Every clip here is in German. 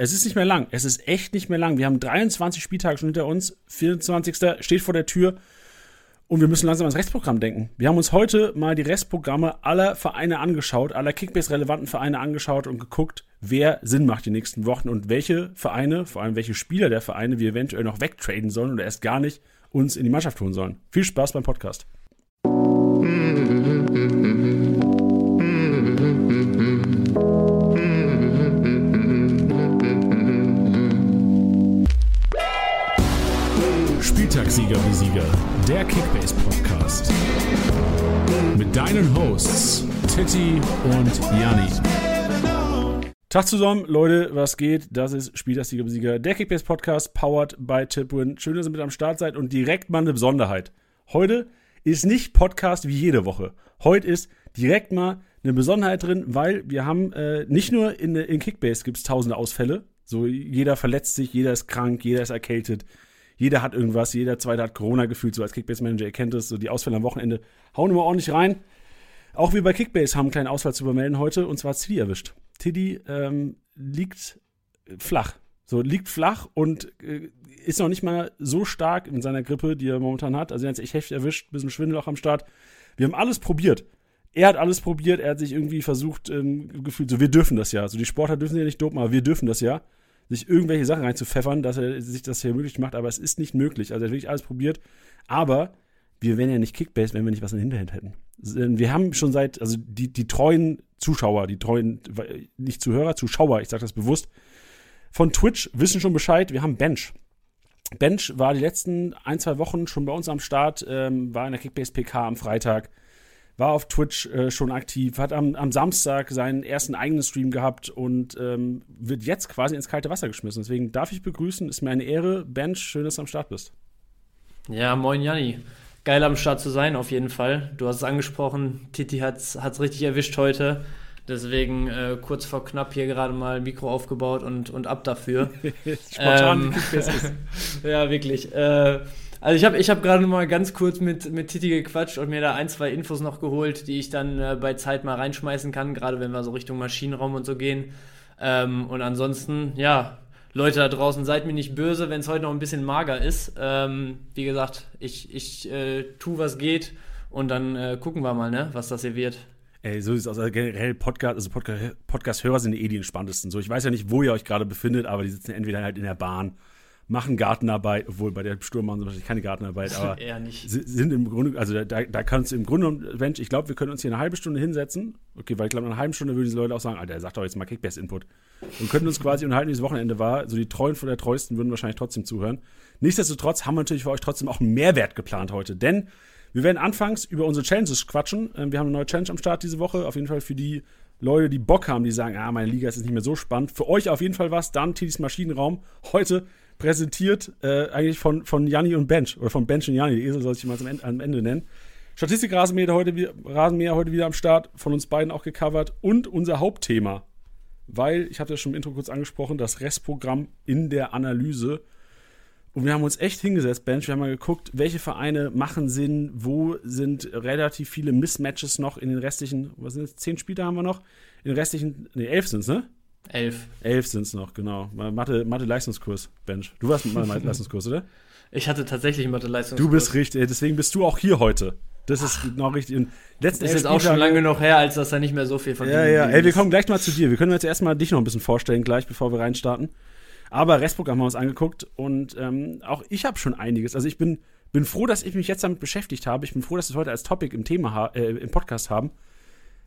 Es ist nicht mehr lang. Es ist echt nicht mehr lang. Wir haben 23 Spieltage schon hinter uns. 24. steht vor der Tür. Und wir müssen langsam ans Restprogramm denken. Wir haben uns heute mal die Restprogramme aller Vereine angeschaut, aller Kickbase-relevanten Vereine angeschaut und geguckt, wer Sinn macht die nächsten Wochen und welche Vereine, vor allem welche Spieler der Vereine wir eventuell noch wegtraden sollen oder erst gar nicht uns in die Mannschaft holen sollen. Viel Spaß beim Podcast. Spieltagssieger wie Sieger, der Kickbase Podcast. Mit deinen Hosts Titti und Janni. Tag zusammen, Leute, was geht? Das ist wie Sieger, der Kickbase Podcast, powered by Tipwin. Schön, dass ihr mit am Start seid und direkt mal eine Besonderheit. Heute ist nicht Podcast wie jede Woche. Heute ist direkt mal eine Besonderheit drin, weil wir haben äh, nicht nur in, in Kickbase gibt es tausende Ausfälle. So, jeder verletzt sich, jeder ist krank, jeder ist erkältet, jeder hat irgendwas, jeder zweite hat Corona gefühlt, so als Kickbase-Manager, ihr kennt es, so die Ausfälle am Wochenende hauen immer ordentlich rein. Auch wir bei Kickbase haben einen kleinen Ausfall zu übermelden heute, und zwar Tiddy erwischt. Tiddy ähm, liegt flach. So, liegt flach und äh, ist noch nicht mal so stark in seiner Grippe, die er momentan hat. Also er hat sich echt heftig erwischt, bisschen Schwindel auch am Start. Wir haben alles probiert. Er hat alles probiert, er hat sich irgendwie versucht, ähm, gefühlt, so wir dürfen das ja. So die Sportler dürfen ja nicht dopen, aber wir dürfen das ja sich irgendwelche Sachen reinzupfeffern, dass er sich das hier möglich macht, aber es ist nicht möglich. Also er hat wirklich alles probiert. Aber wir wären ja nicht Kickbase, wenn wir nicht was in der Hinterhand hätten. Wir haben schon seit, also die, die treuen Zuschauer, die treuen, nicht Zuhörer, Zuschauer, ich sage das bewusst, von Twitch wissen schon Bescheid, wir haben Bench. Bench war die letzten ein, zwei Wochen schon bei uns am Start, ähm, war in der Kickbase PK am Freitag war auf Twitch äh, schon aktiv, hat am, am, Samstag seinen ersten eigenen Stream gehabt und ähm, wird jetzt quasi ins kalte Wasser geschmissen. Deswegen darf ich begrüßen, ist mir eine Ehre. Bench, schön, dass du am Start bist. Ja, moin Janni. Geil am Start zu sein, auf jeden Fall. Du hast es angesprochen, Titi hat es richtig erwischt heute. Deswegen äh, kurz vor knapp hier gerade mal Mikro aufgebaut und, und ab dafür. Spontan ähm, Ja, wirklich. Äh, also ich habe ich hab gerade mal ganz kurz mit, mit Titi gequatscht und mir da ein, zwei Infos noch geholt, die ich dann äh, bei Zeit mal reinschmeißen kann, gerade wenn wir so Richtung Maschinenraum und so gehen. Ähm, und ansonsten, ja, Leute da draußen, seid mir nicht böse, wenn es heute noch ein bisschen mager ist. Ähm, wie gesagt, ich, ich äh, tu, was geht und dann äh, gucken wir mal, ne, was das hier wird. Ey, so ist es aus. Also generell Podcast, also Podcast-Hörer sind eh die entspanntesten. So, ich weiß ja nicht, wo ihr euch gerade befindet, aber die sitzen entweder halt in der Bahn machen Gartenarbeit, obwohl bei der Sturm machen sie wahrscheinlich keine Gartenarbeit, aber eher nicht. sind im Grunde, also da, da kannst du im Grunde, Mensch, ich glaube, wir können uns hier eine halbe Stunde hinsetzen. Okay, weil ich glaube, nach einer halben Stunde würden diese Leute auch sagen, Alter, er sagt doch jetzt mal Kickbase-Input. Und könnten uns quasi unterhalten, wie das Wochenende war. So die Treuen von der Treuesten würden wahrscheinlich trotzdem zuhören. Nichtsdestotrotz haben wir natürlich für euch trotzdem auch einen Mehrwert geplant heute, denn wir werden anfangs über unsere Challenges quatschen. Ähm, wir haben eine neue Challenge am Start diese Woche, auf jeden Fall für die Leute, die Bock haben, die sagen, ah, meine Liga ist jetzt nicht mehr so spannend. Für euch auf jeden Fall was, dann Tidis Maschinenraum. Heute präsentiert, äh, eigentlich von, von Janni und Bench, oder von Bench und Janni, die Esel soll ich mal am Ende, nennen. Statistik Rasenmäher heute, Rasenmäher heute wieder am Start, von uns beiden auch gecovert und unser Hauptthema, weil, ich habe das schon im Intro kurz angesprochen, das Restprogramm in der Analyse. Und wir haben uns echt hingesetzt, Bench, wir haben mal geguckt, welche Vereine machen Sinn, wo sind relativ viele Mismatches noch in den restlichen, was sind es, zehn Spiele haben wir noch? In den restlichen, ne, elf sind es, ne? Elf. Elf sind es noch, genau. Mathe-Leistungskurs, Mathe Bench. Du warst mit Mathe-Leistungskurs, oder? Ich hatte tatsächlich einen Mathe-Leistungskurs. Du bist richtig, deswegen bist du auch hier heute. Das ist Ach, genau richtig. Und letzten ist jetzt auch schon lange noch her, als dass da nicht mehr so viel von Ja, ja. Ey, wir kommen gleich mal zu dir. Wir können jetzt erstmal dich noch ein bisschen vorstellen, gleich bevor wir reinstarten. Aber Restbook haben wir uns angeguckt und ähm, auch ich habe schon einiges. Also ich bin, bin froh, dass ich mich jetzt damit beschäftigt habe. Ich bin froh, dass wir es heute als Topic im Thema äh, im Podcast haben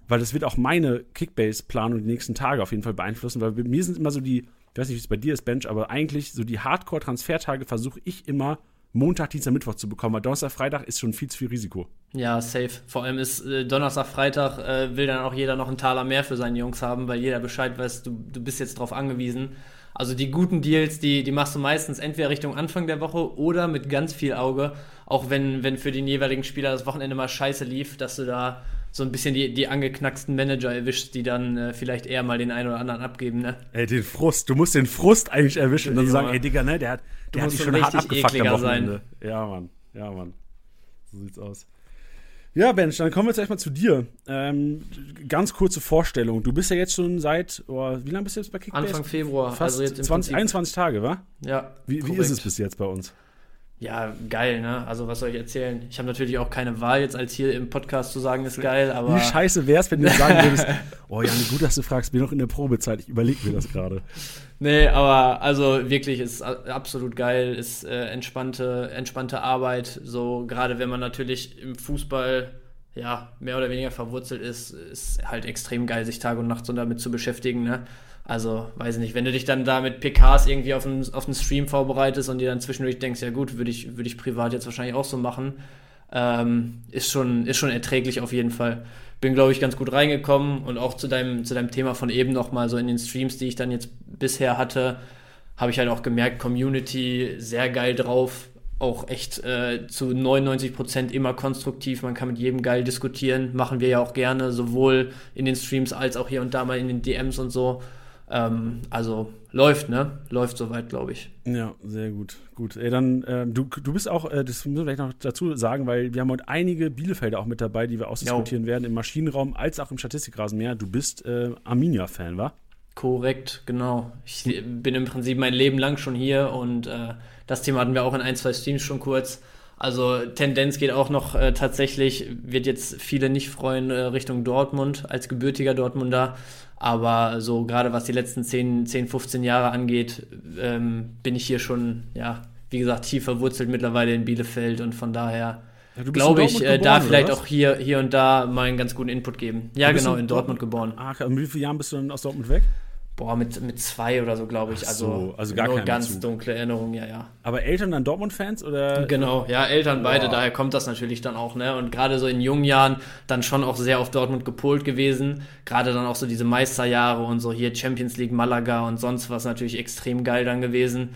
weil das wird auch meine Kickbase-Planung die nächsten Tage auf jeden Fall beeinflussen, weil bei mir sind immer so die, ich weiß nicht, wie es bei dir ist, Bench, aber eigentlich so die Hardcore-Transfertage versuche ich immer Montag, Dienstag, Mittwoch zu bekommen, weil Donnerstag, Freitag ist schon viel zu viel Risiko. Ja, safe. Vor allem ist äh, Donnerstag, Freitag äh, will dann auch jeder noch einen Taler mehr für seine Jungs haben, weil jeder Bescheid weiß, du, du bist jetzt drauf angewiesen. Also die guten Deals, die, die machst du meistens entweder Richtung Anfang der Woche oder mit ganz viel Auge, auch wenn, wenn für den jeweiligen Spieler das Wochenende mal scheiße lief, dass du da so ein bisschen die, die angeknacksten Manager erwischt, die dann äh, vielleicht eher mal den einen oder anderen abgeben, ne? Ey, den Frust. Du musst den Frust eigentlich erwischen und dann sagen, ey, Digga, ne, der hat, der hat dich schon hart abgefuckt am Wochenende. Sein. Ja, Mann. Ja, Mann. So sieht's aus. Ja, Bench, dann kommen wir jetzt erstmal zu dir. Ähm, ganz kurze Vorstellung. Du bist ja jetzt schon seit, oh, wie lange bist du jetzt bei Kickbase? Anfang Februar. Fast also jetzt 20, 21 Tage, wa? Ja. Wie, wie ist es bis jetzt bei uns? Ja, geil, ne? Also was soll ich erzählen? Ich habe natürlich auch keine Wahl jetzt als hier im Podcast zu sagen, ist geil, aber. Wie scheiße wär's, wenn du sagen würdest, oh ja, gut, dass du fragst, bin noch in der Probezeit, ich überlege mir das gerade. Nee, aber also wirklich ist absolut geil, ist äh, entspannte, entspannte Arbeit. So, gerade wenn man natürlich im Fußball ja mehr oder weniger verwurzelt ist, ist halt extrem geil, sich Tag und Nacht so damit zu beschäftigen, ne? Also, weiß nicht, wenn du dich dann da mit PKs irgendwie auf einen, auf einen Stream vorbereitest und dir dann zwischendurch denkst, ja gut, würde ich, würd ich privat jetzt wahrscheinlich auch so machen, ähm, ist, schon, ist schon erträglich auf jeden Fall. Bin, glaube ich, ganz gut reingekommen und auch zu deinem, zu deinem Thema von eben nochmal so in den Streams, die ich dann jetzt bisher hatte, habe ich halt auch gemerkt, Community sehr geil drauf, auch echt äh, zu 99 Prozent immer konstruktiv. Man kann mit jedem geil diskutieren. Machen wir ja auch gerne, sowohl in den Streams als auch hier und da mal in den DMs und so. Ähm, also läuft, ne? Läuft soweit, glaube ich. Ja, sehr gut. Gut. Ey, dann, äh, du, du bist auch, äh, das müssen wir vielleicht noch dazu sagen, weil wir haben heute einige Bielefelder auch mit dabei, die wir ausdiskutieren jo. werden, im Maschinenraum als auch im Statistikrasenmeer. Du bist äh, Arminia-Fan, wa? Korrekt, genau. Ich bin im Prinzip mein Leben lang schon hier und äh, das Thema hatten wir auch in ein, zwei Streams schon kurz. Also Tendenz geht auch noch äh, tatsächlich, wird jetzt viele nicht freuen, äh, Richtung Dortmund als gebürtiger Dortmunder. Aber so gerade was die letzten 10, 10 15 Jahre angeht, ähm, bin ich hier schon, ja, wie gesagt, tief verwurzelt mittlerweile in Bielefeld und von daher ja, glaube ich, äh, da vielleicht auch hier, hier und da mal einen ganz guten Input geben. Ja, genau, in Dortmund, Dortmund geboren. Ah, und wie viele Jahren bist du dann aus Dortmund weg? Boah, mit, mit zwei oder so, glaube ich. Also, so, also gar nur ganz Bezug. dunkle Erinnerungen, ja, ja. Aber Eltern dann Dortmund-Fans oder? Genau, ja, Eltern beide, Boah. daher kommt das natürlich dann auch, ne? Und gerade so in jungen Jahren dann schon auch sehr auf Dortmund gepolt gewesen. Gerade dann auch so diese Meisterjahre und so hier Champions League Malaga und sonst was natürlich extrem geil dann gewesen.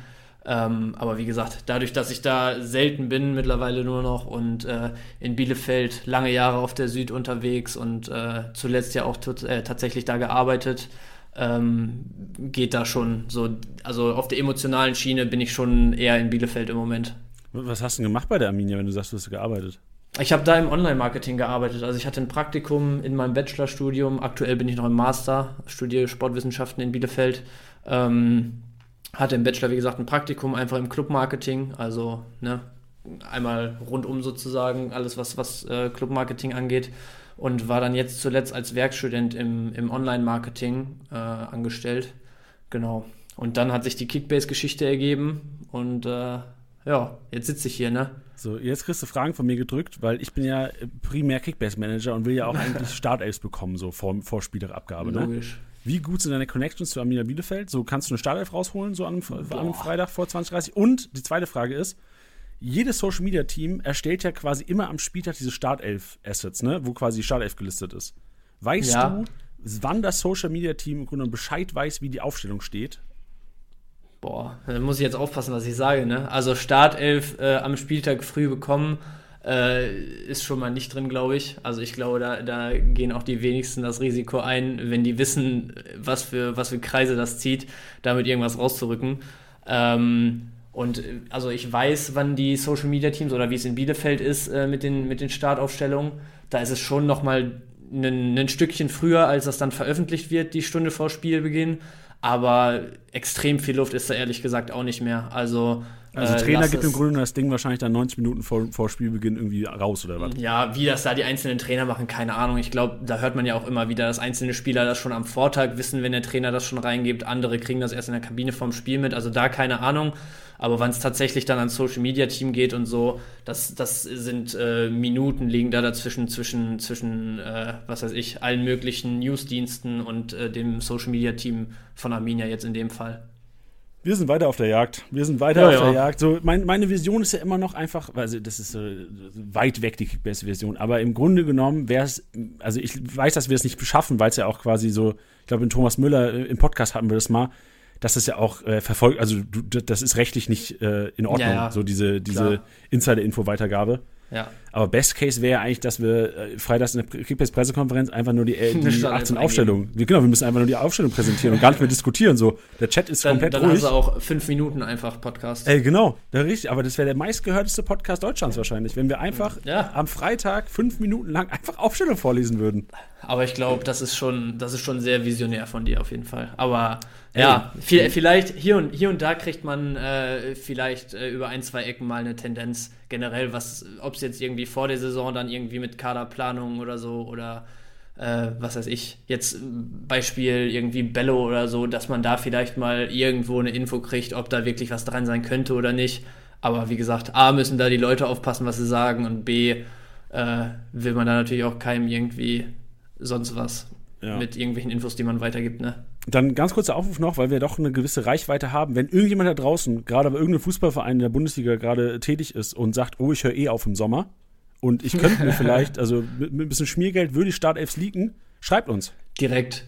Ähm, aber wie gesagt, dadurch, dass ich da selten bin, mittlerweile nur noch und äh, in Bielefeld lange Jahre auf der Süd unterwegs und äh, zuletzt ja auch äh, tatsächlich da gearbeitet, ähm, geht da schon so, also auf der emotionalen Schiene bin ich schon eher in Bielefeld im Moment. Was hast du denn gemacht bei der Arminia, wenn du sagst, du hast gearbeitet? Ich habe da im Online-Marketing gearbeitet. Also ich hatte ein Praktikum in meinem Bachelorstudium. Aktuell bin ich noch im Master, studiere Sportwissenschaften in Bielefeld. Ähm, hatte im Bachelor, wie gesagt, ein Praktikum einfach im Club-Marketing. Also ne, einmal rundum sozusagen alles, was, was äh, Club-Marketing angeht und war dann jetzt zuletzt als Werkstudent im, im Online-Marketing äh, angestellt. Genau. Und dann hat sich die Kickbase-Geschichte ergeben und äh, ja, jetzt sitze ich hier, ne? So, jetzt kriegst du Fragen von mir gedrückt, weil ich bin ja primär Kickbase-Manager und will ja auch eigentlich Startelfs bekommen, so vor, vor Spielerabgabe, ne? Logisch. Wie gut sind deine Connections zu Arminia Bielefeld? So kannst du eine Startelf rausholen, so an, an einem Freitag vor 2030? Und die zweite Frage ist, jedes Social Media Team erstellt ja quasi immer am Spieltag diese Startelf Assets, ne, wo quasi Startelf gelistet ist. Weißt ja. du, wann das Social Media Team im Grunde Bescheid weiß, wie die Aufstellung steht? Boah, da muss ich jetzt aufpassen, was ich sage, ne? Also Startelf äh, am Spieltag früh bekommen, äh, ist schon mal nicht drin, glaube ich. Also ich glaube, da, da gehen auch die wenigsten das Risiko ein, wenn die wissen, was für, was für Kreise das zieht, damit irgendwas rauszurücken. Ähm, und äh, also ich weiß, wann die Social Media Teams oder wie es in Bielefeld ist äh, mit, den, mit den Startaufstellungen. Da ist es schon nochmal ein, Stückchen früher, als das dann veröffentlicht wird, die Stunde vor Spielbeginn. Aber extrem viel Luft ist da ehrlich gesagt auch nicht mehr. Also also äh, Trainer gibt im Grunde das Ding wahrscheinlich dann 90 Minuten vor, vor Spielbeginn irgendwie raus oder was? Ja, wie das da die einzelnen Trainer machen, keine Ahnung. Ich glaube, da hört man ja auch immer wieder, dass einzelne Spieler das schon am Vortag wissen, wenn der Trainer das schon reingibt. Andere kriegen das erst in der Kabine vom Spiel mit. Also da keine Ahnung. Aber wenn es tatsächlich dann ans Social Media Team geht und so, das, das sind äh, Minuten liegen da dazwischen, zwischen, zwischen äh, was weiß ich, allen möglichen Newsdiensten und äh, dem Social Media Team von Arminia jetzt in dem Fall. Wir sind weiter auf der Jagd. Wir sind weiter ja, auf ja. der Jagd. So, mein, meine Vision ist ja immer noch einfach, also das ist so weit weg die Kickbase-Version, aber im Grunde genommen wäre es, also ich weiß, dass wir es nicht beschaffen, weil es ja auch quasi so, ich glaube, in Thomas Müller äh, im Podcast hatten wir das mal, dass das ja auch äh, verfolgt, also du, das ist rechtlich nicht äh, in Ordnung, ja, so diese, diese Insider-Info-Weitergabe. Ja. Aber Best Case wäre eigentlich, dass wir äh, freitags in der Kickbase-Pressekonferenz einfach nur die, äh, die Startelf 18 Aufstellungen. Genau, wir müssen einfach nur die Aufstellung präsentieren und gar nicht mehr diskutieren. So, der Chat ist Dann, komplett dann ruhig. hast du auch fünf Minuten einfach Podcast. Ey, genau, ja, richtig. Aber das wäre der meistgehörteste Podcast Deutschlands wahrscheinlich, wenn wir einfach Ja. am Freitag fünf Minuten lang einfach Aufstellung vorlesen würden. Aber ich glaube, das ist schon, das ist schon sehr visionär von dir auf jeden Fall. Aber ja, viel, vielleicht hier und hier und da kriegt man äh, vielleicht äh, über ein, zwei Ecken mal eine Tendenz generell, was, ob es jetzt irgendwie vor der Saison dann irgendwie mit Kaderplanung oder so oder äh, was weiß ich, jetzt Beispiel irgendwie Bello oder so, dass man da vielleicht mal irgendwo eine Info kriegt, ob da wirklich was dran sein könnte oder nicht. Aber wie gesagt, A müssen da die Leute aufpassen, was sie sagen und B äh, will man da natürlich auch keinem irgendwie sonst was Ja. mit irgendwelchen Infos, die man weitergibt, ne? Dann ganz kurzer Aufruf noch, weil wir doch eine gewisse Reichweite haben. Wenn irgendjemand da draußen, gerade bei irgendeinem Fußballverein in der Bundesliga gerade tätig ist und sagt, oh, ich höre eh auf im Sommer und ich könnte mir vielleicht, also mit, mit ein bisschen Schmiergeld würde ich Startelfs leaken, schreibt uns. Direkt.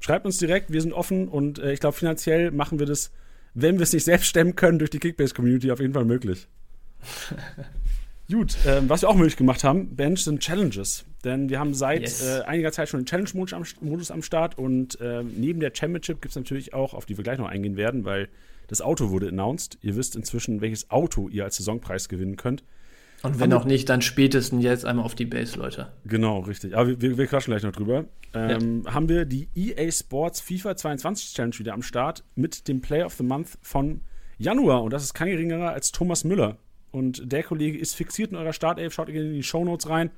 Schreibt uns direkt, wir sind offen und äh, ich glaube, finanziell machen wir das, wenn wir es nicht selbst stemmen können, durch die Kickbase-Community auf jeden Fall möglich. Gut, ähm, was wir auch möglich gemacht haben, Bench, sind Challenges. Denn wir haben seit Yes. äh, einiger Zeit schon den Challenge-Modus am, Modus am Start und ähm, neben der Championship gibt es natürlich auch, auf die wir gleich noch eingehen werden, weil das Auto wurde announced. Ihr wisst inzwischen, welches Auto ihr als Saisonpreis gewinnen könnt. Und wenn auch nicht, dann spätestens jetzt einmal auf die Base, Leute. Genau, richtig. Aber wir, wir, wir quatschen gleich noch drüber. Ähm, Haben wir die EA Sports FIFA 22 Challenge wieder am Start mit dem Player of the Month von Januar. Und das ist kein geringerer als Thomas Müller. Und der Kollege ist fixiert in eurer Startelf. Schaut gerne in die Shownotes rein.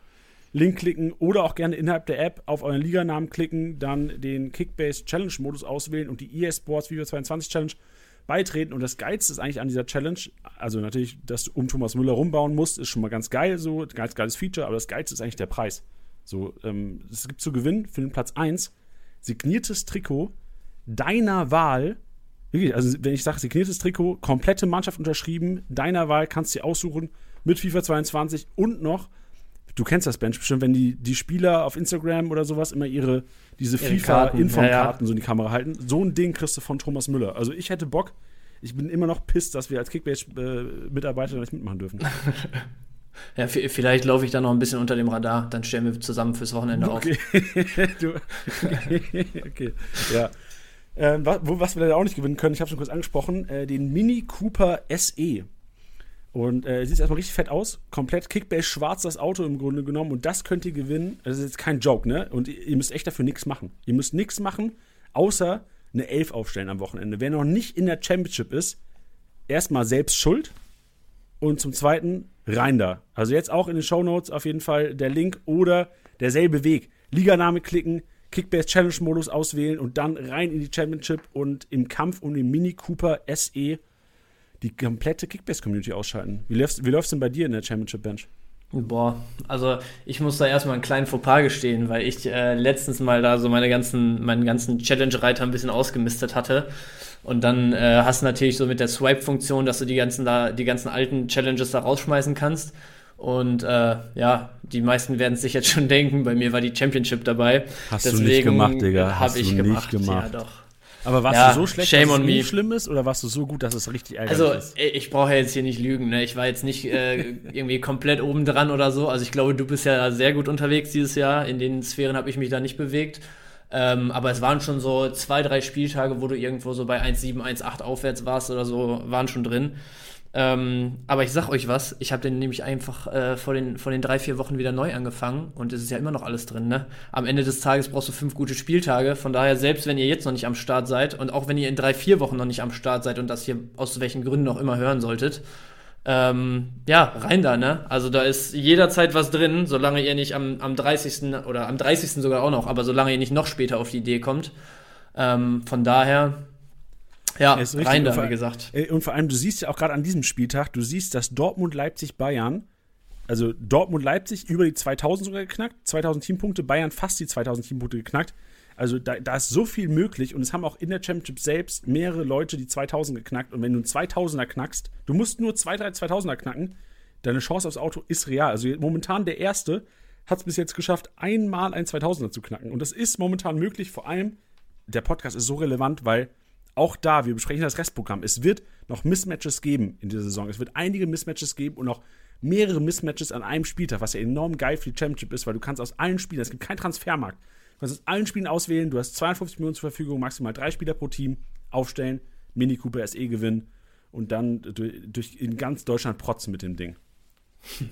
Link klicken oder auch gerne innerhalb der App auf euren Liganamen klicken, dann den Kickbase Challenge Modus auswählen und die EA Sports FIFA 22 Challenge beitreten. Und das Geilste ist eigentlich an dieser Challenge, also natürlich, dass du um Thomas Müller rumbauen musst, ist schon mal ganz geil, so, ganz geiles Feature, aber das Geilste ist eigentlich der Preis. So, ähm, es gibt zu gewinnen für den Platz 1 signiertes Trikot deiner Wahl. Wirklich, also wenn ich sage signiertes Trikot, komplette Mannschaft unterschrieben, deiner Wahl kannst du dir aussuchen mit FIFA 22 und noch, du kennst das Bench bestimmt, wenn die, die Spieler auf Instagram oder sowas immer ihre, diese Ihre FIFA-Inform-Karten ja, so in die Kamera halten. So ein Ding kriegst du von Thomas Müller. Also ich hätte Bock, ich bin immer noch pisst, dass wir als Kickbase-Mitarbeiter nicht mitmachen dürfen. Ja, vielleicht laufe ich da noch ein bisschen unter dem Radar, dann stellen wir zusammen fürs Wochenende auf. Okay. du, okay. Ja. Ähm, was, wir leider auch nicht gewinnen können, ich habe schon kurz angesprochen, äh, den Mini Cooper SE. Und äh, sieht erstmal richtig fett aus. Komplett Kickbase schwarz das Auto im Grunde genommen. Und das könnt ihr gewinnen. Das ist jetzt kein Joke, ne? Und ihr, müsst echt dafür nichts machen. Ihr müsst nichts machen, außer eine Elf aufstellen am Wochenende. Wer noch nicht in der Championship ist, erstmal selbst schuld. Und zum Zweiten rein da. Also jetzt auch in den Shownotes auf jeden Fall der Link oder derselbe Weg. Liganame klicken, Kickbase Challenge Modus auswählen und dann rein in die Championship und im Kampf um den Mini Cooper SE die komplette Kickbase Community ausschalten. Wie läuft's, wie läuft's denn bei dir in der Championship Bench? Boah, also ich muss da erstmal einen kleinen Fauxpas gestehen, weil ich äh, letztens mal da so meine ganzen, meinen ganzen Challenge-Reiter ein bisschen ausgemistet hatte. Und dann äh, hast du natürlich so mit der Swipe-Funktion, dass du die ganzen da, die ganzen alten Challenges da rausschmeißen kannst. Und äh, ja, die meisten werden es sich jetzt schon denken, bei mir war die Championship dabei. Hast du nicht gemacht, Digga. Hast Habe ich du nicht gemacht. gemacht. Ja, doch. Aber warst Ja, du so schlecht, shame dass es nicht schlimm ist oder warst du so gut, dass es richtig ärgerlich Also, ist? ey, ich brauche ja jetzt hier nicht lügen, ne? Ich war jetzt nicht äh, irgendwie komplett oben dran oder so. Also, ich glaube, du bist ja sehr gut unterwegs dieses Jahr. In den Sphären habe ich mich da nicht bewegt. Ähm, aber es waren schon so zwei, drei Spieltage, wo du irgendwo so bei 1,7, 1,8 aufwärts warst oder so, waren schon drin. Ähm, aber ich sag euch was, ich habe den nämlich einfach äh, vor, den, vor den drei, vier Wochen wieder neu angefangen und es ist ja immer noch alles drin, ne? Am Ende des Tages brauchst du fünf gute Spieltage, von daher, selbst wenn ihr jetzt noch nicht am Start seid und auch wenn ihr in drei, vier Wochen noch nicht am Start seid und das hier aus welchen Gründen auch immer hören solltet, ähm, ja, rein da, ne? Also da ist jederzeit was drin, solange ihr nicht am, am 30. oder am 30. sogar auch noch, aber solange ihr nicht noch später auf die Idee kommt. Ähm, von daher, ja, Ist richtig. rein Und da, vor- wie gesagt. Äh, Und vor allem, du siehst ja auch gerade an diesem Spieltag, du siehst, dass Dortmund, Leipzig, Bayern, also Dortmund, Leipzig über die 2000 sogar geknackt, 2000 Teampunkte, Bayern fast die 2000 Teampunkte geknackt. Also da, da ist so viel möglich und es haben auch in der Championship selbst mehrere Leute die 2000 geknackt und wenn du einen 2000er knackst, du musst nur zwei, drei 2000er knacken, deine Chance aufs Auto ist real. Also momentan der Erste hat es bis jetzt geschafft, einmal ein 2000er zu knacken und das ist momentan möglich, vor allem der Podcast ist so relevant, weil auch da, wir besprechen das Restprogramm, es wird noch Mismatches geben in dieser Saison. Es wird einige Mismatches geben und auch mehrere Mismatches an einem Spieltag, was ja enorm geil für die Championship ist, weil du kannst aus allen Spielen, es gibt keinen Transfermarkt, du kannst aus allen Spielen auswählen, du hast 52 Millionen zur Verfügung, maximal drei Spieler pro Team, aufstellen, Mini Cooper SE gewinnen und dann durch, in ganz Deutschland protzen mit dem Ding.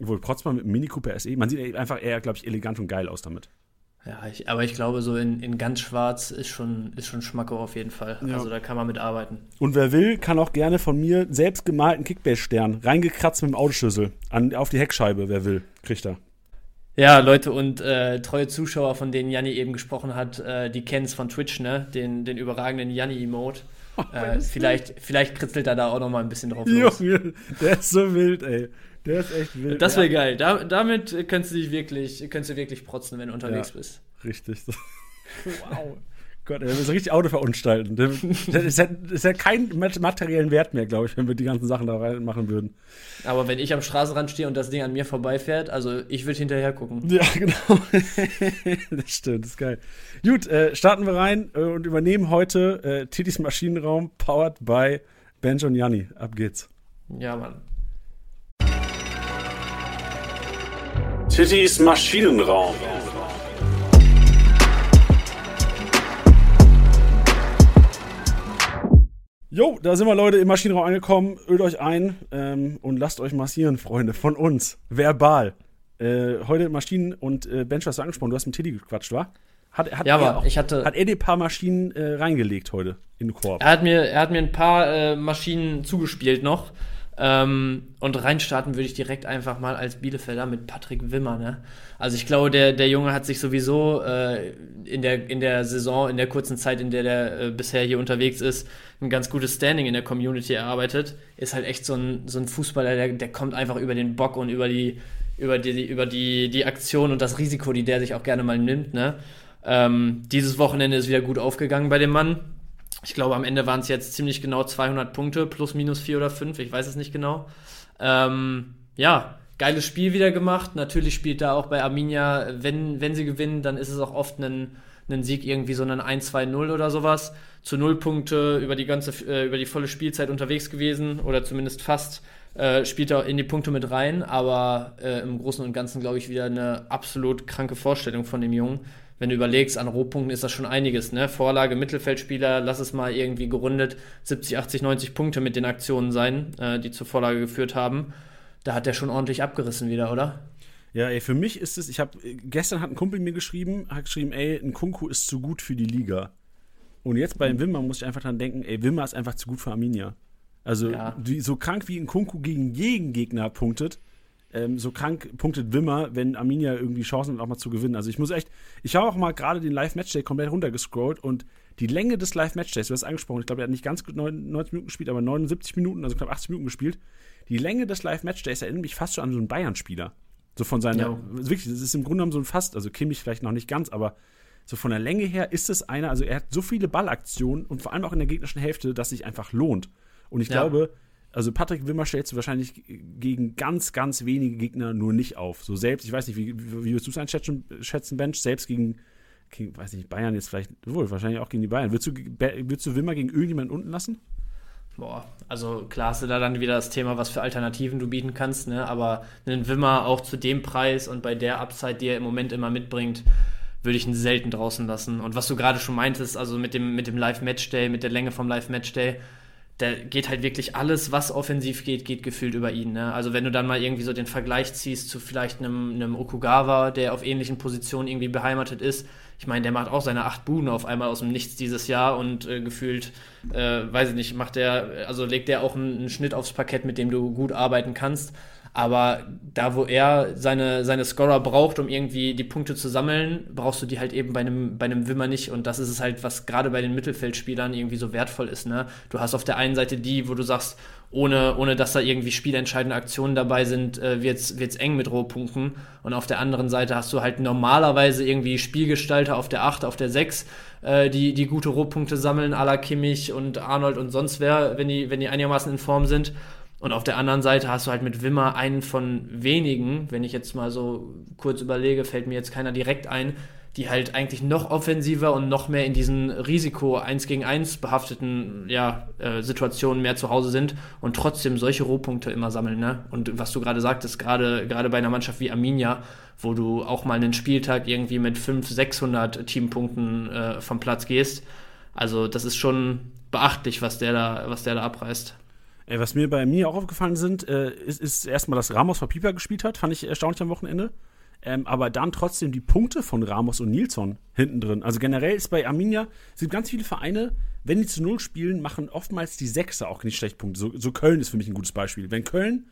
Obwohl, protzt man mit Mini Cooper SE, man sieht einfach eher, glaube ich, elegant und geil aus damit. Ja, ich, aber ich glaube, so in, in ganz schwarz ist schon, ist schon Schmacko auf jeden Fall. Ja. Also da kann man mit arbeiten. Und wer will, kann auch gerne von mir selbst gemalten Kickbase-Stern reingekratzt mit dem Autoschlüssel an, auf die Heckscheibe, wer will, kriegt er. Ja, Leute und äh, treue Zuschauer, von denen Janni eben gesprochen hat, äh, die kennen es von Twitch, ne? Den, den überragenden Janni-Emote. Oh, äh, vielleicht, vielleicht kritzelt er da auch noch mal ein bisschen drauf los. Junge, der ist so wild, ey. Der ist echt wild. Das wäre ja. geil. Da, damit könntest du dich wirklich, könntest du wirklich protzen, wenn du unterwegs ja, bist. Richtig. wow. Gott, will so richtig Auto verunstalten. Das hätte, das hätte keinen materiellen Wert mehr, glaube ich, wenn wir die ganzen Sachen da rein machen würden. Aber wenn ich am Straßenrand stehe und das Ding an mir vorbeifährt, also ich würde hinterher gucken. Ja, genau. das stimmt, das ist geil. Gut, äh, starten wir rein äh, und übernehmen heute äh, Titis Maschinenraum, powered by Benjo und Janni. Ab geht's. Ja, Mann. Tittys Maschinenraum. Jo, da sind wir Leute im Maschinenraum angekommen. Ölt euch ein ähm, und lasst euch massieren, Freunde, von uns. Verbal. Äh, heute Maschinen und äh, Bench hast du angesprochen. Du hast mit Tilly gequatscht, wa? Hat, hat ja, aber auch, ich hatte. Hat er dir ein paar Maschinen äh, reingelegt heute in den Korb? Er hat mir, er hat mir ein paar äh, Maschinen zugespielt noch. Ähm, und reinstarten würde ich direkt einfach mal als Bielefelder mit Patrick Wimmer. Ne? Also ich glaube, der, der Junge hat sich sowieso äh, in, der, in der Saison, in der kurzen Zeit, in der der äh, bisher hier unterwegs ist, ein ganz gutes Standing in der Community erarbeitet. Ist halt echt so ein, so ein Fußballer, der, der kommt einfach über den Bock und über die, über die, über die, die Aktion und das Risiko, die der sich auch gerne mal nimmt. Ne? Ähm, dieses Wochenende ist wieder gut aufgegangen bei dem Mann ich glaube, am Ende waren es jetzt ziemlich genau 200 Punkte, plus minus 4 oder 5, ich weiß es nicht genau. Ähm, ja, geiles Spiel wieder gemacht. Natürlich spielt da auch bei Arminia, wenn, wenn sie gewinnen, dann ist es auch oft ein, ein Sieg irgendwie so ein 1-2-0 oder sowas. Zu null Punkte über die ganze, äh, über die volle Spielzeit unterwegs gewesen oder zumindest fast. Äh, spielt er in die Punkte mit rein, aber äh, im Großen und Ganzen, glaube ich, wieder eine absolut kranke Vorstellung von dem Jungen wenn du überlegst, an Rohpunkten ist das schon einiges. Ne? Vorlage, Mittelfeldspieler, lass es mal irgendwie gerundet 70, 80, 90 Punkte mit den Aktionen sein, äh, die zur Vorlage geführt haben. Da hat der schon ordentlich abgerissen wieder, oder? Ja, ey, für mich ist es, ich habe, gestern hat ein Kumpel mir geschrieben, hat geschrieben, ey, ein Kunku ist zu gut für die Liga. Und jetzt bei Wimmer muss ich einfach dran denken, ey, Wimmer ist einfach zu gut für Arminia. Also, ja. die, so krank wie ein Kunku gegen jeden Gegner punktet, ähm, so krank punktet Wimmer, wenn Arminia irgendwie Chancen hat, auch mal zu gewinnen. Also ich muss echt, ich habe auch mal gerade den Live-Matchday komplett runtergescrollt und die Länge des Live-Matchdays, du hast angesprochen, ich glaube, er hat nicht ganz 90 Minuten gespielt, aber 79 Minuten, also knapp 80 Minuten gespielt. Die Länge des Live-Matchdays erinnert mich fast schon an so einen Bayern-Spieler. So von seiner, ja. wirklich, das ist im Grunde genommen so ein fast, also Kimmich vielleicht noch nicht ganz, aber so von der Länge her ist es einer, also er hat so viele Ballaktionen und vor allem auch in der gegnerischen Hälfte, dass sich einfach lohnt. Und ich ja. glaube, also Patrick Wimmer stellst du wahrscheinlich gegen ganz, ganz wenige Gegner nur nicht auf. So selbst, ich weiß nicht, wie, wie würdest du es einschätzen, schätzen, Bench, selbst gegen, gegen, weiß nicht, Bayern jetzt vielleicht, wohl, wahrscheinlich auch gegen die Bayern. Würdest du, würdest du Wimmer gegen irgendjemanden unten lassen? Boah, also klar hast du da dann wieder das Thema, was für Alternativen du bieten kannst, ne? aber einen Wimmer auch zu dem Preis und bei der Upside, die er im Moment immer mitbringt, würde ich ihn selten draußen lassen. Und was du gerade schon meintest, also mit dem, mit dem Live-Matchday, mit der Länge vom Live-Matchday, da geht halt wirklich alles, was offensiv geht, geht gefühlt über ihn. Ne? Also wenn du dann mal irgendwie so den Vergleich ziehst zu vielleicht einem, einem Okugawa, der auf ähnlichen Positionen irgendwie beheimatet ist, ich meine, der macht auch seine acht Buden auf einmal aus dem Nichts dieses Jahr und äh, gefühlt, äh, weiß ich nicht, macht der, also legt der auch einen, einen Schnitt aufs Parkett, mit dem du gut arbeiten kannst. Aber da, wo er seine, seine Scorer braucht, um irgendwie die Punkte zu sammeln, brauchst du die halt eben bei einem, bei einem Wimmer nicht. Und das ist es halt, was gerade bei den Mittelfeldspielern irgendwie so wertvoll ist. Ne? Du hast auf der einen Seite die, wo du sagst, ohne, ohne dass da irgendwie spielentscheidende Aktionen dabei sind, äh, wird es eng mit Rohpunkten. Und auf der anderen Seite hast du halt normalerweise irgendwie Spielgestalter auf der 8, auf der 6, äh, die, die gute Rohpunkte sammeln, à la Kimmich und Arnold und sonst wer, wenn die, wenn die einigermaßen in Form sind. Und auf der anderen Seite hast du halt mit Wimmer einen von wenigen, wenn ich jetzt mal so kurz überlege, fällt mir jetzt keiner direkt ein, die halt eigentlich noch offensiver und noch mehr in diesen Risiko 1 gegen 1 behafteten ja, äh, Situationen mehr zu Hause sind und trotzdem solche Rohpunkte immer sammeln. Ne? Und was du gerade sagtest, gerade gerade bei einer Mannschaft wie Arminia, wo du auch mal einen Spieltag irgendwie mit 500, 600 Teampunkten äh, vom Platz gehst, also das ist schon beachtlich, was der da, was der da abreißt. Ey, was mir bei mir auch aufgefallen sind, äh, ist, ist erstmal, dass Ramos vor Pieper gespielt hat, fand ich erstaunlich am Wochenende. Ähm, aber dann trotzdem die Punkte von Ramos und Nilsson hinten drin. Also generell ist bei Arminia, es gibt ganz viele Vereine, wenn die zu Null spielen, machen oftmals die Sechser auch nicht schlecht Punkte. So, so Köln ist für mich ein gutes Beispiel. Wenn Köln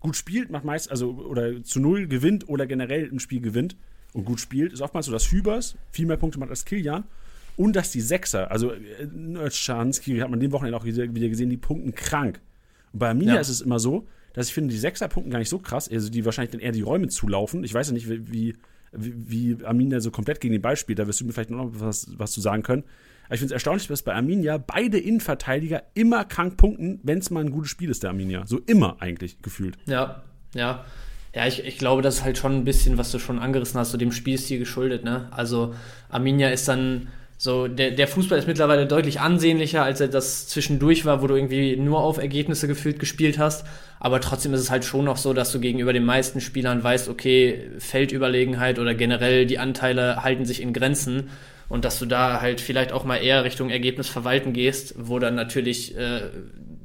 gut spielt, macht meist, also oder zu Null gewinnt oder generell im Spiel gewinnt und gut spielt, ist oftmals so, dass Hübers viel mehr Punkte macht als Kilian. Und dass die Sechser, also äh, Schanski hat man den Wochenende auch wieder gesehen, die punkten krank. Und bei Arminia ja. ist es immer so, dass ich finde, die Sechser-Punkten gar nicht so krass, also die wahrscheinlich dann eher die Räume zulaufen. Ich weiß ja nicht, wie, wie, wie Arminia so komplett gegen den Ball spielt, da wirst du mir vielleicht noch was, was zu sagen können. Aber ich finde es erstaunlich, dass bei Arminia beide Innenverteidiger immer krank punkten, wenn es mal ein gutes Spiel ist, der Arminia. So immer eigentlich gefühlt. Ja, ja. Ja, ich, ich glaube, das ist halt schon ein bisschen, was du schon angerissen hast, so dem Spielstil geschuldet, ne? Also Arminia ist dann so, der, der Fußball ist mittlerweile deutlich ansehnlicher, als er das zwischendurch war, wo du irgendwie nur auf Ergebnisse gefühlt gespielt hast. Aber trotzdem ist es halt schon noch so, dass du gegenüber den meisten Spielern weißt, okay, Feldüberlegenheit oder generell die Anteile halten sich in Grenzen. Und dass du da halt vielleicht auch mal eher Richtung Ergebnis verwalten gehst, wo dann natürlich äh,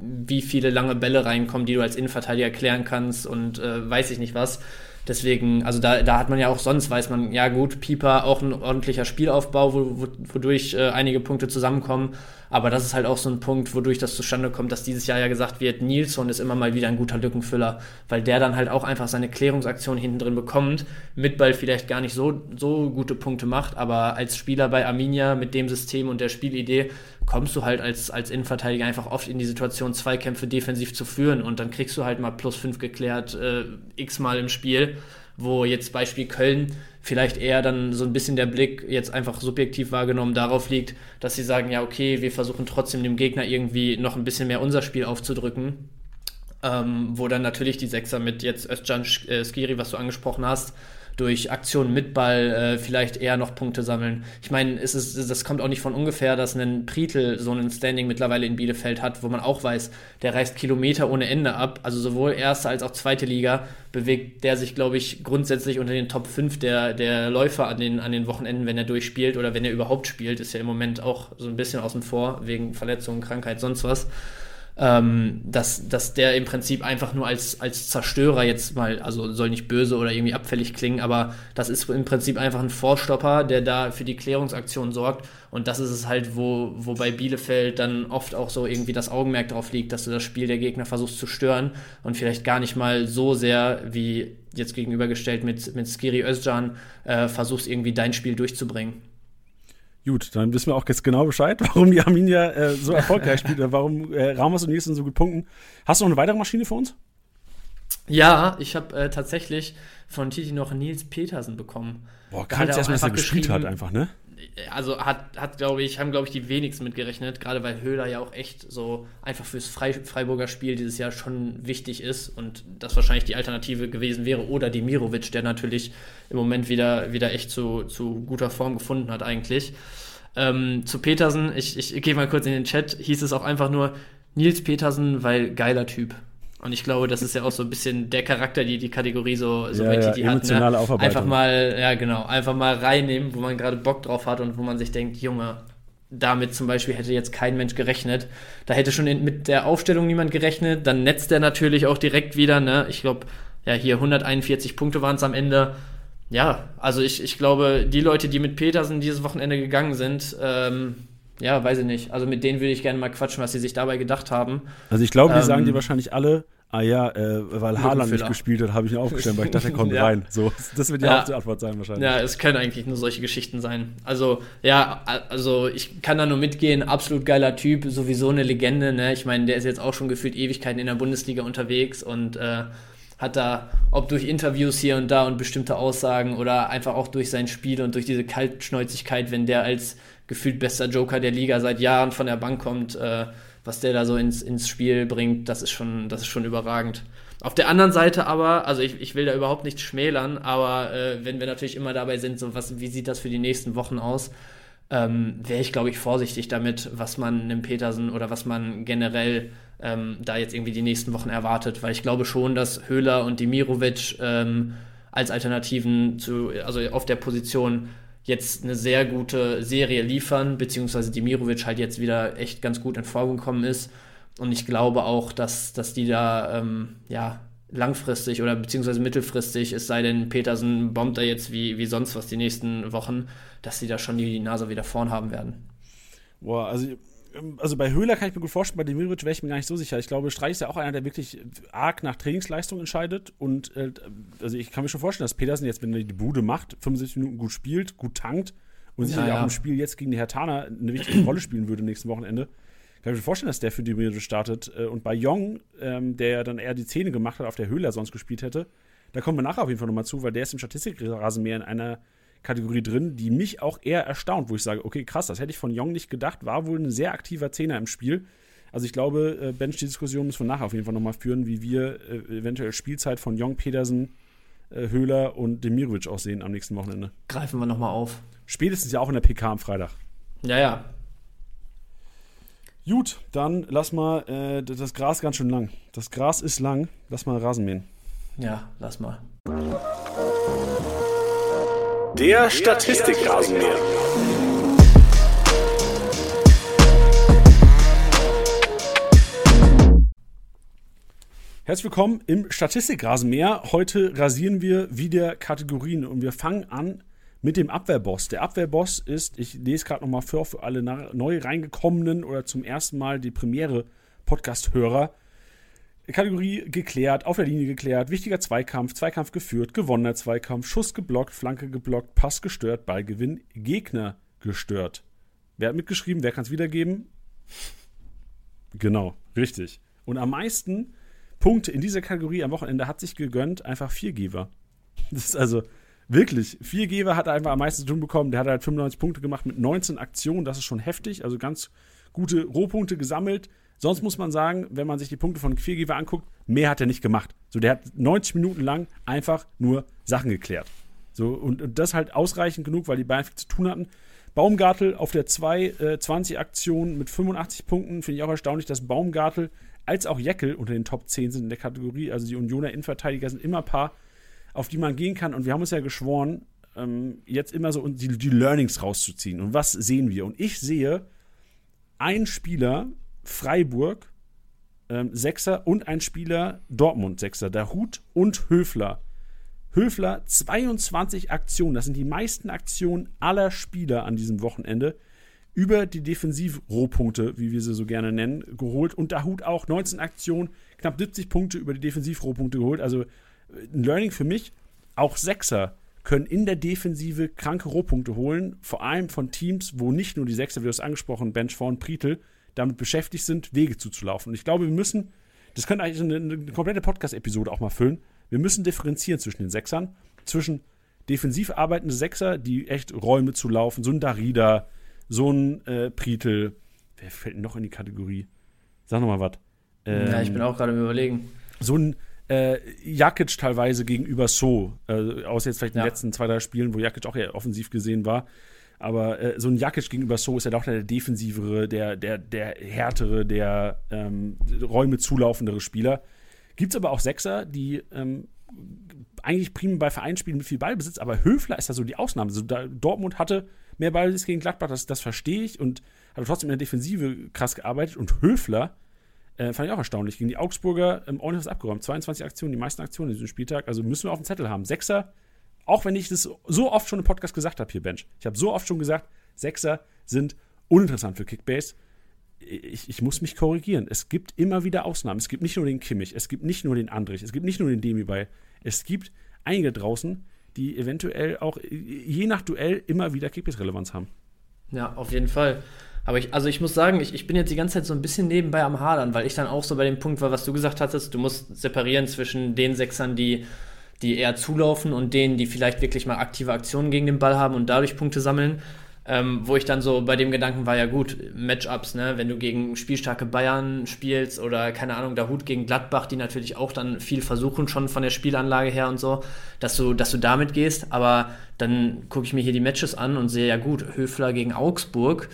wie viele lange Bälle reinkommen, die du als Innenverteidiger klären kannst und äh, weiß ich nicht was. Deswegen, also da, da hat man ja auch sonst, weiß man, ja gut, Pieper auch ein ordentlicher Spielaufbau, wo, wo, wodurch äh, einige Punkte zusammenkommen. Aber das ist halt auch so ein Punkt, wodurch das zustande kommt, dass dieses Jahr ja gesagt wird, Nilsson ist immer mal wieder ein guter Lückenfüller, weil der dann halt auch einfach seine Klärungsaktion hinten drin bekommt, mit Ball vielleicht gar nicht so, so gute Punkte macht, aber als Spieler bei Arminia mit dem System und der Spielidee kommst du halt als, als Innenverteidiger einfach oft in die Situation, Zweikämpfe defensiv zu führen und dann kriegst du halt mal plus fünf geklärt, äh, x-mal im Spiel, wo jetzt Beispiel Köln vielleicht eher dann so ein bisschen der Blick jetzt einfach subjektiv wahrgenommen darauf liegt, dass sie sagen, ja, okay, wir versuchen trotzdem dem Gegner irgendwie noch ein bisschen mehr unser Spiel aufzudrücken. Ähm, wo dann natürlich die Sechser mit jetzt Özcan äh, Skiri, was du angesprochen hast, durch Aktionen mit Ball äh, vielleicht eher noch Punkte sammeln. Ich meine, es ist, das kommt auch nicht von ungefähr, dass ein Pritel so einen Standing mittlerweile in Bielefeld hat, wo man auch weiß, der reist Kilometer ohne Ende ab. Also sowohl erste als auch zweite Liga bewegt der sich, glaube ich, grundsätzlich unter den Top 5 der, der Läufer an den, an den Wochenenden, wenn er durchspielt oder wenn er überhaupt spielt. Ist ja im Moment auch so ein bisschen außen vor, wegen Verletzungen, Krankheit, sonst was ähm, dass, dass der im Prinzip einfach nur als, als Zerstörer jetzt mal, also soll nicht böse oder irgendwie abfällig klingen, aber das ist im Prinzip einfach ein Vorstopper, der da für die Klärungsaktion sorgt. Und das ist es halt, wo, wo bei Bielefeld dann oft auch so irgendwie das Augenmerk drauf liegt, dass du das Spiel der Gegner versuchst zu stören und vielleicht gar nicht mal so sehr wie jetzt gegenübergestellt mit, mit Skiri Özcan äh, versuchst irgendwie dein Spiel durchzubringen. Gut, dann wissen wir auch jetzt genau Bescheid, warum die Arminia äh, so erfolgreich spielt, warum äh, Ramos und Nielsen so gut punkten. Hast du noch eine weitere Maschine für uns? Ja, ich habe äh, tatsächlich von Titi noch Nils Petersen bekommen. Boah, kann ich erstmal, dass er gespielt hat, einfach, ne? Also hat, hat glaube ich, haben, glaube ich, die wenigsten mitgerechnet, gerade weil Höhler ja auch echt so einfach fürs Freiburger Spiel dieses Jahr schon wichtig ist und das wahrscheinlich die Alternative gewesen wäre. Oder Demirovic, der natürlich im Moment wieder, wieder echt zu, zu guter Form gefunden hat, eigentlich. Ähm, zu Petersen, ich, ich gehe mal kurz in den Chat, hieß es auch einfach nur Nils Petersen, weil geiler Typ. Und ich glaube, das ist ja auch so ein bisschen der Charakter, die die Kategorie so, so ja, Titi ja, hat. Ne? Einfach mal, ja genau, einfach mal reinnehmen, wo man gerade Bock drauf hat und wo man sich denkt, Junge, damit zum Beispiel hätte jetzt kein Mensch gerechnet. Da hätte schon in, mit der Aufstellung niemand gerechnet. Dann netzt er natürlich auch direkt wieder, ne? Ich glaube, ja, hier 141 Punkte waren es am Ende ja, also ich, ich glaube, die Leute, die mit Petersen dieses Wochenende gegangen sind, ähm, ja, weiß ich nicht. Also mit denen würde ich gerne mal quatschen, was sie sich dabei gedacht haben. Also ich glaube, die ähm, sagen dir wahrscheinlich alle, ah ja, äh, weil Haaland nicht gespielt hat, habe ich ihn aufgestellt, weil ich dachte, er kommt ja. rein. So, das wird die ja. Hauptantwort sein wahrscheinlich. Ja, es können eigentlich nur solche Geschichten sein. Also, ja, also ich kann da nur mitgehen, absolut geiler Typ, sowieso eine Legende, ne? Ich meine, der ist jetzt auch schon gefühlt Ewigkeiten in der Bundesliga unterwegs und äh, hat da, ob durch Interviews hier und da und bestimmte Aussagen oder einfach auch durch sein Spiel und durch diese Kaltschnäuzigkeit, wenn der als gefühlt bester Joker der Liga seit Jahren von der Bank kommt, äh, was der da so ins, ins Spiel bringt, das ist schon, das ist schon überragend. Auf der anderen Seite aber, also ich, ich will da überhaupt nichts schmälern, aber äh, wenn wir natürlich immer dabei sind, so was, wie sieht das für die nächsten Wochen aus, ähm, wäre ich, glaube ich, vorsichtig damit, was man einem Petersen oder was man generell ähm, da jetzt irgendwie die nächsten Wochen erwartet, weil ich glaube schon, dass Höhler und Dimirovic ähm, als Alternativen zu, also auf der Position jetzt eine sehr gute Serie liefern, beziehungsweise Dimirovic halt jetzt wieder echt ganz gut in Form gekommen ist. Und ich glaube auch, dass, dass die da ähm, ja, langfristig oder beziehungsweise mittelfristig, es sei denn, Petersen bombt da jetzt wie, wie sonst was die nächsten Wochen, dass sie da schon die Nase wieder vorn haben werden. Boah, also, also bei Höhler kann ich mir gut vorstellen, bei Demirovic wäre ich mir gar nicht so sicher. Ich glaube, Streich ist ja auch einer, der wirklich arg nach Trainingsleistung entscheidet. Und äh, also ich kann mir schon vorstellen, dass Petersen jetzt, wenn er die Bude macht, 75 Minuten gut spielt, gut tankt und sicherlich ja, ja. auch im Spiel jetzt gegen die Hertaner eine wichtige Rolle spielen würde nächsten Wochenende kann ich mir vorstellen, dass der für die Mühle startet. Äh, und bei Jong, ähm, der ja dann eher die Zähne gemacht hat, auf der Höhler sonst gespielt hätte, da kommen wir nachher auf jeden Fall nochmal zu, weil der ist im Statistikrasenmäher in einer Kategorie drin, die mich auch eher erstaunt, wo ich sage, okay, krass, das hätte ich von Jong nicht gedacht, war wohl ein sehr aktiver Zehner im Spiel. Also ich glaube, äh, Bench, die Diskussion müssen wir nachher auf jeden Fall nochmal führen, wie wir äh, eventuell Spielzeit von Jong, Pedersen, äh, Höhler und Demirovic aussehen am nächsten Wochenende. Greifen wir nochmal auf. Spätestens ja auch in der PK am Freitag. Ja, ja, Gut, dann lass mal, äh, das Gras ganz schön lang. Das Gras ist lang, lass mal Rasen mähen. Ja, lass mal. Der Statistikrasenmäher. Herzlich willkommen im Statistikrasenmäher. Heute rasieren wir wieder Kategorien und wir fangen an mit dem Abwehrboss. Der Abwehrboss ist, ich lese gerade nochmal vor für alle neu reingekommenen oder zum ersten Mal die Premiere-Podcast-Hörer. Kategorie geklärt, auf der Linie geklärt, wichtiger Zweikampf, Zweikampf geführt, gewonnener Zweikampf, Schuss geblockt, Flanke geblockt, Pass gestört, Ballgewinn, Gegner gestört. Wer hat mitgeschrieben? Wer kann es wiedergeben? Genau, richtig. Und am meisten Punkte in dieser Kategorie am Wochenende hat sich gegönnt einfach Viergeber. Das ist also Wirklich. Viergeber hat einfach am meisten zu tun bekommen. Der hat halt 95 Punkte gemacht mit 19 Aktionen. Das ist schon heftig. Also ganz gute Rohpunkte gesammelt. Sonst muss man sagen, wenn man sich die Punkte von Viergeber anguckt, mehr hat er nicht gemacht. So, der hat 90 Minuten lang einfach nur Sachen geklärt. So, und, und das halt ausreichend genug, weil die beiden viel zu tun hatten. Baumgartel auf der 2-20-Aktion äh, mit 85 Punkten. Finde ich auch erstaunlich, dass Baumgartel als auch Jeckel unter den Top 10 sind in der Kategorie. Also die Unioner Innenverteidiger sind immer ein paar auf die man gehen kann. Und wir haben uns ja geschworen, ähm, jetzt immer so die, die Learnings rauszuziehen. Und was sehen wir? Und ich sehe einen Spieler Freiburg, ähm, Sechser, und ein Spieler Dortmund, Sechser, Hut und Höfler. Höfler 22 Aktionen, das sind die meisten Aktionen aller Spieler an diesem Wochenende über die Defensiv-Rohpunkte, wie wir sie so gerne nennen, geholt. Und der Hut auch 19 Aktionen, knapp 70 Punkte über die Defensiv-Rohpunkte geholt. Also ein Learning für mich, auch Sechser können in der Defensive kranke Rohpunkte holen, vor allem von Teams, wo nicht nur die Sechser, wie du es angesprochen, Bench vorn, Pritel, damit beschäftigt sind, Wege zuzulaufen. Und ich glaube, wir müssen, das könnte eigentlich eine, eine komplette Podcast-Episode auch mal füllen, wir müssen differenzieren zwischen den Sechsern, zwischen defensiv arbeitende Sechser, die echt Räume zu laufen, so ein Darida, so ein äh, Pritel, wer fällt noch in die Kategorie? Sag nochmal was. Ähm, ja, ich bin auch gerade im Überlegen. So ein, äh, Jakic teilweise gegenüber So, äh, außer jetzt vielleicht in den letzten zwei, drei Spielen, wo Jakic auch eher offensiv gesehen war. Aber äh, so ein Jakic gegenüber So ist ja doch der defensivere, der, der, der härtere, der ähm, Räume zulaufendere Spieler. Gibt es aber auch Sechser, die ähm, eigentlich prima bei Vereinsspielen mit viel Ballbesitz, aber Höfler ist da so die Ausnahme. Also Dortmund hatte mehr Ballbesitz gegen Gladbach, das, das verstehe ich und hat trotzdem in der Defensive krass gearbeitet. Und Höfler äh, fand ich auch erstaunlich. Gegen die Augsburger ähm, ordentlich was abgeräumt. 22 Aktionen, die meisten Aktionen in diesem Spieltag. Also müssen wir auf dem Zettel haben. Sechser, auch wenn ich das so oft schon im Podcast gesagt habe hier, Bench. Ich habe so oft schon gesagt, Sechser sind uninteressant für Kickbase. Ich, ich, muss mich korrigieren. Es gibt immer wieder Ausnahmen. Es gibt nicht nur den Kimmich, es gibt nicht nur den Andrich, es gibt nicht nur den Demi bei. Es gibt einige draußen, die eventuell auch je nach Duell immer wieder Kickbase-Relevanz haben. Ja, auf jeden Fall. Aber ich, also ich muss sagen, ich, ich bin jetzt die ganze Zeit so ein bisschen nebenbei am Hadern, weil ich dann auch so bei dem Punkt war, was du gesagt hattest, du musst separieren zwischen den Sechsern, die, die eher zulaufen und denen, die vielleicht wirklich mal aktive Aktionen gegen den Ball haben und dadurch Punkte sammeln. ähm, wo ich dann so bei dem Gedanken war, ja gut, Matchups, ne, wenn du gegen spielstarke Bayern spielst oder keine Ahnung, der Hut gegen Gladbach, die natürlich auch dann viel versuchen schon von der Spielanlage her und so, dass du, dass du damit gehst, aber dann gucke ich mir hier die Matches an und sehe, ja gut, Höfler gegen Augsburg,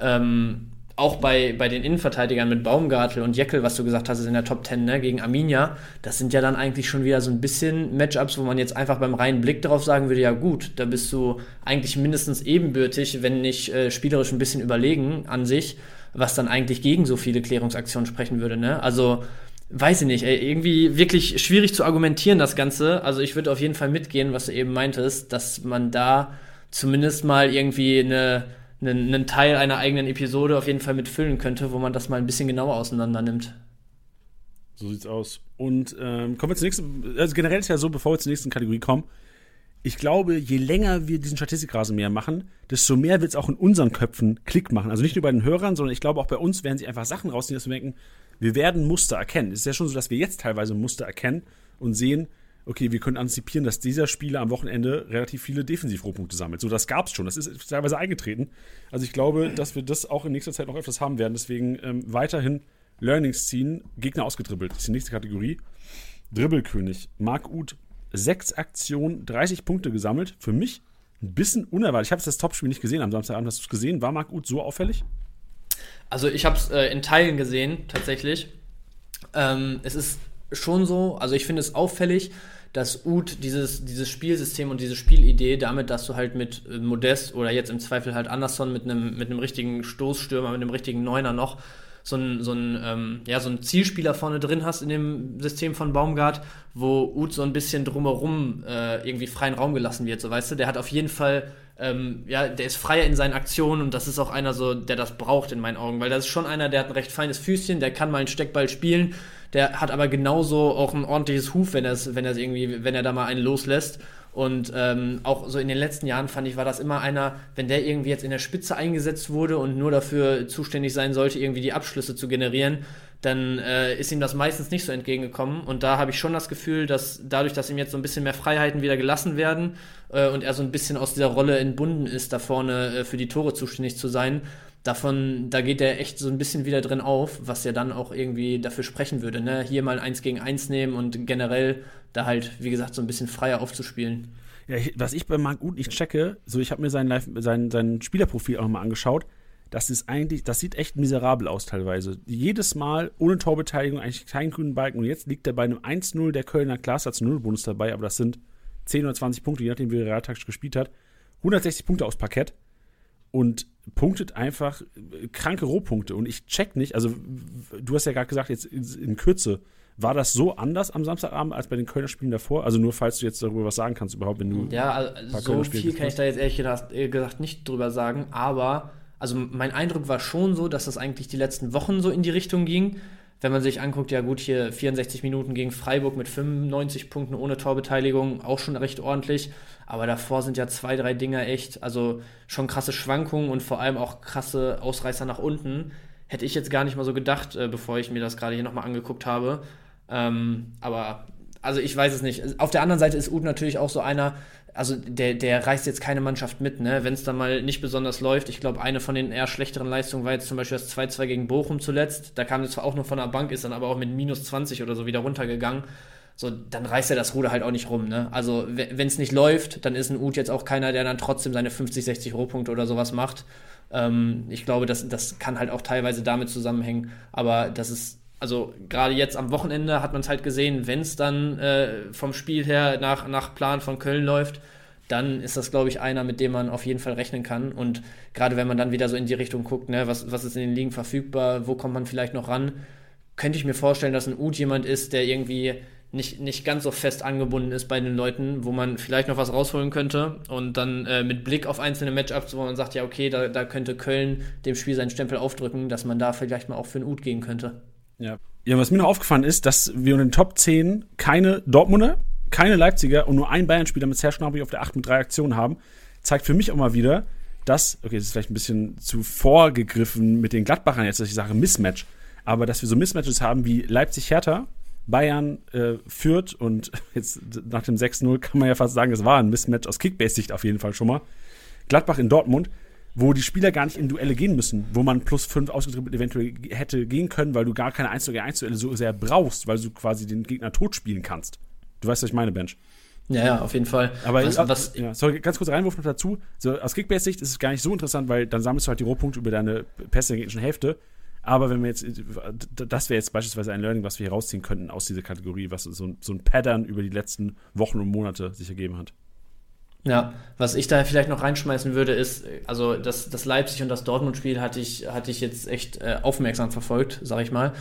ähm, auch bei, bei den Innenverteidigern mit Baumgartel und Jeckel, was du gesagt hast, ist in der Top 10 ne, gegen Arminia, das sind ja dann eigentlich schon wieder so ein bisschen Matchups, wo man jetzt einfach beim reinen Blick darauf sagen würde, ja gut, da bist du eigentlich mindestens ebenbürtig, wenn nicht äh, spielerisch ein bisschen überlegen an sich, was dann eigentlich gegen so viele Klärungsaktionen sprechen würde. Ne? Also weiß ich nicht, ey, irgendwie wirklich schwierig zu argumentieren, das Ganze. Also ich würde auf jeden Fall mitgehen, was du eben meintest, dass man da zumindest mal irgendwie eine einen, einen Teil einer eigenen Episode auf jeden Fall mitfüllen könnte, wo man das mal ein bisschen genauer auseinander nimmt. So sieht's aus. Und ähm, kommen wir zur nächsten. Also generell ist ja so, bevor wir zur nächsten Kategorie kommen, ich glaube, je länger wir diesen Statistikrasenmäher machen, desto mehr wird es auch in unseren Köpfen Klick machen. Also nicht nur bei den Hörern, sondern ich glaube auch bei uns werden sie einfach Sachen rausnehmen, dass wir denken, wir werden Muster erkennen. Es ist ja schon so, dass wir jetzt teilweise Muster erkennen und sehen, okay, wir können antizipieren, dass dieser Spieler am Wochenende relativ viele Defensivrohpunkte sammelt. So, das gab es schon. Das ist teilweise eingetreten. Also ich glaube, dass wir das auch in nächster Zeit noch öfters haben werden. Deswegen ähm, weiterhin Learnings ziehen, Gegner ausgedribbelt. Das ist die nächste Kategorie. Dribbelkönig. Marc Uth, sechs Aktionen, 30 Punkte gesammelt. Für mich ein bisschen unerwartet. Ich habe das Topspiel nicht gesehen am Samstagabend. Hast du es gesehen? War Marc Uth so auffällig? Also ich habe es äh, in Teilen gesehen, tatsächlich. Ähm, es ist schon so, also ich finde es auffällig, dass Ut dieses, dieses Spielsystem und diese Spielidee damit, dass du halt mit äh, Modest oder jetzt im Zweifel halt Anderson mit einem mit einem richtigen Stoßstürmer, mit einem richtigen Neuner noch so ein, so ein, ähm, ja, so ein Zielspieler vorne drin hast in dem System von Baumgart, wo Ut so ein bisschen drumherum äh, irgendwie freien Raum gelassen wird, so weißt du, der hat auf jeden Fall ähm, ja, der ist freier in seinen Aktionen und das ist auch einer so, der das braucht in meinen Augen, weil das ist schon einer, der hat ein recht feines Füßchen, der kann mal einen Steckball spielen, der hat aber genauso auch ein ordentliches Huf, wenn er wenn er irgendwie, wenn er da mal einen loslässt. Und ähm, auch so in den letzten Jahren fand ich, war das immer einer, wenn der irgendwie jetzt in der Spitze eingesetzt wurde und nur dafür zuständig sein sollte, irgendwie die Abschlüsse zu generieren, dann äh, ist ihm das meistens nicht so entgegengekommen. Und da habe ich schon das Gefühl, dass dadurch, dass ihm jetzt so ein bisschen mehr Freiheiten wieder gelassen werden äh, und er so ein bisschen aus dieser Rolle entbunden ist, da vorne äh, für die Tore zuständig zu sein, davon, da geht er echt so ein bisschen wieder drin auf, was ja dann auch irgendwie dafür sprechen würde, ne? Hier mal eins gegen eins nehmen und generell da halt, wie gesagt, so ein bisschen freier aufzuspielen. Ja, was ich bei Marc Uth nicht checke, so ich habe mir sein, Live, sein, sein Spielerprofil auch mal angeschaut, das ist eigentlich, das sieht echt miserabel aus teilweise. Jedes Mal ohne Torbeteiligung, eigentlich keinen grünen Balken und jetzt liegt er bei einem 1-0 der Kölner Klasse, hat 0 Bonus dabei, aber das sind 10 oder 20 Punkte, je nachdem wie er realtaktisch gespielt hat. 160 Punkte aufs Parkett und punktet einfach kranke Rohpunkte. Und ich check nicht, also du hast ja gerade gesagt, jetzt in Kürze, war das so anders am Samstagabend als bei den Kölner Spielen davor? Also nur falls du jetzt darüber was sagen kannst, überhaupt, wenn du. Ja, also so viel kann ich da jetzt ehrlich gesagt, gesagt nicht drüber sagen, aber also mein Eindruck war schon so, dass das eigentlich die letzten Wochen so in die Richtung ging wenn man sich anguckt, ja gut, hier 64 Minuten gegen Freiburg mit 95 Punkten ohne Torbeteiligung, auch schon recht ordentlich. Aber davor sind ja zwei, drei Dinger echt, also schon krasse Schwankungen und vor allem auch krasse Ausreißer nach unten. Hätte ich jetzt gar nicht mal so gedacht, äh, bevor ich mir das gerade hier nochmal angeguckt habe. Ähm, aber also ich weiß es nicht. Auf der anderen Seite ist Ud natürlich auch so einer, also der, der reißt jetzt keine Mannschaft mit, ne? Wenn es dann mal nicht besonders läuft. Ich glaube, eine von den eher schlechteren Leistungen war jetzt zum Beispiel das 2-2 gegen Bochum zuletzt. Da kam es zwar auch nur von der Bank, ist dann aber auch mit minus 20 oder so wieder runtergegangen. So, dann reißt er das Ruder halt auch nicht rum, ne? Also, wenn es nicht läuft, dann ist ein Ut jetzt auch keiner, der dann trotzdem seine 50, 60 Rohpunkte oder sowas macht. Ähm, ich glaube, das, das kann halt auch teilweise damit zusammenhängen. Aber das ist also gerade jetzt am Wochenende hat man es halt gesehen, wenn es dann äh, vom Spiel her nach, nach Plan von Köln läuft, dann ist das, glaube ich, einer, mit dem man auf jeden Fall rechnen kann. Und gerade wenn man dann wieder so in die Richtung guckt, ne, was, was ist in den Ligen verfügbar, wo kommt man vielleicht noch ran, könnte ich mir vorstellen, dass ein Ut jemand ist, der irgendwie nicht, nicht ganz so fest angebunden ist bei den Leuten, wo man vielleicht noch was rausholen könnte und dann äh, mit Blick auf einzelne Matchups, wo man sagt, ja, okay, da, da könnte Köln dem Spiel seinen Stempel aufdrücken, dass man da vielleicht mal auch für einen Ut gehen könnte. Ja. Ja, was mir noch aufgefallen ist, dass wir in den Top 10 keine Dortmunder, keine Leipziger und nur ein Bayern-Spieler mit Serge Gnabry auf der 8 mit drei Aktionen haben, zeigt für mich auch mal wieder, dass, okay, das ist vielleicht ein bisschen zu vorgegriffen mit den Gladbachern jetzt, dass ich sage Mismatch, aber dass wir so Mismatches haben wie Leipzig-Hertha, Bayern äh, führt und jetzt nach dem 6-0 kann man ja fast sagen, es war ein Mismatch aus Kickbase-Sicht auf jeden Fall schon mal. Gladbach in Dortmund wo die Spieler gar nicht in Duelle gehen müssen, wo man plus fünf ausgedrückt eventuell hätte gehen können, weil du gar keine 1 gegen 1 Duelle so sehr brauchst, weil du quasi den Gegner tot spielen kannst. Du weißt, was ich meine, Bench. Ja, ja, auf jeden Fall. Aber was, was, ja, sorry, ganz kurz Reinwurf noch dazu. So, aus Kickbase-Sicht ist es gar nicht so interessant, weil dann sammelst du halt die Rohpunkte über deine Pässe der gegnerischen Hälfte. Aber wenn wir jetzt, das wäre jetzt beispielsweise ein Learning, was wir hier rausziehen könnten aus dieser Kategorie, was so, so ein Pattern über die letzten Wochen und Monate sich ergeben hat. Ja, was ich da vielleicht noch reinschmeißen würde, ist, also das, das Leipzig und das Dortmund-Spiel hatte ich, hatte ich jetzt echt äh, aufmerksam verfolgt, sag ich mal.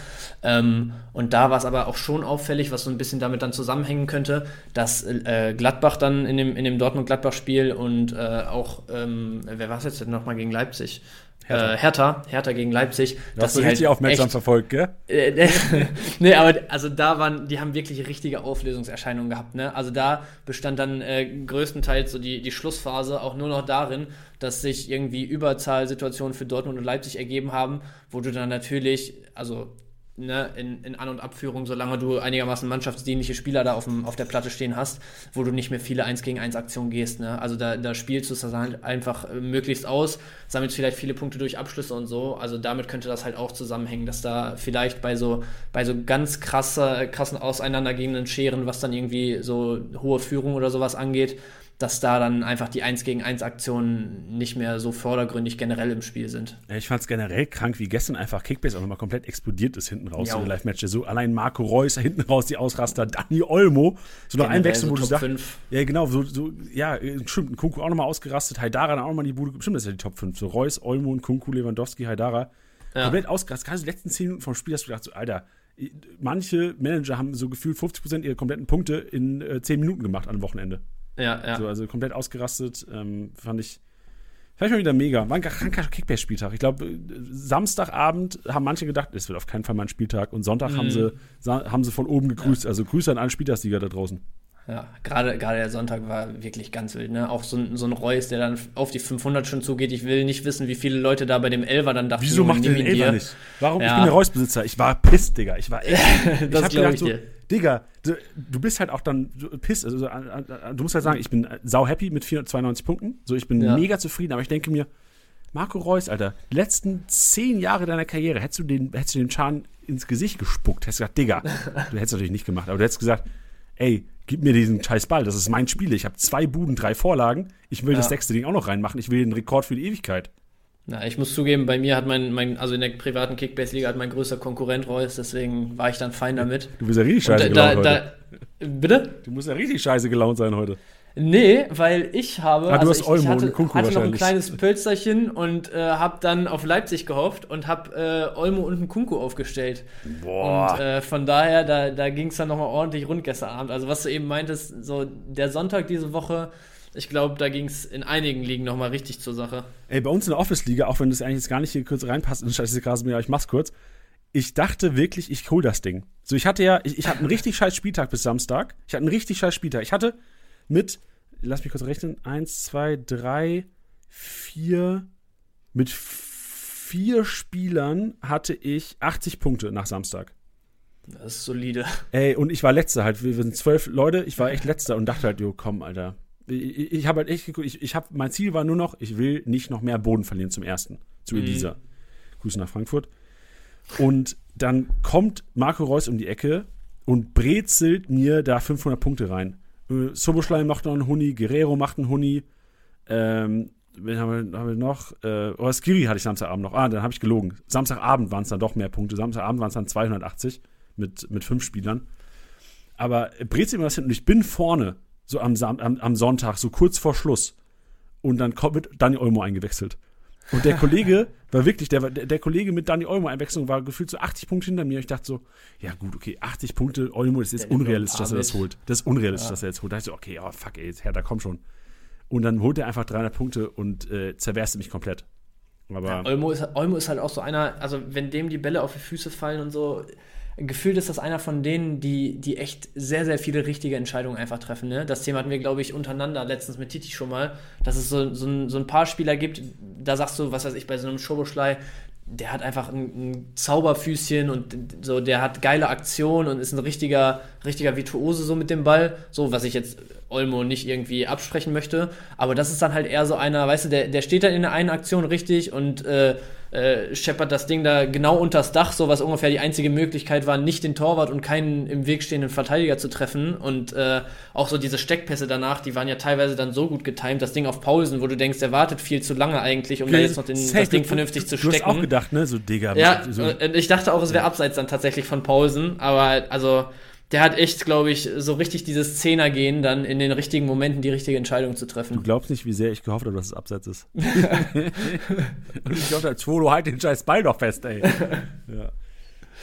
Ähm, und da war es aber auch schon auffällig, was so ein bisschen damit dann zusammenhängen könnte, dass äh, Gladbach dann in dem, in dem Dortmund-Gladbach-Spiel und äh, auch, ähm, wer war es jetzt nochmal gegen Leipzig? Hertha. Äh, Hertha, Hertha gegen Leipzig. Du dass hast du richtig halt aufmerksam echt, verfolgt, gell? Äh, nee, aber also da waren, die haben wirklich richtige Auflösungserscheinungen gehabt, ne? Also da bestand dann äh, größtenteils so die, die Schlussphase auch nur noch darin, dass sich irgendwie Überzahlsituationen für Dortmund und Leipzig ergeben haben, wo du dann natürlich, also ne, in, in An- und Abführung, solange du einigermaßen mannschaftsdienliche Spieler da auf, dem, auf der Platte stehen hast, wo du nicht mehr viele 1 gegen 1 Aktionen gehst. Ne? Also da, da spielst du es halt einfach äh, möglichst aus, sammelst vielleicht viele Punkte durch Abschlüsse und so. Also damit könnte das halt auch zusammenhängen, dass da vielleicht bei so, bei so ganz krasse, krassen auseinandergehenden Scheren, was dann irgendwie so hohe Führung oder sowas angeht, dass da dann einfach die 1 gegen 1 Aktionen nicht mehr so vordergründig generell im Spiel sind. Ich fand es generell krank, wie gestern einfach Kickbase auch nochmal komplett explodiert ist hinten raus in der Live-Match. So allein Marco Reus hinten raus, die Ausraster, Dani Olmo, so noch ein Wechsel, wo du sagst. Ja, genau, so, so, ja, stimmt, ein Kunku auch nochmal ausgerastet, Haidara dann auch nochmal die Bude, bestimmt das ist ja die Top 5. So Reus, Olmo und Kunku, Lewandowski, Haidara. Ja. Komplett ausgerastet. Gerade die letzten 10 Minuten vom Spiel hast du gedacht, so, Alter, manche Manager haben so gefühlt 50% ihrer kompletten Punkte in äh, 10 Minuten gemacht am Wochenende. Ja, ja. So, also komplett ausgerastet. Ähm, fand ich. Fand ich mal wieder mega. War ein kranker Kickbase-Spieltag. Ich glaube, Samstagabend haben manche gedacht, es wird auf keinen Fall mein Spieltag. Und Sonntag mhm. haben, sie, haben sie von oben gegrüßt. Ja. Also Grüße an alle Spieltagssieger da draußen. Ja, gerade, der Sonntag war wirklich ganz wild. Ne? Auch so, ein, so ein Reus, der dann auf die 500 schon zugeht. Ich will nicht wissen, wie viele Leute da bei dem Elver dann dachten, wieso macht ihr den Elver nicht? Warum? Ja. Ich bin der Reus-Besitzer. Ich war piss, Digga. Ich war echt. das glaube ich so, dir. Digga, du, du, bist halt auch dann piss. Also, äh, äh, du musst halt sagen, ich bin sau happy mit 492 Punkten. So, ich bin ja. mega zufrieden, aber ich denke mir, Marco Reus, Alter, die letzten zehn Jahre deiner Karriere hättest du den, hättest du den Schaden ins Gesicht gespuckt, hättest gesagt, Digga, du hättest natürlich nicht gemacht, aber du hättest gesagt, ey, gib mir diesen scheiß Ball, das ist mein Spiel, ich habe zwei Buden, drei Vorlagen, ich will ja. das sechste Ding auch noch reinmachen, ich will den Rekord für die Ewigkeit. Na, ich muss zugeben, bei mir hat mein, mein also in der privaten Kickbase-Liga hat mein größter Konkurrent Reus, deswegen war ich dann fein damit. Du bist ja richtig scheiße da, gelaunt da, heute. bitte? Du musst ja richtig scheiße gelaunt sein heute. Nee, weil ich habe. Ah, du also Olmo ich, hatte, hatte noch ein kleines Pölsterchen und äh, habe dann auf Leipzig gehofft und habe äh, Olmo und einen Kunku aufgestellt. Boah. Und äh, von daher, da, da ging es dann nochmal ordentlich rund gestern Abend. Also, was du eben meintest, so der Sonntag diese Woche, ich glaube, da ging es in einigen Ligen nochmal richtig zur Sache. Ey, bei uns in der Office-Liga, auch wenn das eigentlich jetzt gar nicht hier kurz reinpasst in Scheiße aber ich mach's kurz. Ich dachte wirklich, ich hol das Ding. So, ich hatte ja, ich, ich hatte einen richtig scheiß Spieltag bis Samstag. Ich hatte einen richtig scheiß Spieltag. Ich hatte mit lass mich kurz rechnen, eins, zwei, drei, vier, mit vier Spielern hatte ich 80 Punkte nach Samstag. Das ist solide. Ey, und ich war letzter halt. Wir sind zwölf Leute, ich war echt letzter und dachte halt, jo, komm, Alter. Ich, ich habe halt echt geguckt, ich, ich habe, mein Ziel war nur noch, ich will nicht noch mehr Boden verlieren zum ersten, zu mhm. Elisa. Mhm. Grüße nach Frankfurt. Und dann kommt Marco Reus um die Ecke und brezelt mir da 500 Punkte rein. Äh, Soboschlei macht noch einen Huni, Guerrero macht einen Huni. Ähm, wen haben wir, haben wir noch? Äh, oh, Skiri hatte ich Samstagabend noch. Ah, dann habe ich gelogen. Samstagabend waren es dann doch mehr Punkte. Samstagabend waren es dann 280 mit, mit fünf Spielern. Aber brezelt mir was hin und ich bin vorne, so am, am, am Sonntag, so kurz vor Schluss. Und dann kommt, wird Dani Olmo eingewechselt. Und der Kollege war wirklich, der, der, Kollege mit Dani Olmo Einwechslung war gefühlt so 80 Punkte hinter mir. Ich dachte so, ja gut, okay, 80 Punkte, Olmo, das ist unrealistisch, dass er das holt. Das ist unrealistisch, ja. dass er jetzt holt. Da dachte ich so, okay, oh fuck, ey, Herr, da komm schon. Und dann holt er einfach 300 Punkte und äh, zerberste mich komplett. Aber ja, Olmo, ist, Olmo ist halt auch so einer, also wenn dem die Bälle auf die Füße fallen und so, gefühlt ist das einer von denen, die, die echt sehr, sehr viele richtige Entscheidungen einfach treffen. Ne? Das Thema hatten wir, glaube ich, untereinander letztens mit Titi schon mal, dass es so, so, ein, so ein paar Spieler gibt, da sagst du, was weiß ich, bei so einem Schoboschlei, der hat einfach ein, ein, Zauberfüßchen und so, der hat geile Aktionen und ist ein richtiger, richtiger Virtuose so mit dem Ball. So, was ich jetzt Olmo nicht irgendwie absprechen möchte. Aber das ist dann halt eher so einer, weißt du, der, der steht dann in der einen Aktion richtig und äh, äh, scheppert das Ding da genau unters Dach, so was ungefähr die einzige Möglichkeit war, nicht den Torwart und keinen im Weg stehenden Verteidiger zu treffen. Und äh, auch so diese Steckpässe danach, die waren ja teilweise dann so gut getimt, das Ding auf Paulsen, wo du denkst, er wartet viel zu lange eigentlich, um da jetzt noch den, das Ding vernünftig zu stecken. Du hast auch gedacht, ne, so Digga. Ja, so. ich dachte auch, es wäre abseits dann tatsächlich von Paulsen, aber also der hat echt, glaube ich, so richtig dieses Zehner-Gehen, dann in den richtigen Momenten die richtige Entscheidung zu treffen. Du glaubst nicht, wie sehr ich gehofft habe, dass es abseits ist. Und ich dachte, Zwolo, halt den scheiß Ball doch fest, ey. ja.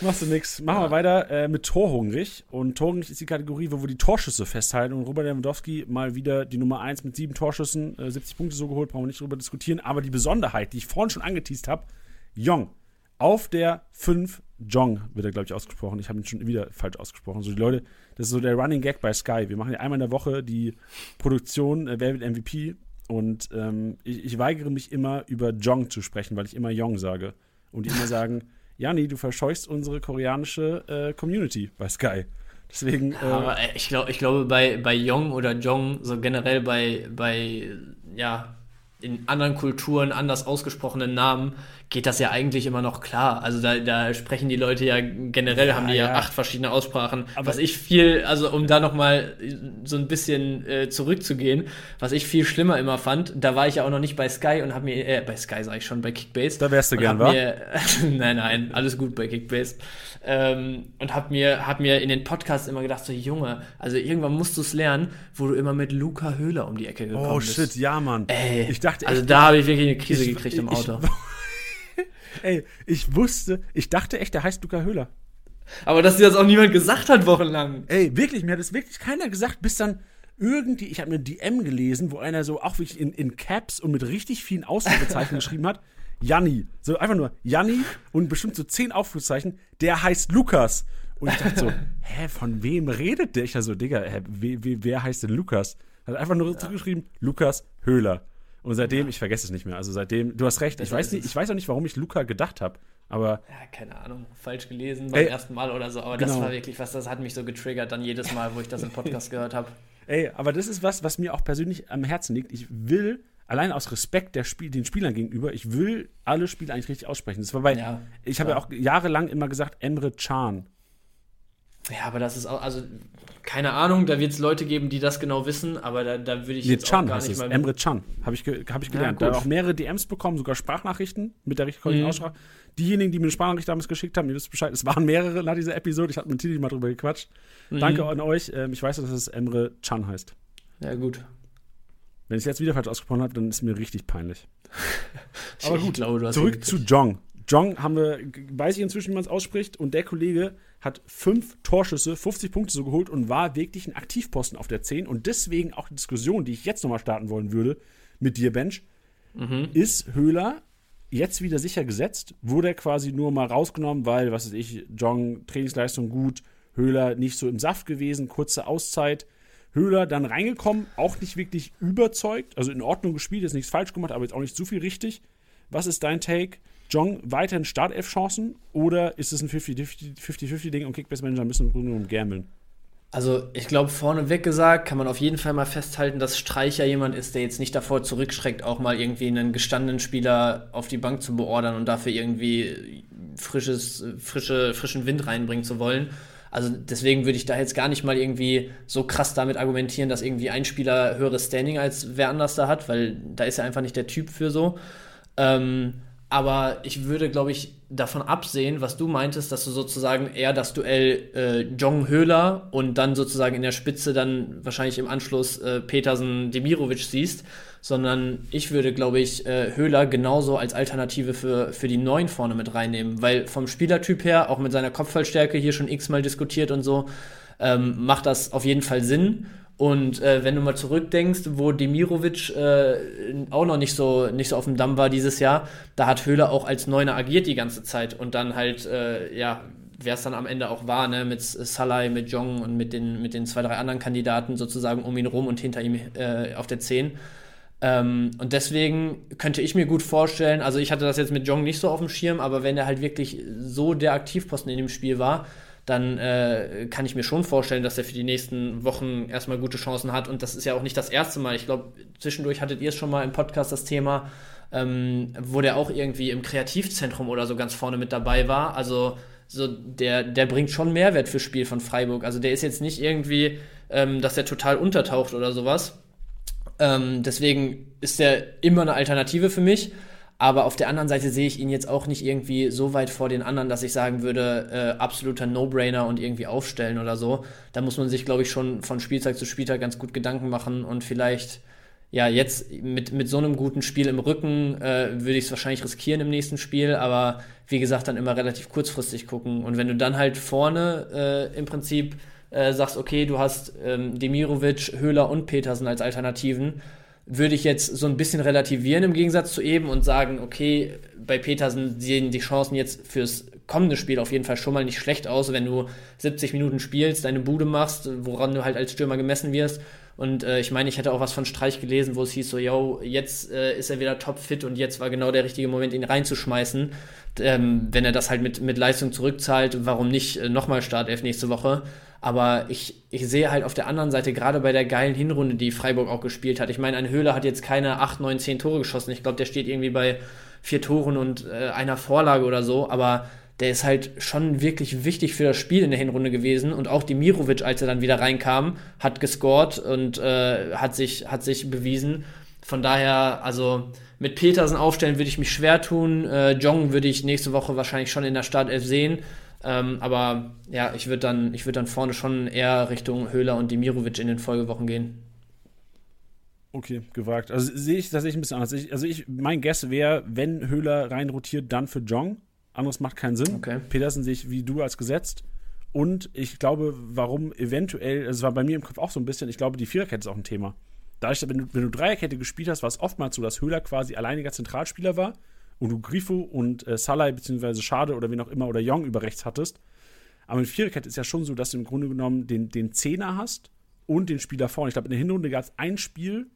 Machst du nix. Machen wir weiter äh, mit Torhungrig. Und Torhungrig ist die Kategorie, wo wir die Torschüsse festhalten. Und Robert Lewandowski mal wieder die Nummer 1 mit sieben Torschüssen, äh, 70 Punkte so geholt, brauchen wir nicht drüber diskutieren. Aber die Besonderheit, die ich vorhin schon angeteased habe, Jong auf der 5 Jong wird er, glaube ich, ausgesprochen. Ich habe ihn schon wieder falsch ausgesprochen. So die Leute, das ist so der Running Gag bei Sky. Wir machen ja einmal in der Woche die Produktion, äh, wer wird MVP. Und ähm, ich, ich, weigere mich immer, über Jong zu sprechen, weil ich immer Jong sage. Und die immer sagen, Jani, du verscheuchst unsere koreanische äh, Community bei Sky. Deswegen. Äh, Aber äh, ich, glaub, ich glaube, bei, bei Jong oder Jong, so generell bei, bei ja, in anderen Kulturen anders ausgesprochenen Namen geht das ja eigentlich immer noch klar. Also da, da sprechen die Leute ja generell, ja, haben die ja, ja, acht verschiedene Aussprachen. Aber was ich viel, also um da nochmal so ein bisschen äh, zurückzugehen, was ich viel schlimmer immer fand, da war ich ja auch noch nicht bei Sky und habe mir, äh, bei Sky sage ich schon, bei Kickbase. Da wärst du gern, wa? Mir, nein, nein, alles gut bei Kickbase. Ähm, und hab mir, hab mir in den Podcasts immer gedacht, so Junge, also irgendwann musst du es lernen, wo du immer mit Luca Höhler um die Ecke gekommen oh, bist. Oh shit, ja, Mann. Ey, ich dachte, also da habe ich wirklich eine Krise ich, gekriegt im Auto. Ich, Ey, ich wusste, ich dachte echt, der heißt Luca Höhler. Aber dass dir das auch niemand gesagt hat wochenlang. Ey, wirklich, mir hat das wirklich keiner gesagt, bis dann irgendwie, ich habe eine DM gelesen, wo einer so auch wirklich in, in Caps und mit richtig vielen Ausrufezeichen geschrieben hat. Janni. So einfach nur Janni und bestimmt so zehn Ausrufezeichen. Der heißt Lukas. Und ich dachte so, hä, von wem redet der? Ich dachte so, Digga, hä, wer, wer heißt denn Lukas? Hat einfach nur ja. zurückgeschrieben, Lukas Höhler. Und seitdem, ja. ich vergesse es nicht mehr. Also seitdem, du hast recht, ich weiß, nicht, ich weiß auch nicht, warum ich Luca gedacht habe. Aber. Ja, keine Ahnung, falsch gelesen beim ey, ersten Mal oder so. Aber genau. das war wirklich was, das hat mich so getriggert, dann jedes Mal, wo ich das im Podcast gehört habe. Ey, aber das ist was, was mir auch persönlich am Herzen liegt. Ich will, allein aus Respekt der Spiel, den Spielern gegenüber, ich will alle Spiele eigentlich richtig aussprechen. Das war bei, ja, ich habe ja auch jahrelang immer gesagt, Emre Can. Ja, aber das ist auch, also keine Ahnung, da wird es Leute geben, die das genau wissen, aber da, da würde ich nee, jetzt Chan auch gar nicht es. mal... Emre Chan, habe ich, hab ich gelernt. Ja, da auch mehrere DMs bekommen, sogar Sprachnachrichten mit der richtigen mhm. Aussprache. Diejenigen, die mir eine Sprachnachricht damals geschickt haben, ihr wisst Bescheid, es waren mehrere nach dieser Episode, ich habe mit Titi mal drüber gequatscht. Mhm. Danke an euch, ähm, ich weiß, dass es Emre Chan heißt. Ja, gut. Wenn ich es jetzt wieder falsch ausgesprochen habe, dann ist mir richtig peinlich. aber gut, glaube, zurück zu Jong. Jong haben wir, weiß ich inzwischen, wie man es ausspricht, und der Kollege hat fünf Torschüsse, 50 Punkte so geholt und war wirklich ein Aktivposten auf der 10. Und deswegen auch die Diskussion, die ich jetzt nochmal starten wollen würde mit dir, Bench. Mhm. Ist Höhler jetzt wieder sicher gesetzt? Wurde er quasi nur mal rausgenommen, weil, was weiß ich, Jong, Trainingsleistung gut, Höhler nicht so im Saft gewesen, kurze Auszeit. Höhler dann reingekommen, auch nicht wirklich überzeugt, also in Ordnung gespielt, ist nichts falsch gemacht, aber jetzt auch nicht zu viel richtig. Was ist dein Take? Jong weiterhin Startelf-Chancen oder ist es ein 50-50-Ding und Kickbase-Manager müssen nur um gambeln? Also, ich glaube, vorneweg gesagt, kann man auf jeden Fall mal festhalten, dass Streicher jemand ist, der jetzt nicht davor zurückschreckt, auch mal irgendwie einen gestandenen Spieler auf die Bank zu beordern und dafür irgendwie frisches, frische, frischen Wind reinbringen zu wollen. Also deswegen würde ich da jetzt gar nicht mal irgendwie so krass damit argumentieren, dass irgendwie ein Spieler höheres Standing als wer anders da hat, weil da ist er einfach nicht der Typ für so. Ähm, aber ich würde, glaube ich, davon absehen, was du meintest, dass du sozusagen eher das Duell äh, Jong Höhler und dann sozusagen in der Spitze dann wahrscheinlich im Anschluss äh, Petersen Demirovic siehst, sondern ich würde, glaube ich, äh, Höhler genauso als Alternative für, für die Neuen vorne mit reinnehmen, weil vom Spielertyp her, auch mit seiner Kopfballstärke hier schon x-mal diskutiert und so, ähm, macht das auf jeden Fall Sinn. Und äh, wenn du mal zurückdenkst, wo Demirovic äh, auch noch nicht so, nicht so auf dem Damm war dieses Jahr, da hat Höhler auch als Neuner agiert die ganze Zeit und dann halt, äh, ja, wer es dann am Ende auch war, ne, mit Salai, mit Jong und mit den, mit den zwei, drei anderen Kandidaten sozusagen um ihn rum und hinter ihm äh, auf der 10. Ähm, und deswegen könnte ich mir gut vorstellen, also ich hatte das jetzt mit Jong nicht so auf dem Schirm, aber wenn er halt wirklich so der Aktivposten in dem Spiel war, dann äh, kann ich mir schon vorstellen, dass er für die nächsten Wochen erstmal gute Chancen hat. Und das ist ja auch nicht das erste Mal. Ich glaube, zwischendurch hattet ihr es schon mal im Podcast das Thema, ähm, wo der auch irgendwie im Kreativzentrum oder so ganz vorne mit dabei war. Also so der, der bringt schon Mehrwert fürs Spiel von Freiburg. Also der ist jetzt nicht irgendwie, ähm, dass er total untertaucht oder sowas. Ähm, deswegen ist er immer eine Alternative für mich. Aber auf der anderen Seite sehe ich ihn jetzt auch nicht irgendwie so weit vor den anderen, dass ich sagen würde, äh, absoluter No-Brainer und irgendwie aufstellen oder so. Da muss man sich, glaube ich, schon von Spieltag zu Spieltag ganz gut Gedanken machen und vielleicht, ja, jetzt mit, mit so einem guten Spiel im Rücken äh, würde ich es wahrscheinlich riskieren im nächsten Spiel, aber wie gesagt, dann immer relativ kurzfristig gucken. Und wenn du dann halt vorne äh, im Prinzip äh, sagst, okay, du hast ähm, Demirovic, Höhler und Petersen als Alternativen, würde ich jetzt so ein bisschen relativieren im Gegensatz zu eben und sagen, okay, bei Petersen sehen die Chancen jetzt fürs kommende Spiel auf jeden Fall schon mal nicht schlecht aus, wenn du 70 Minuten spielst, deine Bude machst, woran du halt als Stürmer gemessen wirst. Und äh, ich meine, ich hätte auch was von Streich gelesen, wo es hieß so, yo, jetzt äh, ist er wieder topfit und jetzt war genau der richtige Moment, ihn reinzuschmeißen. Ähm, wenn er das halt mit, mit Leistung zurückzahlt, warum nicht äh, nochmal Startelf nächste Woche? Aber ich, ich sehe halt auf der anderen Seite, gerade bei der geilen Hinrunde, die Freiburg auch gespielt hat. Ich meine, ein Höhler hat jetzt keine 8, 9, 10 Tore geschossen. Ich glaube, der steht irgendwie bei vier Toren und äh, einer Vorlage oder so. Aber der ist halt schon wirklich wichtig für das Spiel in der Hinrunde gewesen. Und auch Dimirovic, als er dann wieder reinkam, hat gescored und äh, hat, sich, hat sich bewiesen. Von daher, also mit Petersen aufstellen würde ich mich schwer tun. Äh, Jong würde ich nächste Woche wahrscheinlich schon in der Startelf sehen. Ähm, aber ja, ich würde dann, würd dann vorne schon eher Richtung Höhler und Dimirovic in den Folgewochen gehen. Okay, gewagt. Also sehe ich tatsächlich ein bisschen anders. Ich, also ich, mein Guess wäre, wenn Höhler reinrotiert, dann für Jong. Anderes macht keinen Sinn. Okay. Petersen sehe ich wie du als gesetzt. Und ich glaube, warum eventuell, also es war bei mir im Kopf auch so ein bisschen, ich glaube, die Viererkette ist auch ein Thema. Dadurch, wenn du, wenn du Dreierkette gespielt hast, war es oftmals so, dass Höhler quasi alleiniger Zentralspieler war und du Grifo und äh, Salai beziehungsweise Schade oder wen auch immer oder Young über rechts hattest. Aber mit Viererkette ist ja schon so, dass du im Grunde genommen den, den Zehner hast und den Spieler vorne. Ich glaube, in der Hinrunde gab es ein Spiel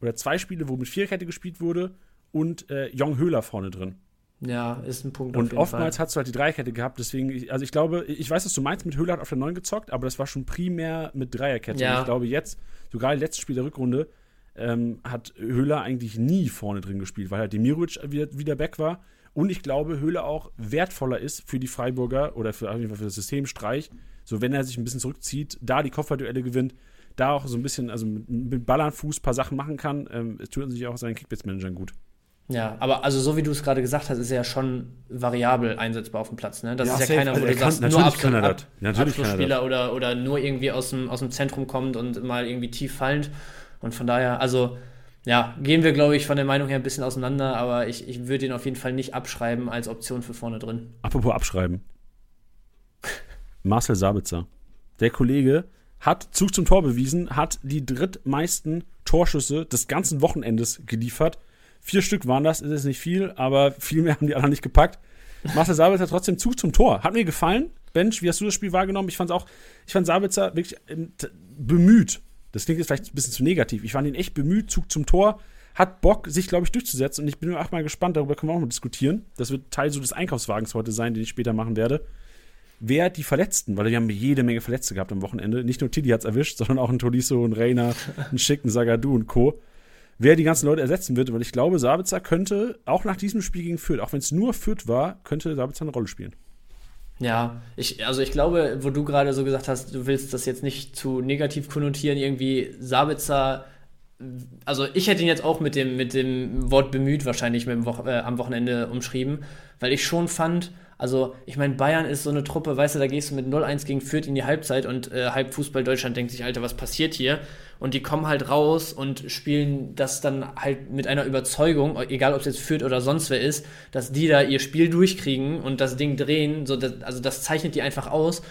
oder zwei Spiele, wo mit Viererkette gespielt wurde und äh, Jong Höhler vorne drin. Ja, ist ein Punkt. Und oftmals Fall. hast du halt die Dreierkette gehabt, deswegen, also ich glaube, ich weiß, was du meinst, mit Höhler hat auf der 9 gezockt, aber das war schon primär mit Dreierkette. Ja. Und ich glaube, jetzt, sogar letztes Spiel der Rückrunde, ähm, hat Höhler eigentlich nie vorne drin gespielt, weil halt Demirovic wieder, wieder back war. Und ich glaube, Höhler auch wertvoller ist für die Freiburger oder für, für das System Streich. So, wenn er sich ein bisschen zurückzieht, da die Kopfballduelle gewinnt, da auch so ein bisschen, also mit, mit Ball an Fuß ein paar Sachen machen kann, ähm, es tut sich auch seinen Kickbase-Managern gut. Ja, aber also so wie du es gerade gesagt hast, ist er ja schon variabel einsetzbar auf dem Platz. Ne? Das ja, ist ja safe. keiner, wo also du sagst, nur Abschluss, Ab, Abschlussspieler oder, oder nur irgendwie aus dem, aus dem Zentrum kommt und mal irgendwie tief fallend. Und von daher, also ja, gehen wir, glaube ich, von der Meinung her ein bisschen auseinander, aber ich, ich würde ihn auf jeden Fall nicht abschreiben als Option für vorne drin. Apropos abschreiben. Marcel Sabitzer. Der Kollege hat Zug zum Tor bewiesen, hat die drittmeisten Torschüsse des ganzen Wochenendes geliefert. Vier Stück waren das, ist jetzt nicht viel, aber viel mehr haben die anderen nicht gepackt. Marcel Sabitzer trotzdem Zug zum Tor. Hat mir gefallen. Bench, wie hast du das Spiel wahrgenommen? Ich fand auch, ich fand Sabitzer wirklich ähm, bemüht das klingt jetzt vielleicht ein bisschen zu negativ. Ich fand ihn echt bemüht, Zug zum Tor, hat Bock, sich, glaube ich, durchzusetzen. Und ich bin auch mal gespannt, darüber können wir auch mal diskutieren. Das wird Teil so des Einkaufswagens heute sein, den ich später machen werde. Wer die Verletzten, weil wir haben jede Menge Verletzte gehabt am Wochenende. Nicht nur Tilly hat es erwischt, sondern auch ein Tolisso, ein Reiner, ein Schick, ein Sagadu und Co. Wer die ganzen Leute ersetzen wird, weil ich glaube, Sabitzer könnte auch nach diesem Spiel gegen Fürth, auch wenn es nur Fürth war, könnte Sabitzer eine Rolle spielen. Ja, ich, also ich glaube, wo du gerade so gesagt hast, du willst das jetzt nicht zu negativ konnotieren, irgendwie Sabitzer, also ich hätte ihn jetzt auch mit dem, mit dem Wort bemüht wahrscheinlich Wo äh, am Wochenende umschrieben, weil ich schon fand, also, ich meine, Bayern ist so eine Truppe, weißt du, da gehst du mit 0-1 gegen Fürth in die Halbzeit und äh, halb Fußball Deutschland denkt sich, Alter, was passiert hier? Und die kommen halt raus und spielen das dann halt mit einer Überzeugung, egal ob es jetzt Fürth oder sonst wer ist, dass die da ihr Spiel durchkriegen und das Ding drehen. So, das, also, das zeichnet die einfach aus.